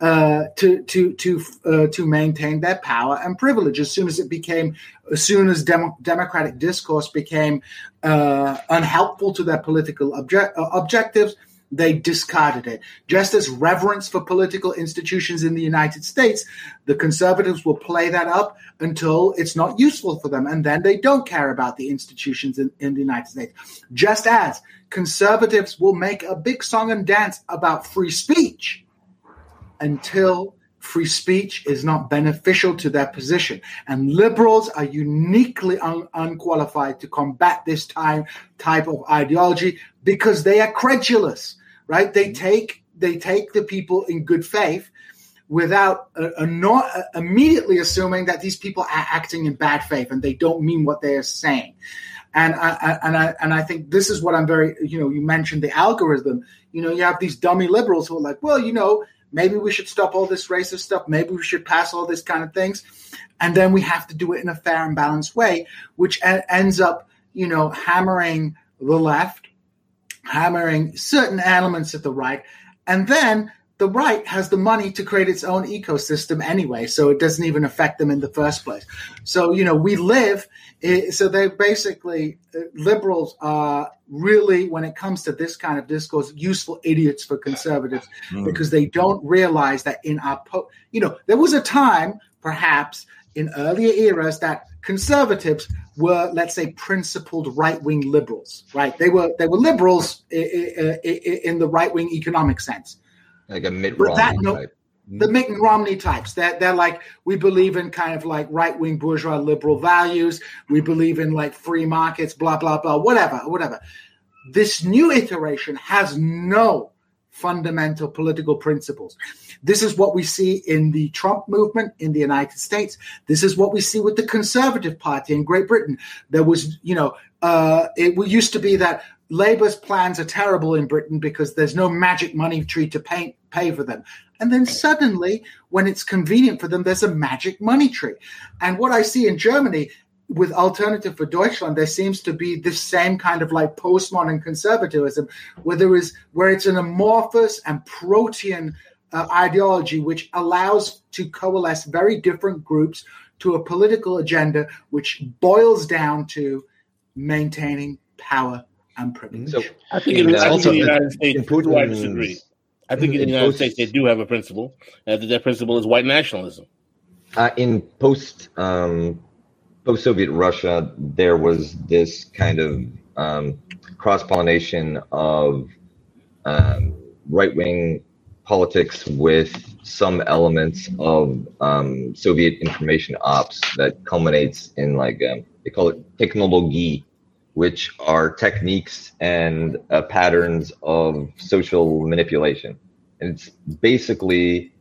uh, to to to uh, to maintain their power and privilege. As soon as it became, as soon as dem- democratic discourse became uh, unhelpful to their political obje- uh, objectives, they discarded it. Just as reverence for political institutions in the United States, the conservatives will play that up until it's not useful for them, and then they don't care about the institutions in, in the United States. Just as conservatives will make a big song and dance about free speech until free speech is not beneficial to their position. And liberals are uniquely un- unqualified to combat this time, type of ideology because they are credulous, right? They take they take the people in good faith without uh, uh, not uh, immediately assuming that these people are acting in bad faith and they don't mean what they are saying. And I, I, and I and I think this is what I'm very you know you mentioned the algorithm. You know you have these dummy liberals who are like, well, you know, Maybe we should stop all this racist stuff. Maybe we should pass all this kind of things. And then we have to do it in a fair and balanced way, which a- ends up, you know, hammering the left, hammering certain elements of the right. And then the right has the money to create its own ecosystem anyway, so it doesn't even affect them in the first place. So, you know, we live, eh, so they basically, eh, liberals are really, when it comes to this kind of discourse, useful idiots for conservatives mm. because they don't realize that in our, po- you know, there was a time, perhaps in earlier eras, that conservatives were, let's say, principled right-wing liberals, right? They were they were liberals in the right-wing economic sense like a Mitt Romney that, no, type. The Mitt Romney types. They're, they're like, we believe in kind of like right wing bourgeois liberal values. We believe in like free markets, blah, blah, blah, whatever, whatever. This new iteration has no fundamental political principles. This is what we see in the Trump movement in the United States. This is what we see with the Conservative Party in Great Britain. There was, you know, uh, it used to be that Labour's plans are terrible in Britain because there's no magic money tree to pay, pay for them. And then suddenly, when it's convenient for them, there's a magic money tree. And what I see in Germany with Alternative for Deutschland, there seems to be this same kind of like postmodern conservatism where there is where it's an amorphous and protean uh, ideology which allows to coalesce very different groups to a political agenda which boils down to maintaining power and privilege. So I think, in, in, I think also in the United States, in people do I disagree. I think in the United post- States they do have a principle, and that their principle is white nationalism. Uh, in post um, post Soviet Russia, there was this kind of um, cross pollination of um, right wing politics with some elements of um, Soviet information ops that culminates in like um, they call it technology, which are techniques and uh, patterns of social manipulation. And it's basically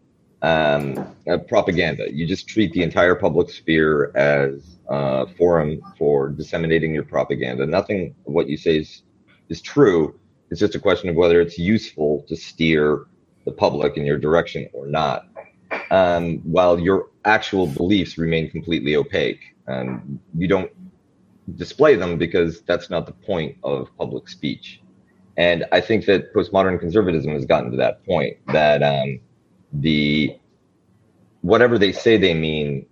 um, uh, propaganda. You just treat the entire public sphere as a forum for disseminating your propaganda. Nothing what you say is, is true. It's just a question of whether it's useful to steer the public in your direction or not. Um, while your actual beliefs remain completely opaque, um, you don't display them because that's not the point of public speech. And I think that postmodern conservatism has gotten to that point that um, the whatever they say they mean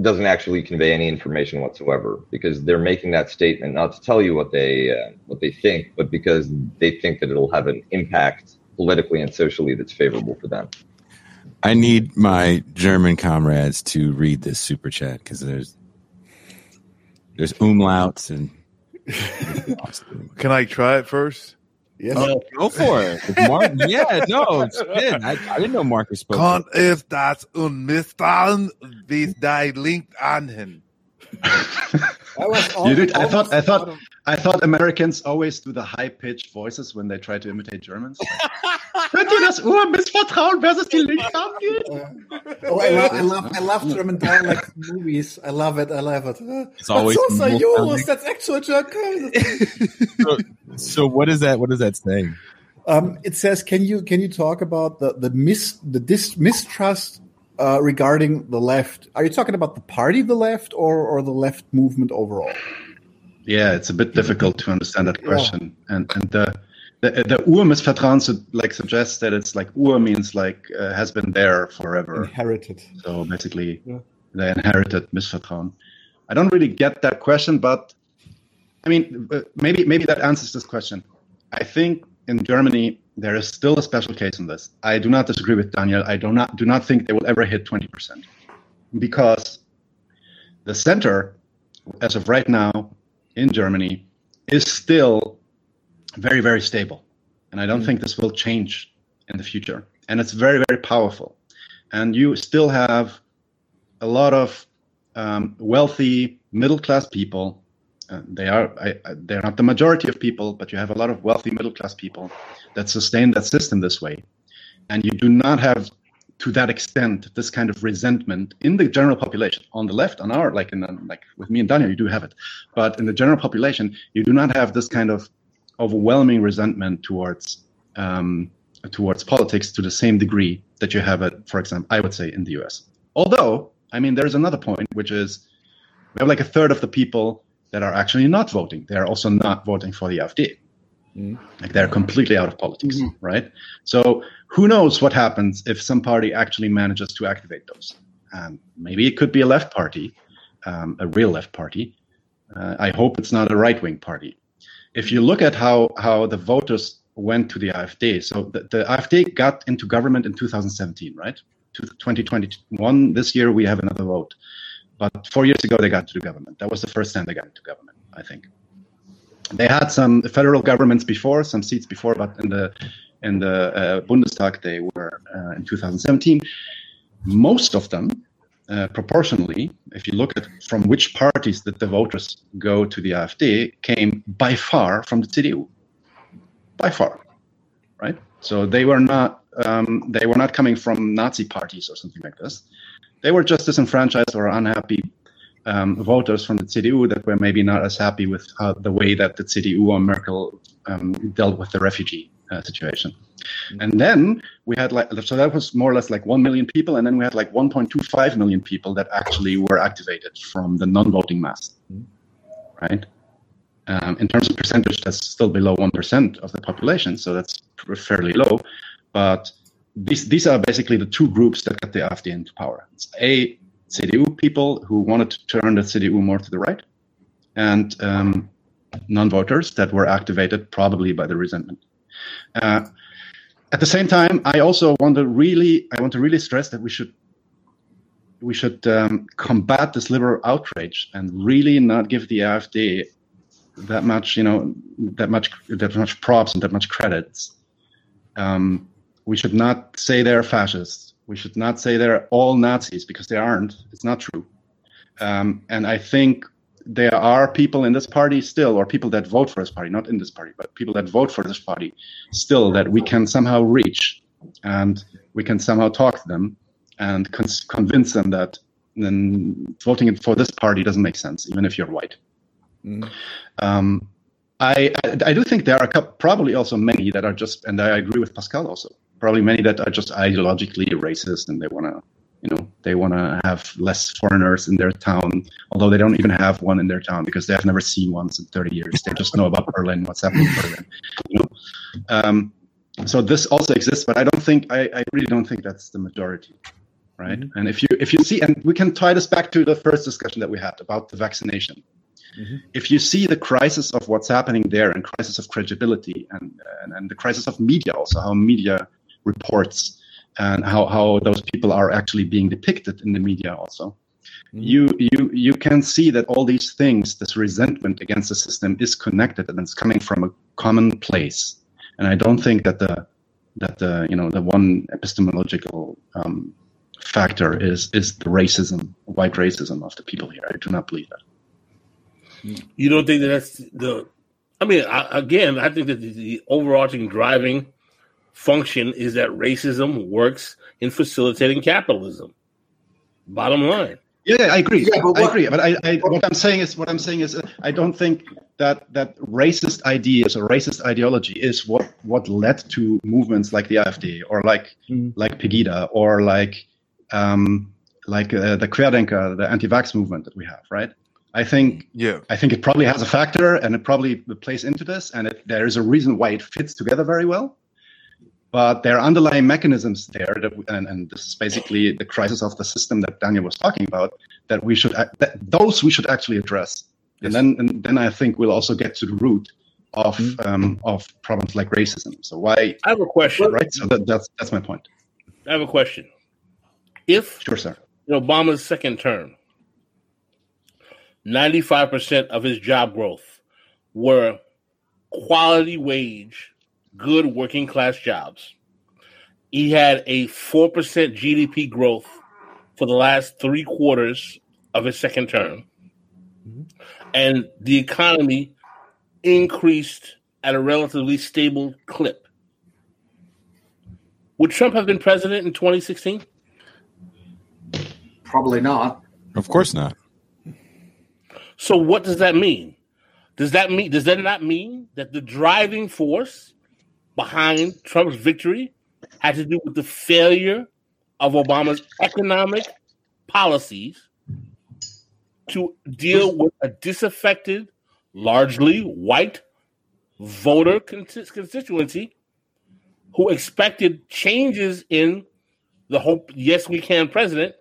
doesn't actually convey any information whatsoever because they're making that statement not to tell you what they uh, what they think, but because they think that it'll have an impact politically and socially that's favorable for them. I need my German comrades to read this super chat because there's there's umlauts and Can I try it first? Yes. Oh, go for it. Mark, yeah, no, spin. I, I didn't know Marcus spoke. Kan ist das unmissfallen, wie die anhin? I was You did. I thought. I thought. of- I thought Americans always do the high-pitched voices when they try to imitate Germans. Könnt ihr das Ohr missvertrauen, versus die Linke angeht? Oh, I love, I love, I love German dialect movies. I love it. I love it. It's always so more yours. That's actual German. so, so what is that? What is that saying? Um, it says, can you can you talk about the the mis the dis, mistrust uh, regarding the left? Are you talking about the party, the left, or or the left movement overall? Yeah, it's a bit difficult to understand that question. And and the the, the Urmissvertrauen su- like suggests that it's like Ur means like uh, has been there forever. Inherited. So basically, Yeah. they inherited Missvertrauen. I don't really get that question, but I mean, uh, maybe maybe that answers this question. I think in Germany there is still a special case in this. I do not disagree with Daniel. I do not do not think they will ever hit twenty percent because the center, as of right now, in Germany, is still very very stable, and I don't think this will change in the future. And it's very very powerful, and you still have a lot of um, wealthy middle class people. Uh, they are I, I, they're not the majority of people, but you have a lot of wealthy middle class people that sustain that system this way, and you do not have to that extent this kind of resentment in the general population. On the left on our like in the, like with me and Daniel you do have it. But in the general population you do not have this kind of overwhelming resentment towards um, towards politics to the same degree that you have it for example I would say in the US although I mean there's another point which is we have like a third of the people that are actually not voting. They are also not voting for the AfD like they're completely out of politics right? So who knows what happens if some party actually manages to activate those? Um, maybe it could be a left party um, a real left party. Uh, i hope it's not a right-wing party. If you look at how how the voters went to the afd so the, the afd got into government in 2017 right? To 2021 this year we have another vote but four years ago they got to the government that was the first time they got into government i think they had some federal governments before, some seats before, but in the in the uh, Bundestag they were uh, in 2017. Most of them, uh, proportionally, if you look at from which parties that the voters go to the AfD, came by far from the CDU. By far, right? So they were not um, they were not coming from Nazi parties or something like this. They were just disenfranchised or unhappy um, voters from the CDU that were maybe not as happy with uh, the way that the CDU or Merkel um, dealt with the refugee uh, situation. And then we had like, so that was more or less like 1 million people. And then we had like 1.25 million people that actually were activated from the non voting mass, right? Um, in terms of percentage, that's still below 1% of the population. So that's fairly low. But these, these are basically the two groups that got the AfD into power. It's A, CDU people who wanted to turn the CDU more to the right, and um, non-voters that were activated probably by the resentment. Uh, at the same time, I also want to really, I want to really stress that we should, we should um, combat this liberal outrage and really not give the AfD that much, you know, that much, that much props and that much credits. Um, we should not say they're fascists. We should not say they're all Nazis because they aren't. It's not true. Um, and I think there are people in this party still, or people that vote for this party, not in this party, but people that vote for this party still that we can somehow reach and we can somehow talk to them and con- convince them that then voting for this party doesn't make sense, even if you're white. Mm. Um, I, I, I do think there are a couple, probably also many that are just, and I agree with Pascal also, probably many that are just ideologically racist and they want to you know they want to have less foreigners in their town although they don't even have one in their town because they have never seen one in 30 years they just know about berlin what's happening in berlin you know um, so this also exists but i don't think I, I really don't think that's the majority right mm-hmm. and if you if you see and we can tie this back to the first discussion that we had about the vaccination mm-hmm. if you see the crisis of what's happening there and crisis of credibility and, and and the crisis of media also how media reports and how, how those people are actually being depicted in the media also. Mm-hmm. you you you can see that all these things this resentment against the system is connected and it's coming from a common place. And i don't think that the that the you know the one epistemological um, factor is is the racism white racism of the people here. I do not believe that. You don't think that that's the i mean I, again i think that the, the overarching driving function is that racism works in facilitating capitalism. Bottom line. Yeah, I agree. Yeah, but what, I agree. But I, I, what I'm saying is, what I'm saying is, uh, I don't think that that racist ideas or racist ideology is what what led to movements like the AfD or like mm. like Pegida or like um, like uh, the Querdenker, the anti-vax movement that we have, right? I think yeah, I think it probably has a factor and it probably plays into this, and it, there is a reason why it fits together very well but there are underlying mechanisms there that, and, and, this is basically the crisis of the system that daniel was talking about that we should that those we should actually address. Yes. and then and then i think we'll also get to the root of mm-hmm. um, of problems like racism. So why i have a question. Right? So that, that's that's my point. I have a question. If sure sir. in obama's second term 95% of his job growth were quality wage good working class jobs. He had a 4% GDP growth for the last three quarters of his second term. Mm-hmm. And the economy increased at a relatively stable clip. Would Trump have been president in 2016? Probably not. Of course not. So what does that mean? Does that mean does that not mean that the driving force behind Trump's victory had to do with the failure of Obama's economic policies to deal with a disaffected, largely white voter constituency who expected changes in the hope, yes, we can president,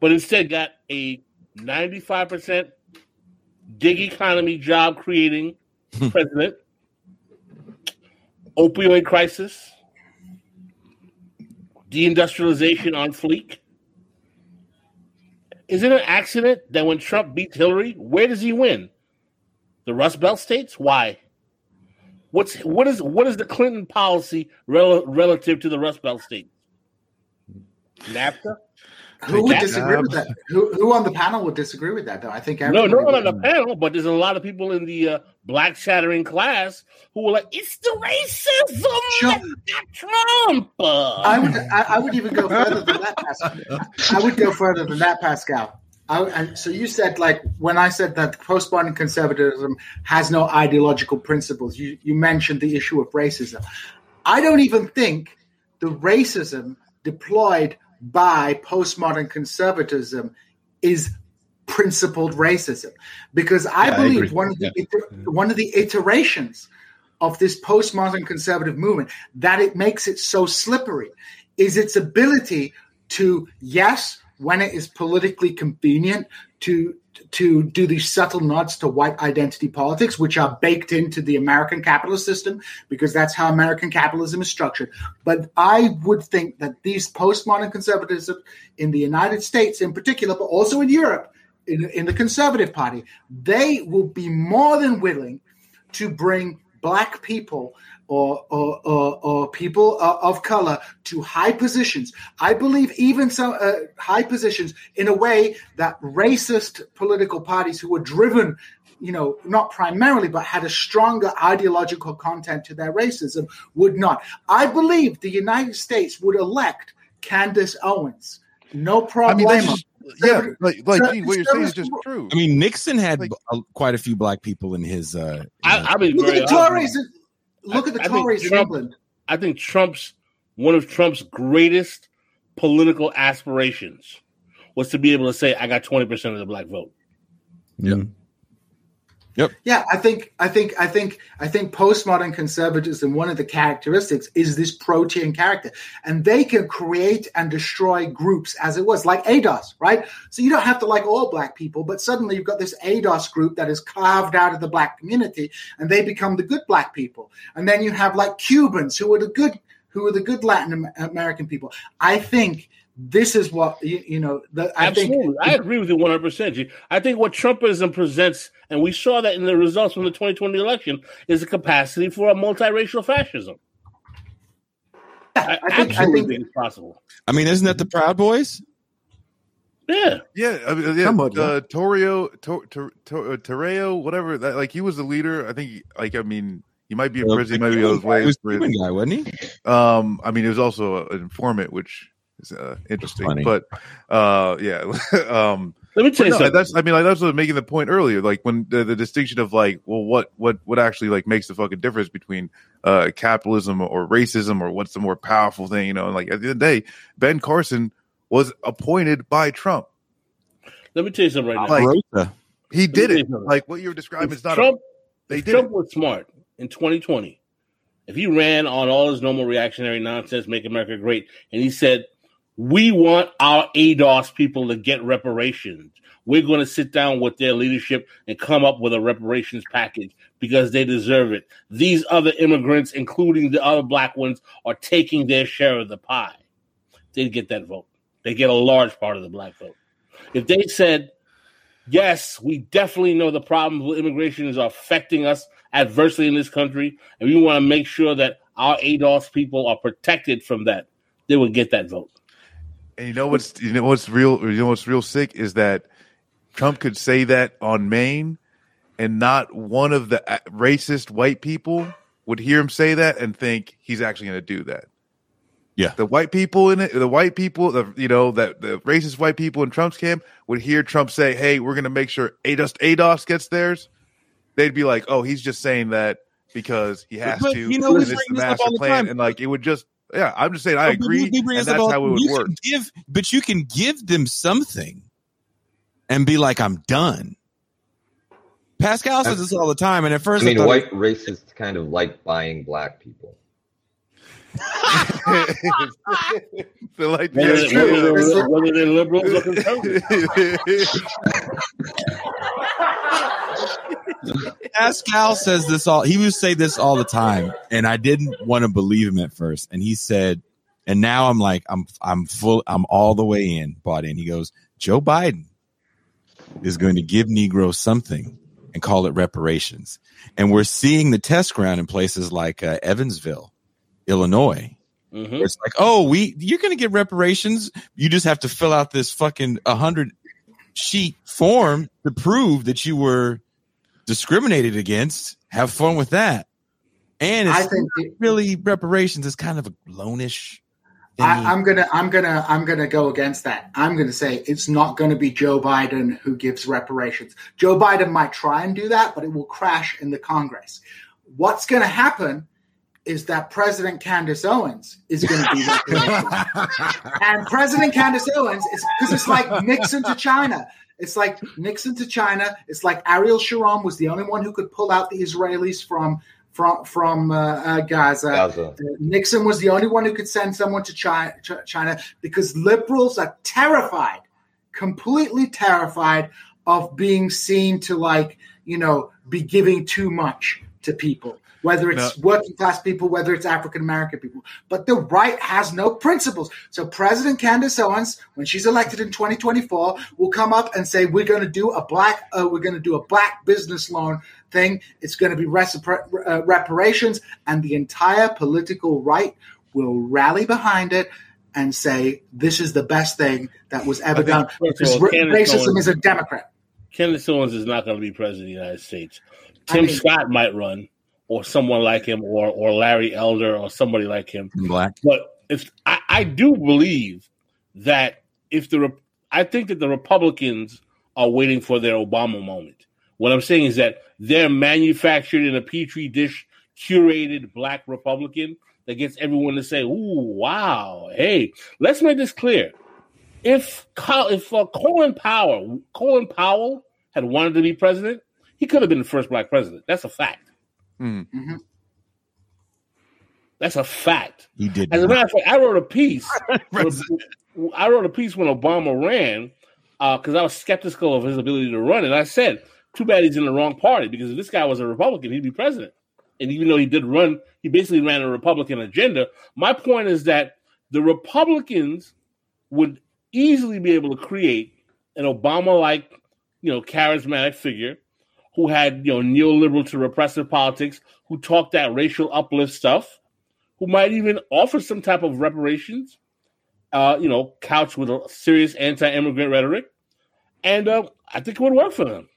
but instead got a 95% gig economy job creating president opioid crisis, deindustrialization on fleek. Is it an accident that when Trump beats Hillary, where does he win? The Rust Belt states? Why? What's what is what is the Clinton policy rel- relative to the Rust Belt states? NAFTA. Who would disagree with that? Who, who on the panel would disagree with that? Though I think no, no one on the panel, but there's a lot of people in the uh, black shattering class who were like, "It's the racism, sure. Trump." I would, I, I, would even go further than that. Pascal. I would go further than that, Pascal. I, and so you said, like, when I said that postmodern conservatism has no ideological principles, you, you mentioned the issue of racism. I don't even think the racism deployed by postmodern conservatism is principled racism because I yeah, believe I one of the yeah. one of the iterations of this postmodern conservative movement that it makes it so slippery is its ability to yes when it is politically convenient to to do these subtle nods to white identity politics, which are baked into the American capitalist system, because that's how American capitalism is structured. But I would think that these postmodern conservatism in the United States, in particular, but also in Europe, in, in the Conservative Party, they will be more than willing to bring black people or, or, or, or people of color to high positions. I believe even some uh, high positions in a way that racist political parties who were driven, you know, not primarily, but had a stronger ideological content to their racism would not. I believe the United States would elect Candace Owens. No problem. I mean, yeah, like, like so, what you're saying is just true. I mean, Nixon had like, quite a few black people in his. Uh, I, I mean, look at the Tories. Look at the Tories in England. I think Trump's one of Trump's greatest political aspirations was to be able to say, "I got twenty percent of the black vote." Yeah. Yep. Yeah, I think I think I think I think postmodern conservatism one of the characteristics is this protean character. And they can create and destroy groups as it was, like ADOS, right? So you don't have to like all black people, but suddenly you've got this ADOS group that is carved out of the black community and they become the good black people. And then you have like Cubans who are the good who are the good Latin American people. I think this is what you, you know. The, I Absolutely, think, I agree with you one hundred percent. I think what Trumpism presents, and we saw that in the results from the twenty twenty election, is a capacity for a multiracial fascism. I, I, think, absolutely I think, think it's possible. I mean, isn't that the Proud Boys? Yeah, yeah, I mean, yeah. uh, Torio, to, to, to, uh, Toreo, whatever. That, like he was the leader. I think. Like I mean, he might be in prison. He might be those ways. He was Cuban guy, wasn't he? Um, I mean, he was also an informant, which is uh, interesting. But uh, yeah, um, let me tell you no, something. That's I mean, like that's what making the point earlier. Like when the, the, distinction of like, well, what what what actually like makes the fucking difference between uh, capitalism or racism or what's the more powerful thing? You know, And like at the end of the day, Ben Carson was appointed by Trump. Let me tell you something right now. Like, he did it. Like what you're describing is not. Trump. A, they did Trump it. was smart in 2020. If he ran on all his normal reactionary nonsense, make America great, and he said, we want our ADOS people to get reparations. We're going to sit down with their leadership and come up with a reparations package because they deserve it. These other immigrants, including the other black ones, are taking their share of the pie. They get that vote. They get a large part of the black vote. If they said, yes, we definitely know the problems with immigration is affecting us adversely in this country, and we want to make sure that our ADOS people are protected from that, they would get that vote. And you know what's you know what's real you know what's real sick is that Trump could say that on Maine, and not one of the uh, racist white people would hear him say that and think he's actually going to do that. Yeah, the white people in it, the white people, the you know that the racist white people in Trump's camp would hear Trump say, "Hey, we're going to make sure ADOS ADOS gets theirs." They'd be like, "Oh, he's just saying that because he has but, to." You know, it's the master plan, and like it would just yeah, I'm just saying I agree. and that's how it would work. Give, but you can give them something and be like, I'm done. Pascal says this all the time, and at first, I mean, I white racists kind of like buying black people. they like whether, whether, whether they're liberals or conservatives. Pascal says this all. He would say this all the time, and I didn't want to believe him at first. And he said, and now I'm like, I'm, I'm full, I'm all the way in, bought in. He goes, Joe Biden is going to give Negroes something and call it reparations. And we're seeing the test ground in places like uh, Evanston, Illinois. Mm-hmm. It's like, oh, we you're going to get reparations. You just have to fill out this fucking hundred sheet form to prove that you were discriminated against. Have fun with that. And I think really reparations is kind of a lonish. I, am gonna, I'm gonna, I'm gonna go against that. I'm gonna say it's not gonna be Joe Biden who gives reparations. Joe Biden might try and do that, but it will crash in the Congress. What's gonna happen is that President Candace Owens is going to be and President Candace Owens is because it's like Nixon to China. It's like Nixon to China. It's like Ariel Sharon was the only one who could pull out the Israelis from from from uh, uh, Gaza. Gaza. Nixon was the only one who could send someone to China, China because liberals are terrified completely terrified of being seen to like, you know, be giving too much to people, whether it's working class people, whether it's African American people. But the right has no principles. So President Candace Owens, when she's elected in 2024, will come up and say, "We're going to do a black, uh, we're going to do a black business loan thing. It's going to be recipro- uh, reparations, and the entire political right will rally behind it." And say this is the best thing that was ever done because racism Owens- is a Democrat. Candace Owens is not going to be president of the United States. I Tim mean- Scott might run, or someone like him, or or Larry Elder, or somebody like him. Black. But if I, I do believe that if the I think that the Republicans are waiting for their Obama moment. What I'm saying is that they're manufactured in a petri dish, curated black Republican that gets everyone to say, "Ooh, wow, hey." Let's make this clear. If if uh, Colin Powell Colin Powell had wanted to be president, he could have been the first black president. That's a fact. Mm. Mhm. That's a fact. He did. As a matter of fact, I wrote a piece. I wrote a piece when Obama ran because I was skeptical of his ability to run, and I said, "Too bad he's in the wrong party because if this guy was a Republican, he'd be president." And even though he did run, he basically ran a Republican agenda. My point is that the Republicans would easily be able to create an Obama-like, you know, charismatic figure who had, you know, neoliberal to repressive politics, who talked that racial uplift stuff, who might even offer some type of reparations, uh, you know, couched with a serious anti-immigrant rhetoric, and uh, I think it would work for them.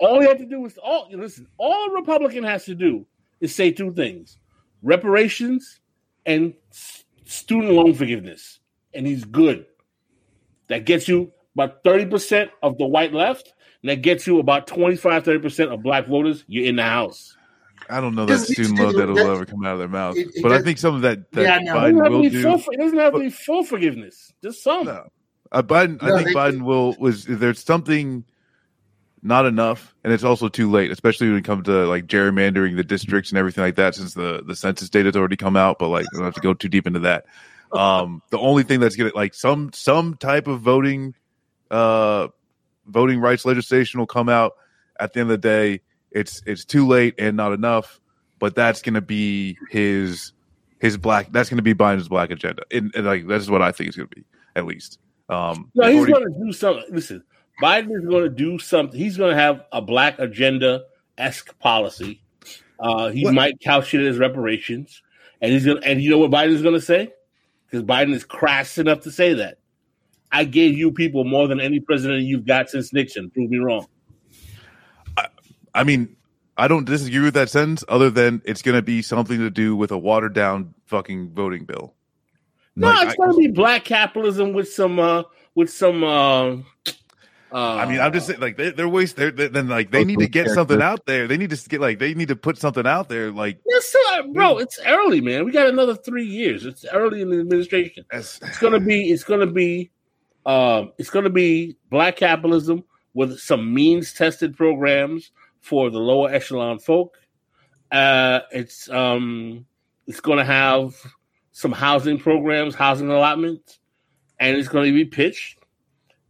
All he had to do is all listen. All a Republican has to do is say two things: reparations and s- student loan forgiveness, and he's good. That gets you about thirty percent of the white left, and that gets you about 25 30 percent of black voters. You're in the house. I don't know that Because these student loan two- debt will ever come out of their mouth, It- it but I think some of that that Yeah, no. Doesn't Biden have to will be do. full. It doesn't have to be full forgiveness. Just some. No. Uh, Biden, No, I think they- Biden will was there's something not enough, and it's also too late, especially when it comes to like gerrymandering the districts and everything like that. Since the the census data's already come out, but like I don't have to go too deep into that. Um, the only thing that's gonna like some some type of voting, uh, voting rights legislation will come out at the end of the day. It's it's too late and not enough, but that's gonna be his his black. That's gonna be Biden's black agenda, and, and like that's what I think it's gonna be at least. Um, No, he's going to do something. Listen, Biden is going to do something. He's going to have a black agenda esque policy. Uh, he What? might couch it as reparations, and he's going. to And you know what Biden's going to say? Because Biden is crass enough to say that. I gave you people more than any president you've got since Nixon. Prove me wrong. I mean, I don't disagree with that sentence, other than it's going to be something to do with a watered down fucking voting bill. No, Like, it's going to be black capitalism with some uh, with some. Uh, uh, I mean, I'm just saying, like they, they're waste. They're, they then like they need to get something out there. They need to get like they need to put something out there. Like Yes, sir, bro. It's early, man. We got another three years. It's early in the administration. It's gonna be. It's gonna be. Um, it's gonna be black capitalism with some means tested programs for the lower echelon folk. Uh, it's um, it's gonna have some housing programs, housing allotments, and it's gonna be pitched.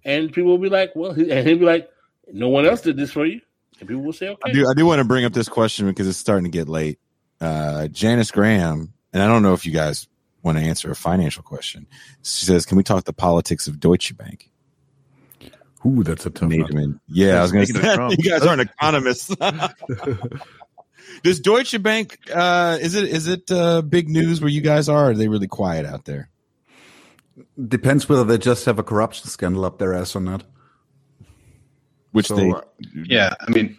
And people will be like, "Well," and he'll be like, "No one else did this for you," and people will say, "Okay." I do. I do want to bring up this question because it's starting to get late. Uh, Janice Graham, and I don't know if you guys want to answer a financial question. She says, "Can we talk the politics of Deutsche Bank?" Ooh, that's a tough one. Naderman. Yeah, I was going to say Trump. you guys aren't economists. Does Deutsche Bank uh, is it is it uh, big news where you guys are? Or are they really quiet out there? Depends whether they just have a corruption scandal up their ass or not. Which So, they uh, Yeah, I mean,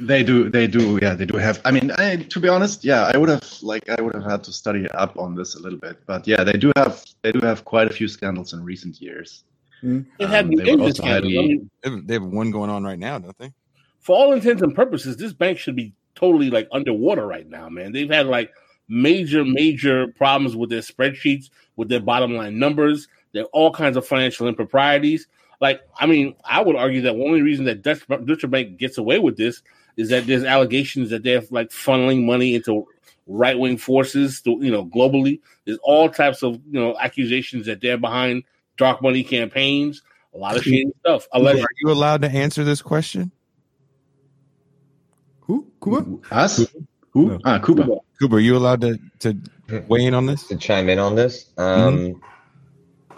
they do, they do, yeah, they do have. I mean, I, to be honest, yeah, I would have like I would have had to study up on this a little bit, but yeah, they do have, they do have quite a few scandals in recent years. It had Um, they were engine also scandal. I mean, they have, they have one going on right now, don't they? for all intents and purposes, this bank should be totally like underwater right now, man. They've had like major, major problems with their spreadsheets, with their bottom line numbers. There are all kinds of financial improprieties. Like, I mean, I would argue that one of the reasons that Dutch, Deutsche Bank gets away with this is that there's allegations that they're like funneling money into right wing forces, to, you know, globally. There's all types of you know accusations that they're behind dark money campaigns. A lot of shady stuff. Are you allowed to answer this question? Who? Kuba? Us? Who? No. Ah, Kuba. Kuba, are you allowed to, to weigh in on this? to chime in on this. Um,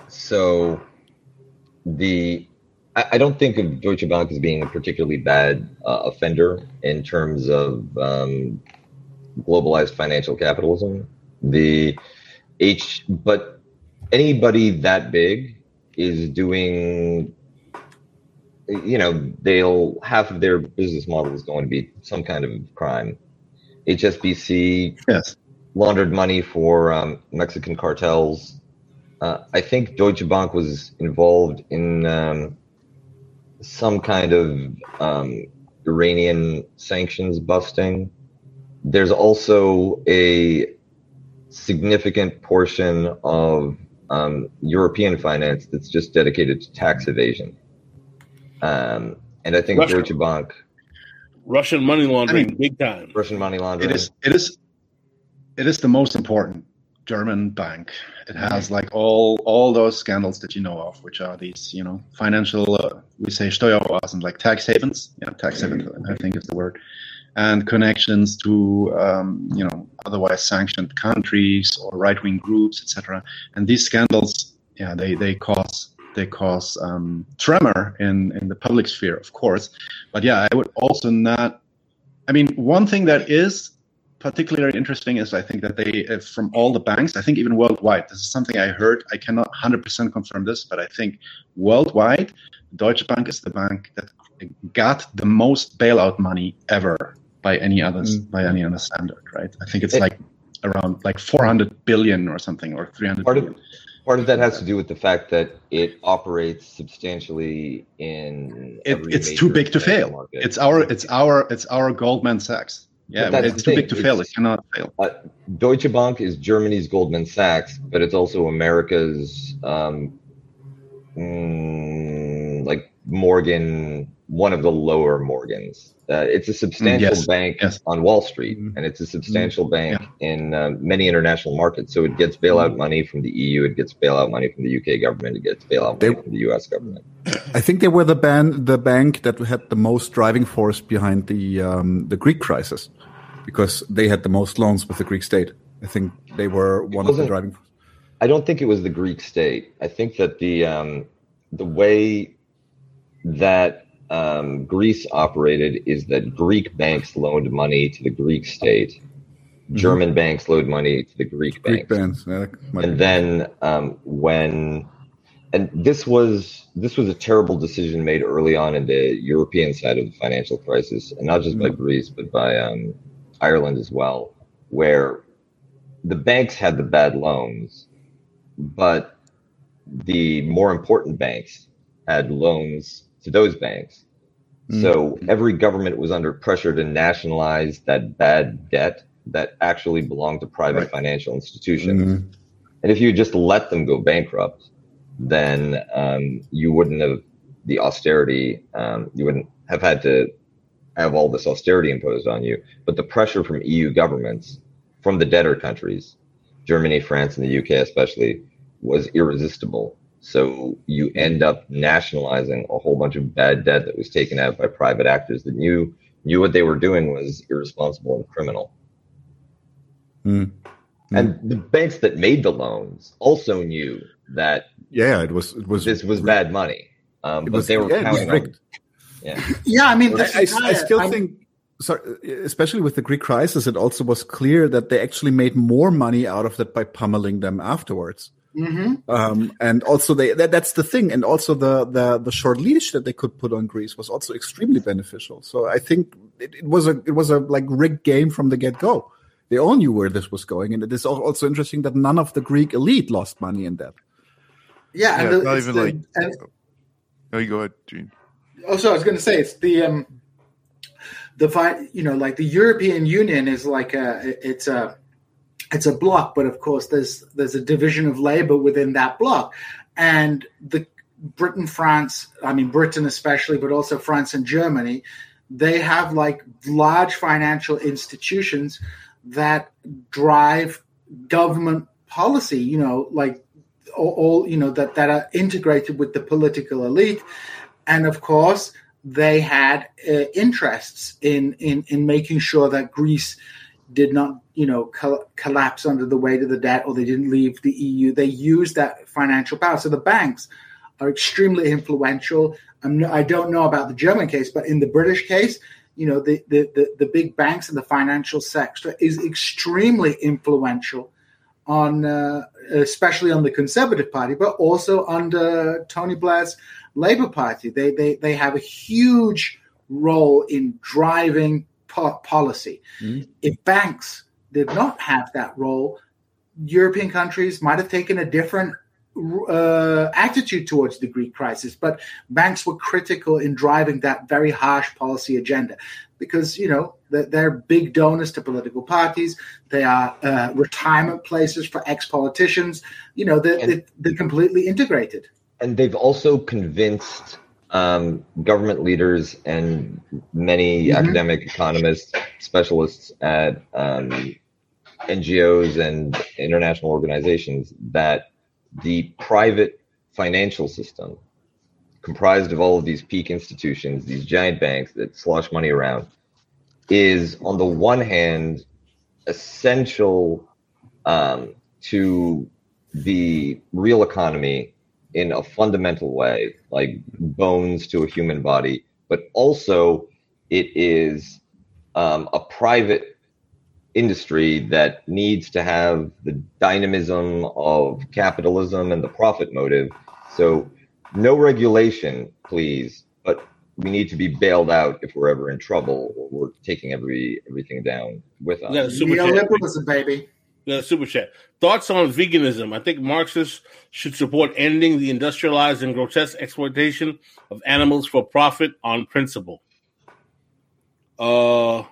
So the I, don't think of Deutsche Bank as being a particularly bad uh, offender in terms of um, globalized financial capitalism. The H, but anybody that big is doing. You know, they'll half of their business model is going to be some kind of crime. HSBC Yes. laundered money for um, Mexican cartels. Uh, I think Deutsche Bank was involved in um, some kind of um, Iranian sanctions busting. There's also a significant portion of um, European finance that's just dedicated to tax evasion. Um, and I think Russia. Deutsche Bank, Russian money laundering, I mean- big time. Russian money laundering. It is. It is. It is the most important German bank. It has like all all those scandals that you know of, which are these, you know, financial. Uh, we say Steueroasen, like tax havens. Yeah, tax havens. I think is the word, and connections to um, you know otherwise sanctioned countries or right wing groups, etc. And these scandals, yeah, they they cause they cause um, tremor in in the public sphere, of course. But yeah, I would also not. I mean, one thing that is particularly interesting is I think that they, uh, from all the banks, I think even worldwide, this is something I heard. I cannot 100% confirm this, but I think worldwide, Deutsche Bank is the bank that got the most bailout money ever by any other by any other standard, right? I think it's It- like around like 400 billion or something, or 300 Part of- Part of that has to do with the fact that it operates substantially in. It, it's too big to fail. market. It's our it's our it's our Goldman Sachs. Yeah, it's too big to fail. It cannot fail. Uh, Deutsche Bank is Germany's Goldman Sachs, but it's also America's um, mm, like Morgan, one of the lower Morgans. Uh, it's a substantial yes, bank yes. on Wall Street, Mhm. and it's a substantial bank in uh, many international markets. So it gets bailout money from the EU, it gets bailout money from the UK government, it gets bailout money They- from the US government. I think they were the ban the bank that had the most driving force behind the um, the Greek crisis, because they had the most loans with the Greek state. I think they were one of the driving. I don't think it was the Greek state. I think that the um, the way that um, Greece operated is that Greek banks loaned money to the Greek state. German banks loaned money to the Greek Greek banks. bands. Yeah, that might and then um, when and this was this was a terrible decision made early on in the European side of the financial crisis, and not just by Greece but by um, Ireland as well, where the banks had the bad loans, but the more important banks had loans to those banks. So every government was under pressure to nationalize that bad debt that actually belonged to private Right. financial institutions. Mhm. And if you just let them go bankrupt, then um, you wouldn't have the austerity. Um, you wouldn't have had to have all this austerity imposed on you. But the pressure from EU governments, from the debtor countries, Germany, France, and the UK especially, was irresistible. So you end up nationalizing a whole bunch of bad debt that was taken out by private actors that knew knew what they were doing was irresponsible and criminal. Mm. And the banks that made the loans also knew that Yeah, it was. It was. this was bad money, um, but was, they were yeah, counting on. Yeah, Yeah, I mean, I, I, I still I'm- think, sorry, especially with the Greek crisis, it also was clear that they actually made more money out of that by pummeling them afterwards. Mhm. Um, and also they that, that's the thing, and also the, the the short leash that they could put on Greece was also extremely beneficial. So I think it, it was a it was a like rigged game from the get go. They all knew where this was going, and it is also interesting that none of the Greek elite lost money in that. Yeah, Yeah, and the, not even the- like. and- Oh, you go ahead, Gene. Also, I was going to say it's the um, the fi- you know like the European Union is like a it's a it's a block, but of course there's there's a division of labor within that block, and the Britain, France, I mean Britain especially, but also France and Germany, they have like large financial institutions that drive government policy. You know, like all, all you know that that are integrated with the political elite, and of course they had uh, interests in in in making sure that Greece did not you know co- collapse under the weight of the debt or they didn't leave the EU. They used that financial power. So the banks are extremely influential. I'm, I don't know about the German case, but in the British case, you know the, the, the, the big banks and the financial sector is extremely influential on uh, especially on the conservative party but also under tony blair's labor party they they, they have a huge role in driving po- policy Mhm. if banks did not have that role european countries might have taken a different uh, attitude towards the Greek crisis, but banks were critical in driving that very harsh policy agenda because you know they're, they're big donors to political parties. They are uh, retirement places for ex-politicians. You know they're, And- they're completely integrated. and they've also convinced um, government leaders and many Mhm. academic economists, specialists at um, NGOs and international organizations that the private financial system, comprised of all of these peak institutions, these giant banks that slosh money around, is on the one hand essential um, to the real economy in a fundamental way, like bones to a human body, but also it is um, a private industry that needs to have the dynamism of capitalism and the profit motive. So, no regulation, please, but we need to be bailed out if we're ever in trouble or we're taking every everything down with us. Yeah, super chat. Neoliberalism, baby. Super chat. Thoughts on veganism? I think Marxists should support ending the industrialized and grotesque exploitation of animals for profit on principle. Uh,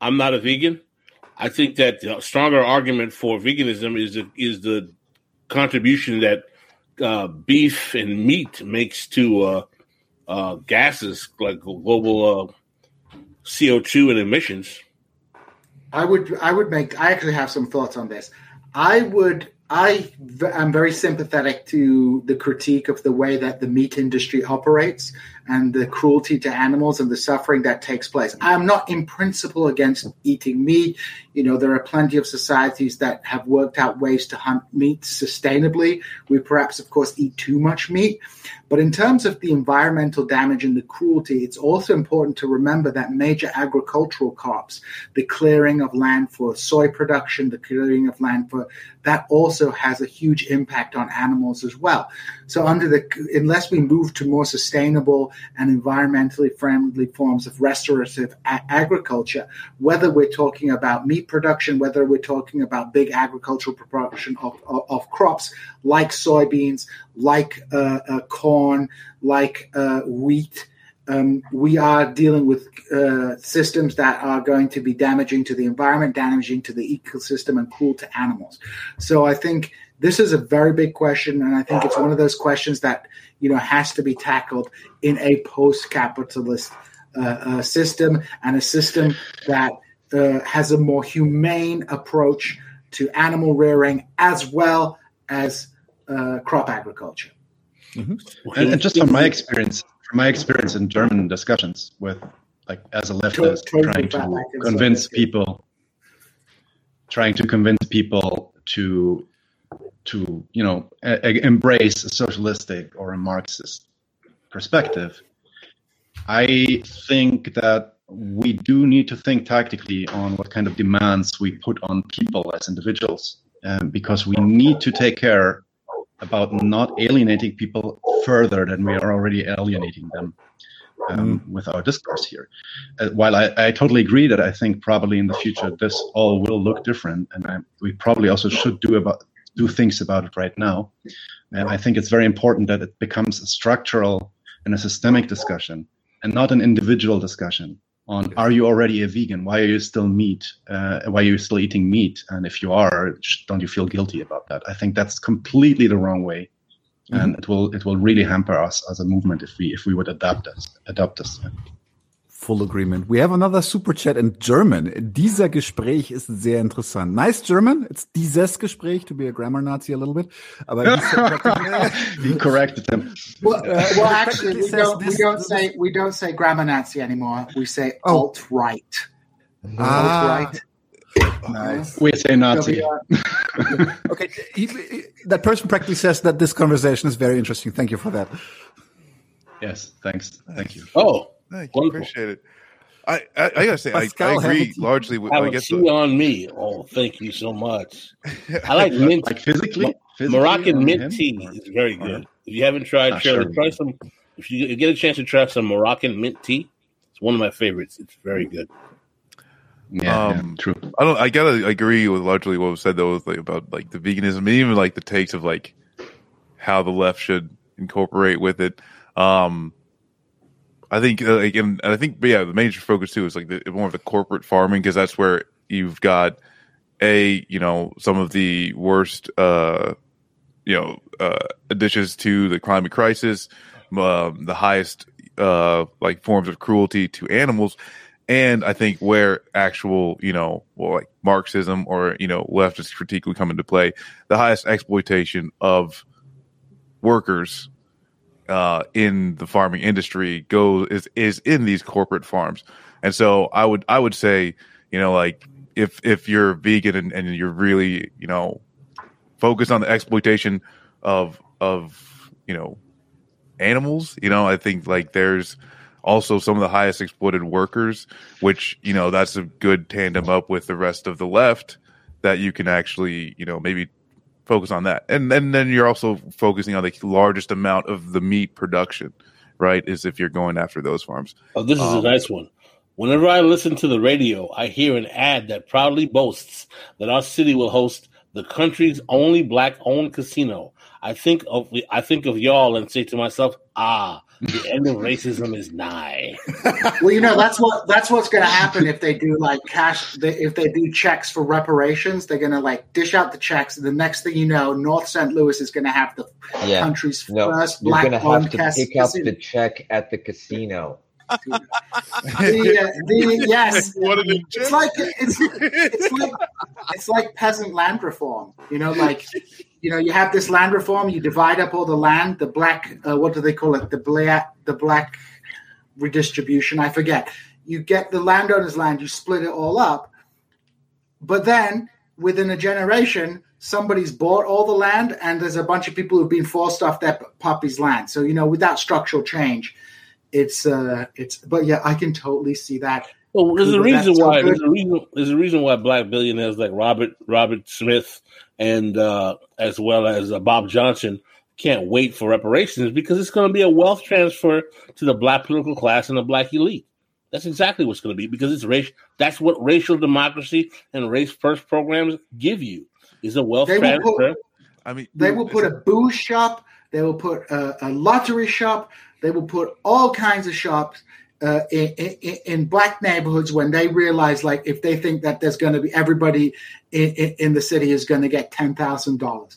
I'm not a vegan. I think that the stronger argument for veganism is the, is the contribution that uh, beef and meat makes to uh, uh, gases like global uh, CO2 and emissions. I would I would make I actually have some thoughts on this. I would I am very sympathetic to the critique of the way that the meat industry operates and the cruelty to animals and the suffering that takes place. I'm not in principle against eating meat. You know, there are plenty of societies that have worked out ways to hunt meat sustainably. We perhaps, of course, eat too much meat. But in terms of the environmental damage and the cruelty, it's also important to remember that major agricultural crops, the clearing of land for soy production, the clearing of land for that also has a huge impact on animals as well. So under the unless we move to more sustainable and environmentally friendly forms of restorative a- agriculture, whether we're talking about meat production, whether we're talking about big agricultural production of, of, of crops like soybeans, like uh, uh, corn, like uh, wheat, um, we are dealing with uh, systems that are going to be damaging to the environment, damaging to the ecosystem, and cruel to animals. So I think this is a very big question, and I think it's one of those questions that you know has to be tackled in a post-capitalist uh, uh, system and a system that uh, has a more humane approach to animal rearing as well as uh, crop agriculture. And, and just from my experience, from my experience in German discussions with, like, as a leftist, Totally trying to convince people, trying to convince people to, to you know, e- embrace a socialistic or a Marxist perspective. I think that we do need to think tactically on what kind of demands we put on people as individuals, um, because we need to take care about not alienating people further than we are already alienating them um, with our discourse here. Uh, while I, I totally agree that I think probably in the future this all will look different, and I, we probably also should do about do things about it right now. And I think it's very important that it becomes a structural and a systemic discussion, and not an individual discussion on are you already a vegan? Why are you still meat? Uh, why are you still eating meat? And if you are, don't you feel guilty about that? I think that's completely the wrong way, and it will it will really hamper us as a movement if we if we would adapt us adopt this. Full agreement. We have another super chat in German. Dieser Gespräch ist sehr interessant. Nice German. It's dieses Gespräch to be a grammar Nazi a little bit. Aber he corrected him. Well, uh, well actually, we don't, we don't say we don't say grammar Nazi anymore. We say Oh. alt right. Ah. alt right. nice. We say Nazi. Okay, he, he- that person practically says that this conversation is very interesting. Thank you for that. Yes, thanks. Thank you. Oh, Thank you. Wonderful. Appreciate it. I, I, I gotta say, I, I agree haven't largely with. I have a guess tea the, on me. Oh, thank you so much. I like mint. Like physically, physically Moroccan mint him? tea is very good. If you haven't tried, Shirley, sure. try some. If you get a chance to try some Moroccan mint tea, it's one of my favorites. It's very good. Yeah, Um, yeah, true. I don't. I gotta agree with largely what was said though, with, like, about like the veganism, and even like the takes of like how the left should incorporate with it. Um, I think, uh, like, and, I think, yeah, the major focus too is like the, more of the corporate farming because that's where you've got a, you know, some of the worst, uh, you know, uh, additions to the climate crisis, um, the highest, uh, like forms of cruelty to animals. And I think where actual, you know, well, like Marxism or, you know, leftist critique would come into play, the highest exploitation of workers uh, in the farming industry goes is is in these corporate farms, and so I would I would say you know like if if you're vegan and, and you're really you know focused on the exploitation of of you know animals, you know I think like there's also some of the highest exploited workers, which you know that's a good tandem up with the rest of the left that you can actually you know maybe focus on that and and then you're also focusing on the largest amount of the meat production right is if you're going after those farms Oh, this is Um, a nice one. Whenever I listen to the radio, I hear an ad that proudly boasts that our city will host the country's only black-owned casino. I think of I think of y'all and say to myself, "Ah, the end of racism is nigh." Well, you know that's what that's what's going to happen if they do like cash. If they do checks for reparations, they're going to like dish out the checks. And the next thing you know, North St. Louis is going to have the Yeah. country's No, first you're gonna black-owned have to cas- pick up casino. the check at the casino. the, uh, the yes, What an it's like it's it's like it's like peasant land reform. You know, like you know, you have this land reform. You divide up all the land. The black, uh, what do they call it? The black, the black redistribution. I forget. You get the landowner's land. You split it all up, but then within a generation. Somebody's bought all the land, and there's a bunch of people who've been forced off their puppy's land. So you know, without structural change, it's uh, it's. But yeah, I can totally see that. Well, there's a reason so why. There's a reason. There's a reason why black billionaires like Robert Robert Smith and uh, as well as uh, Bob Johnson can't wait for reparations because it's going to be a wealth transfer to the black political class and the black elite. That's exactly what's going to be because it's race. That's what racial democracy and race first programs give you is a wealth They transfer. put- i mean They will put a booze shop. They will put a, a lottery shop. They will put all kinds of shops uh, in, in, in black neighborhoods when they realize, like, if they think that there's going to be everybody in, in, in the city is going to get ten thousand dollars.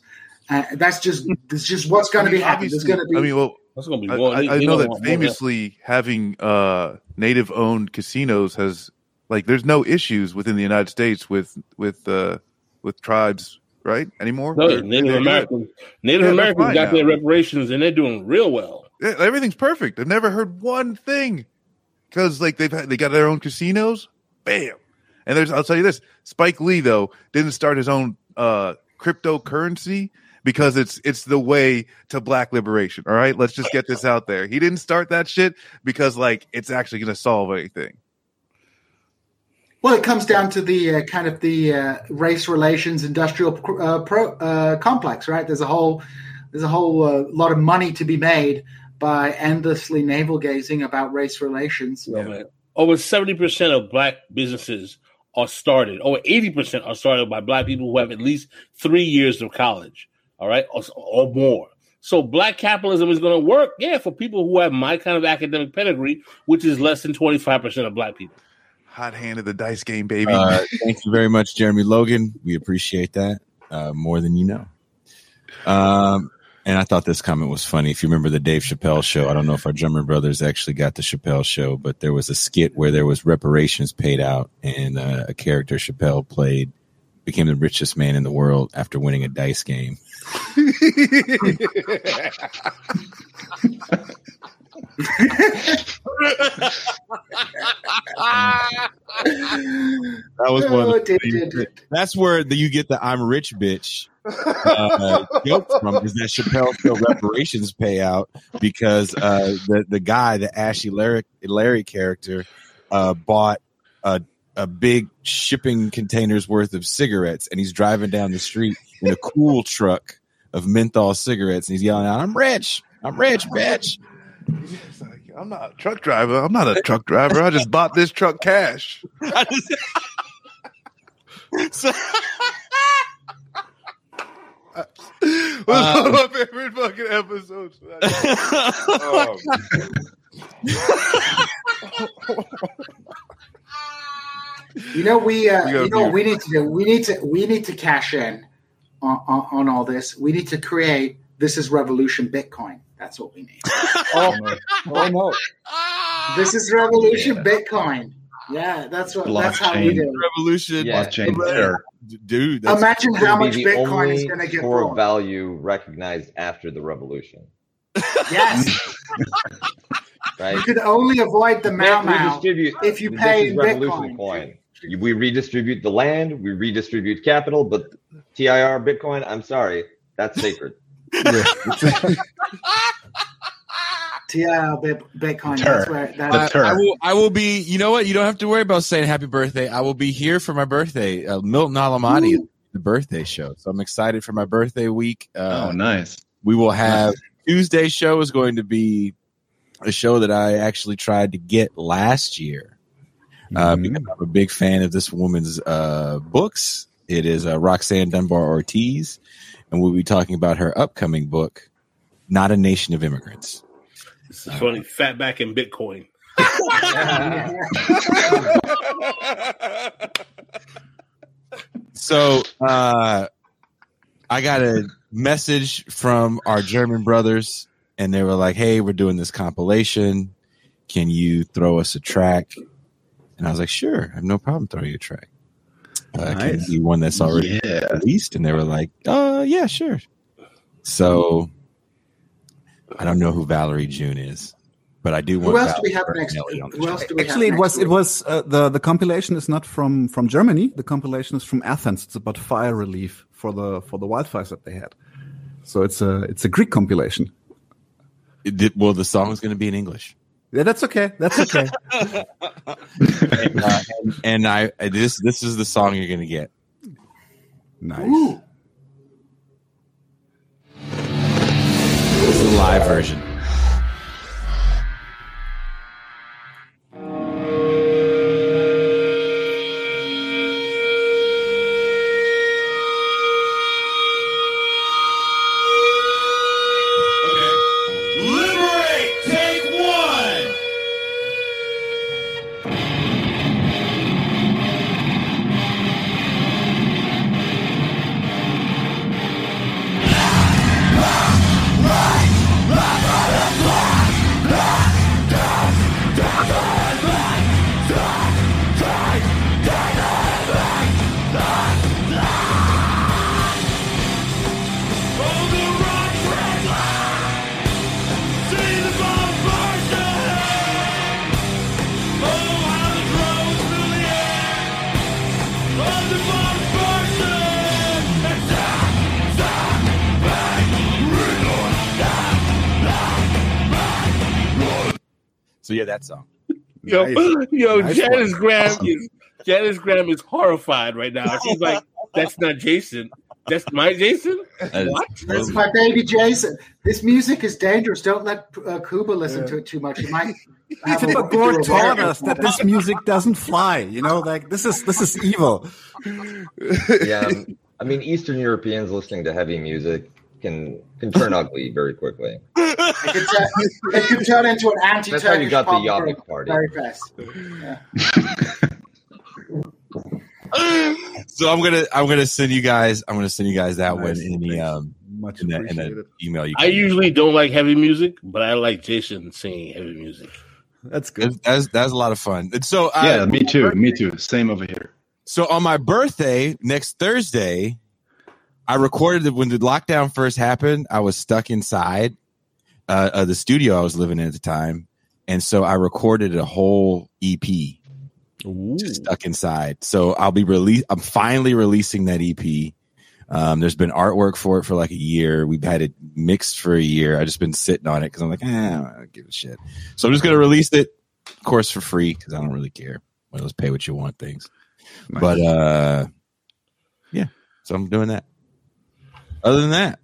Uh, that's just that's just what's going I to mean, be happening. There's going to be. i mean well That's going to I, be more. I, they- I know that want more famously having uh native owned casinos has like there's no issues within the united states with with uh with tribes right anymore No, Native they're. Americans. Native Yeah, they're Americans got now. their reparations and they're doing real well. Yeah, everything's perfect. I've never heard one thing because like they've had, they got their own casinos. Bam. And there's I'll tell you this: Spike Lee though didn't start his own uh, cryptocurrency because it's it's the way to black liberation. All right, let's just get this out there. He didn't start that shit because like it's actually going to solve anything. Well, it comes down to the uh, kind of the uh, race relations industrial uh, pro, uh, complex, right? There's a whole there's a whole uh, lot of money to be made by endlessly navel gazing about race relations. You know, man. Over seventy percent of black businesses are started. Over eighty percent are started by black people who have at least three years of college. All right, or, or more. So black capitalism is going to work, yeah, for people who have my kind of academic pedigree, which is less than twenty five percent of black people. Hot hand of the dice game, baby. Uh, thank you very much, Jeremy Logan. We appreciate that uh, more than you know. Um, And I thought this comment was funny. If you remember the Dave Chappelle show, I don't know if our German brothers actually got the Chappelle show, but there was a skit where there was reparations paid out, and uh, a character Chappelle played became the richest man in the world after winning a dice game. That was one. Oh, Of the, did- that's where the, you get the "I'm rich, bitch" uh, joke from. Is that Chappelle still reparations payout because uh, the the guy, the Ashy Larry, Larry character, uh, bought a a big shipping containers worth of cigarettes, and he's driving down the street in a cool truck of menthol cigarettes, and he's yelling out, "I'm rich, I'm rich, bitch." Like, I'm not a truck driver. I'm not a truck driver. I just bought this truck cash. So- It was one of my favorite fucking episodes. Oh, You know, we uh, We you know we need to do. We need to we need to cash in on, on, on all this. We need to create this is revolution Bitcoin. That's what we need. Oh, oh no. This is revolution Bitcoin. Yeah, that's what that's how we Blockchain. do. Revolution, Yeah. Blockchain Tether. dude. That's, Imagine how much Bitcoin is going to get store of bought. value recognized after the revolution, Yes, right? you could only avoid the We Mau Mau if you pay in revolution Bitcoin. coin. We redistribute the land, we redistribute capital, but TIR Bitcoin, I'm sorry, that's sacred. Yeah, Bit- Bitcoin. Ter. That's where The that. I will. I will be. You know what? You don't have to worry about saying happy birthday. I will be here for my birthday. Uh, Milton Alamani, Ooh. the birthday show. So I'm excited for my birthday week. Uh, Oh, nice. we will have Tuesday show is going to be a show that I actually tried to get last year uh, Mhm. because I'm a big fan of this woman's uh, books. It is uh, Roxanne Dunbar Ortiz, and we'll be talking about her upcoming book, "Not a Nation of Immigrants." This is funny. Fatback and Bitcoin. So uh, I got a message from our German brothers, and they were like, "Hey, we're doing this compilation. Can you throw us a track?" And I was like, "Sure, I have no problem throwing you a track. Uh, Can Nice. it be one that's already Yeah. released?" And they were like, "Uh, yeah, sure." So I don't know who Valerie June is, but I do want. who else do we have next? Bertinelli on the Who else do we Actually, have it was it was uh, the the compilation is not from from Germany. The compilation is from Athens. It's about fire relief for the for the wildfires that they had. So it's a it's a Greek compilation. It did- well, the song is going to be in English. Yeah, that's okay. That's okay. and, uh, and, and I this this is the song you're gonna get. nice. Ooh. Live version. That song. Yo, Nice. yo, Nice Janice one. Graham is Janice Graham is horrified right now. She's like, "That's not Jason. That's my Jason." That is What? That's my baby Jason. This music is dangerous. Don't let uh, Kuba listen to it too much. He might. have a- Gore taught us that this music doesn't fly. You know, like this is this is evil. Yeah, I mean, Eastern Europeans listening to heavy music can can turn ugly very quickly. It could, turn, it could turn into an anti-Turkish That's how you got the pop Yopik group party. Very fast. so I'm gonna I'm gonna send you guys I'm gonna send you guys that one in the um Much in the, in appreciated. the email. You I usually don't like heavy music, but I like Jason singing heavy music. That's good. that's that's a lot of fun. And so Yeah, I, me too. Me too. Same over here. So on my birthday next Thursday, I recorded it when the lockdown first happened. I was stuck inside uh, uh, the studio I was living in at the time, and so I recorded a whole EP just stuck inside. So I'll be release. I'm finally releasing that EP. Um, there's been artwork for it for like a year. We've had it mixed for a year. I just been sitting on it because I'm like, eh, I don't give a shit. So I'm just gonna release it, of course, for free because I don't really care. One of those pay what you want things. Nice. But uh, yeah. So I'm doing that. Other than that,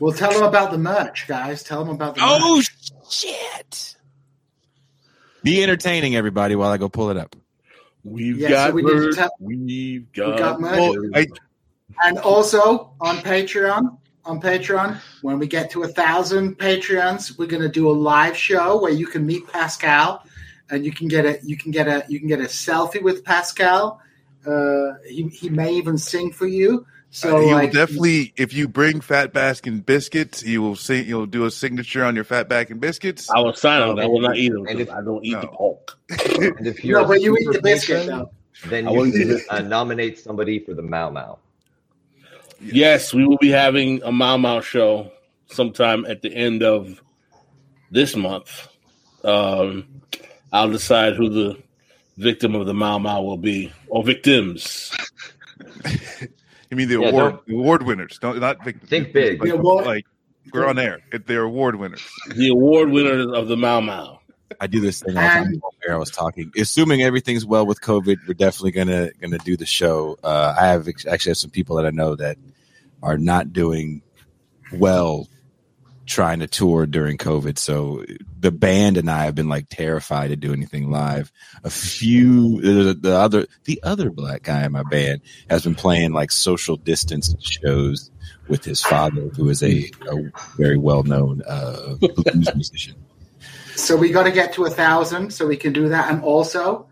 Well, tell them about the merch, guys. Tell them about the oh merch. shit! Be entertaining, everybody, while I go pull it up. We've Yeah, got so we merch. tell- We've got got, merch. Well, I, And also on Patreon, on Patreon, when we get to a thousand Patreons, we're gonna do a live show where you can meet Pascal, and you can get a you can get a you can get a selfie with Pascal. Uh, he he may even sing for you. So he like, will definitely, if you bring Fat Baskin biscuits, he will sing. He'll do a signature on your Fat Baskin biscuits. I will sign on. I will not eat them And if- I don't eat no. the pork. And if you're no, but you eat the biscuit patron, then I you wouldn't can do it. uh, nominate somebody for the Mau Mau. Yes, we will be having a Mau Mau show sometime at the end of this month. Um, I'll decide who the victim of the Mau Mau will be, or victims. You mean the Yeah, award don't- award winners? Don't not victims. Think big. Like, award- like we're on air. It- They're award winners. The award winners of the Mau Mau. I do this thing all the time. And- I was talking, assuming everything's well with COVID, we're definitely gonna gonna do the show. Uh, I have ex- actually have some people that I know that are not doing well trying to tour during COVID. So the band and I have been like terrified to do anything live. A few the, the other the other black guy in my band has been playing like social distance shows with his father, who is a, a very well known uh, blues musician. So we got to get to a thousand so we can do that. And also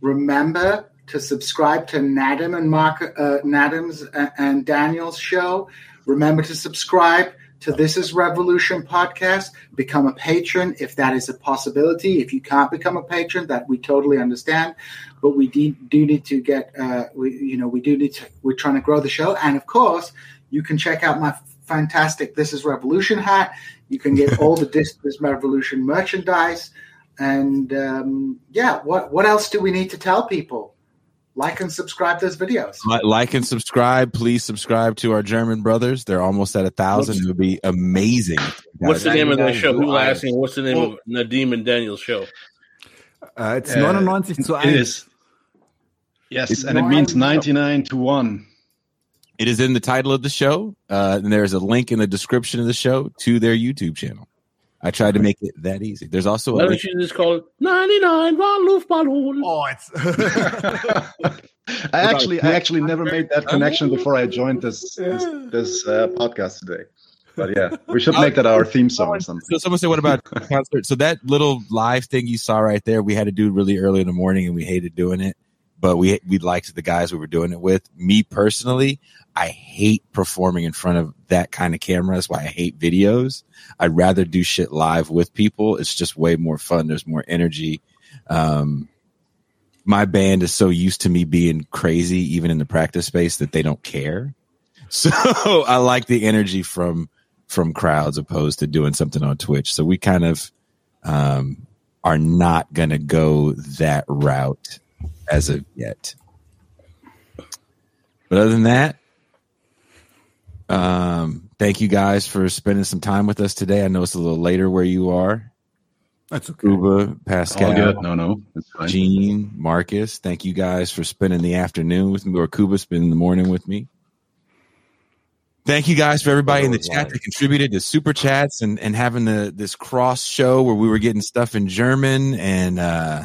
remember to subscribe to Nadim and Mark, uh, Nadim's uh, and Daniel's show. Remember to subscribe to This Is Revolution podcast. Become a patron if that is a possibility. If you can't become a patron, that we totally understand. But we do, do need to get, uh, we, you know, we do need to, we're trying to grow the show. And of course, you can check out my fantastic This Is Revolution hat. You can get all the This Is Revolution merchandise. And um, yeah, what what else do we need to tell people? Like and subscribe to those videos. Like and subscribe. Please subscribe to our German brothers. They're almost at a thousand. It would be amazing. What's the name of their show? People are Live. asking, what's the name of Nadim and Daniel's show? Uh, it's Uh, 99 zu 1. It is. Yes, It's and it means 99 to 1. It is in the title of the show, uh, and there's a link in the description of the show to their YouTube channel. I tried to make it that easy. There's also a Why link. don't you just call it 99 von Luftballon? Oh, it's I actually, I actually never made that connection before I joined this this, this uh, podcast today. But yeah, we should make that our theme song or something. So someone said, "What about concert?" So that little live thing you saw right there, we had to do really early in the morning, and we hated doing it. But we we liked the guys we were doing it with. Me personally, I hate performing in front of that kind of camera. That's why I hate videos. I'd rather do shit live with people. It's just way more fun. There's more energy. Um, my band is so used to me being crazy, even in the practice space, that they don't care. So I like the energy from from crowds opposed to doing something on Twitch. So we kind of um, are not going to go that route as of yet. But other than that, um, thank you guys for spending some time with us today. I know it's a little later where you are. That's okay. Kuba, All Pascal, good. No, no, it's fine. Gene, Marcus. Thank you guys for spending the afternoon with me, or Kuba spending the morning with me. Thank you guys for everybody in the chat that contributed to super chats and, and having the this cross show where we were getting stuff in German and uh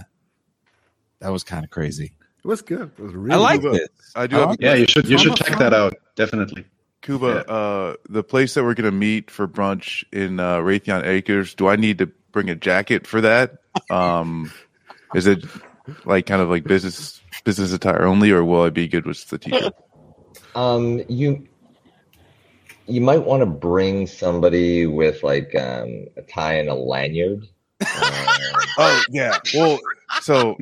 that was kind of crazy. It was good. It was really I like good. this. I do I have like Yeah, you should you should check that out definitely. Kuba, uh, the place that we're gonna meet for brunch in uh, Raytheon Acres. Do I need to bring a jacket for that? Um, is it like kind of like business business attire only, or will I be good with the t-shirt? Um, you you might want to bring somebody with like um, a tie and a lanyard. Uh, Oh yeah. Well, so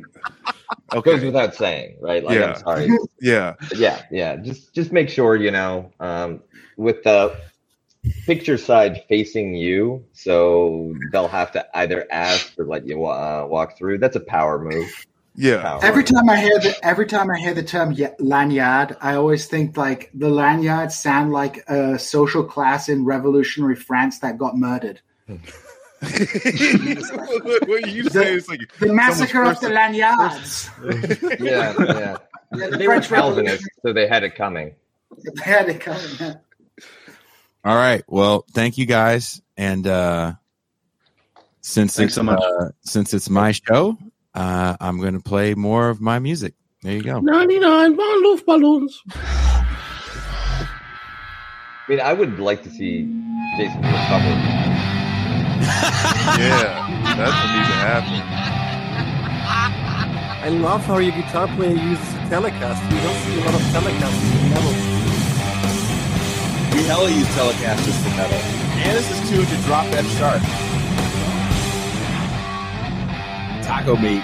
goes okay. without saying, right? Like, Yeah. I'm sorry. Yeah. yeah, yeah. Just just make sure you know um, with the picture side facing you, so they'll have to either ask or let you uh, walk through. That's a power move. Yeah. Power. Every time I hear the every time I hear the term ye- lanyard, I always think like the lanyards sound like a social class in revolutionary France that got murdered. what, what you say is like The massacre of the lanyards. yeah, yeah. Yeah, the They were French Calvinists, so they had it coming. They had it coming, yeah. All right. Well, thank you guys. And uh since Thanks it's so much. Uh, since it's my show, uh I'm going to play more of my music. There you go. 99 von Luftballons. I mean, I would like to see Jason do a cover. Yeah. That's what needs to happen. I love how your guitar player uses a Telecaster. You don't see a lot of Telecasters in metal. We hella use Telecasters for metal. And this is tuned to drop that sharp. Taco meat.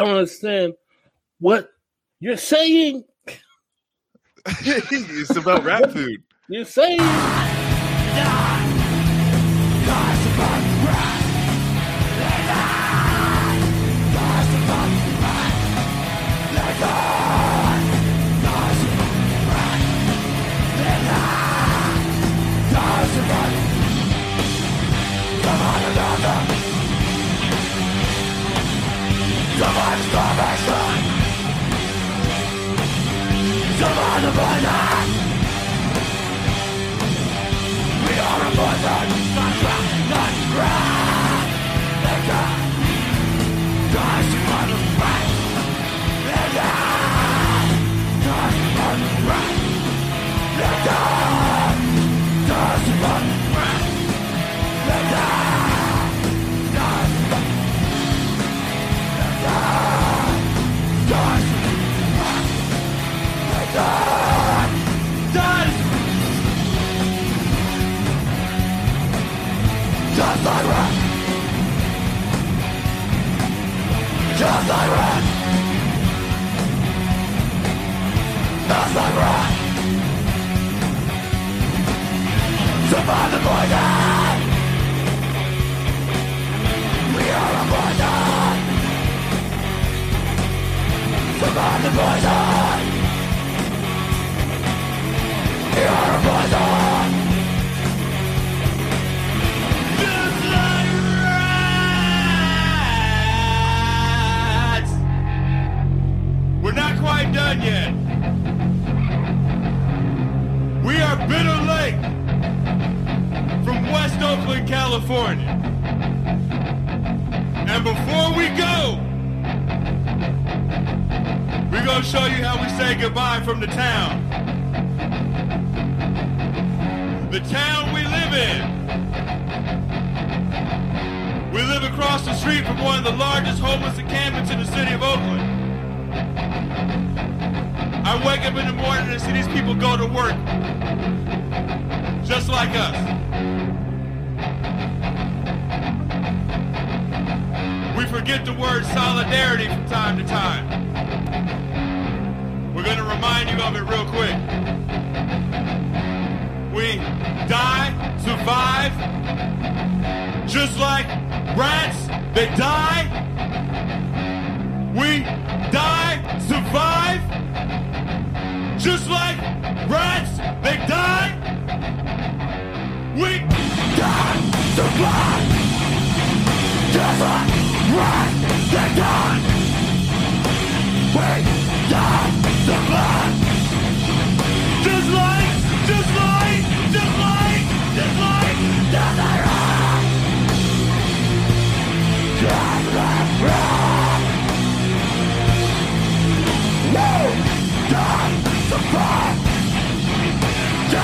I don't understand what you're saying. it's about rap food. You're saying. Ah, are the poison! We are a poison! Not crap, not crap! Guys, Just thy wrath just thy wrath Survive the poison! We are a poison Survive the poison! We are a poison! We're not quite done yet. We are Bitter Lake from West Oakland, California. And before we go, we're going to show you how we say goodbye from the town. The town we live in. We live across the street from one of the largest homeless encampments in the city of Oakland. I wake up in the morning and see these people go to work. Just like us. We forget the word solidarity from time to time. We're going to remind you of it real quick. We die, survive, just like rats that die. We die, survive, just like rats they die. We die, survive, just like rats they die. We die, survive, just like,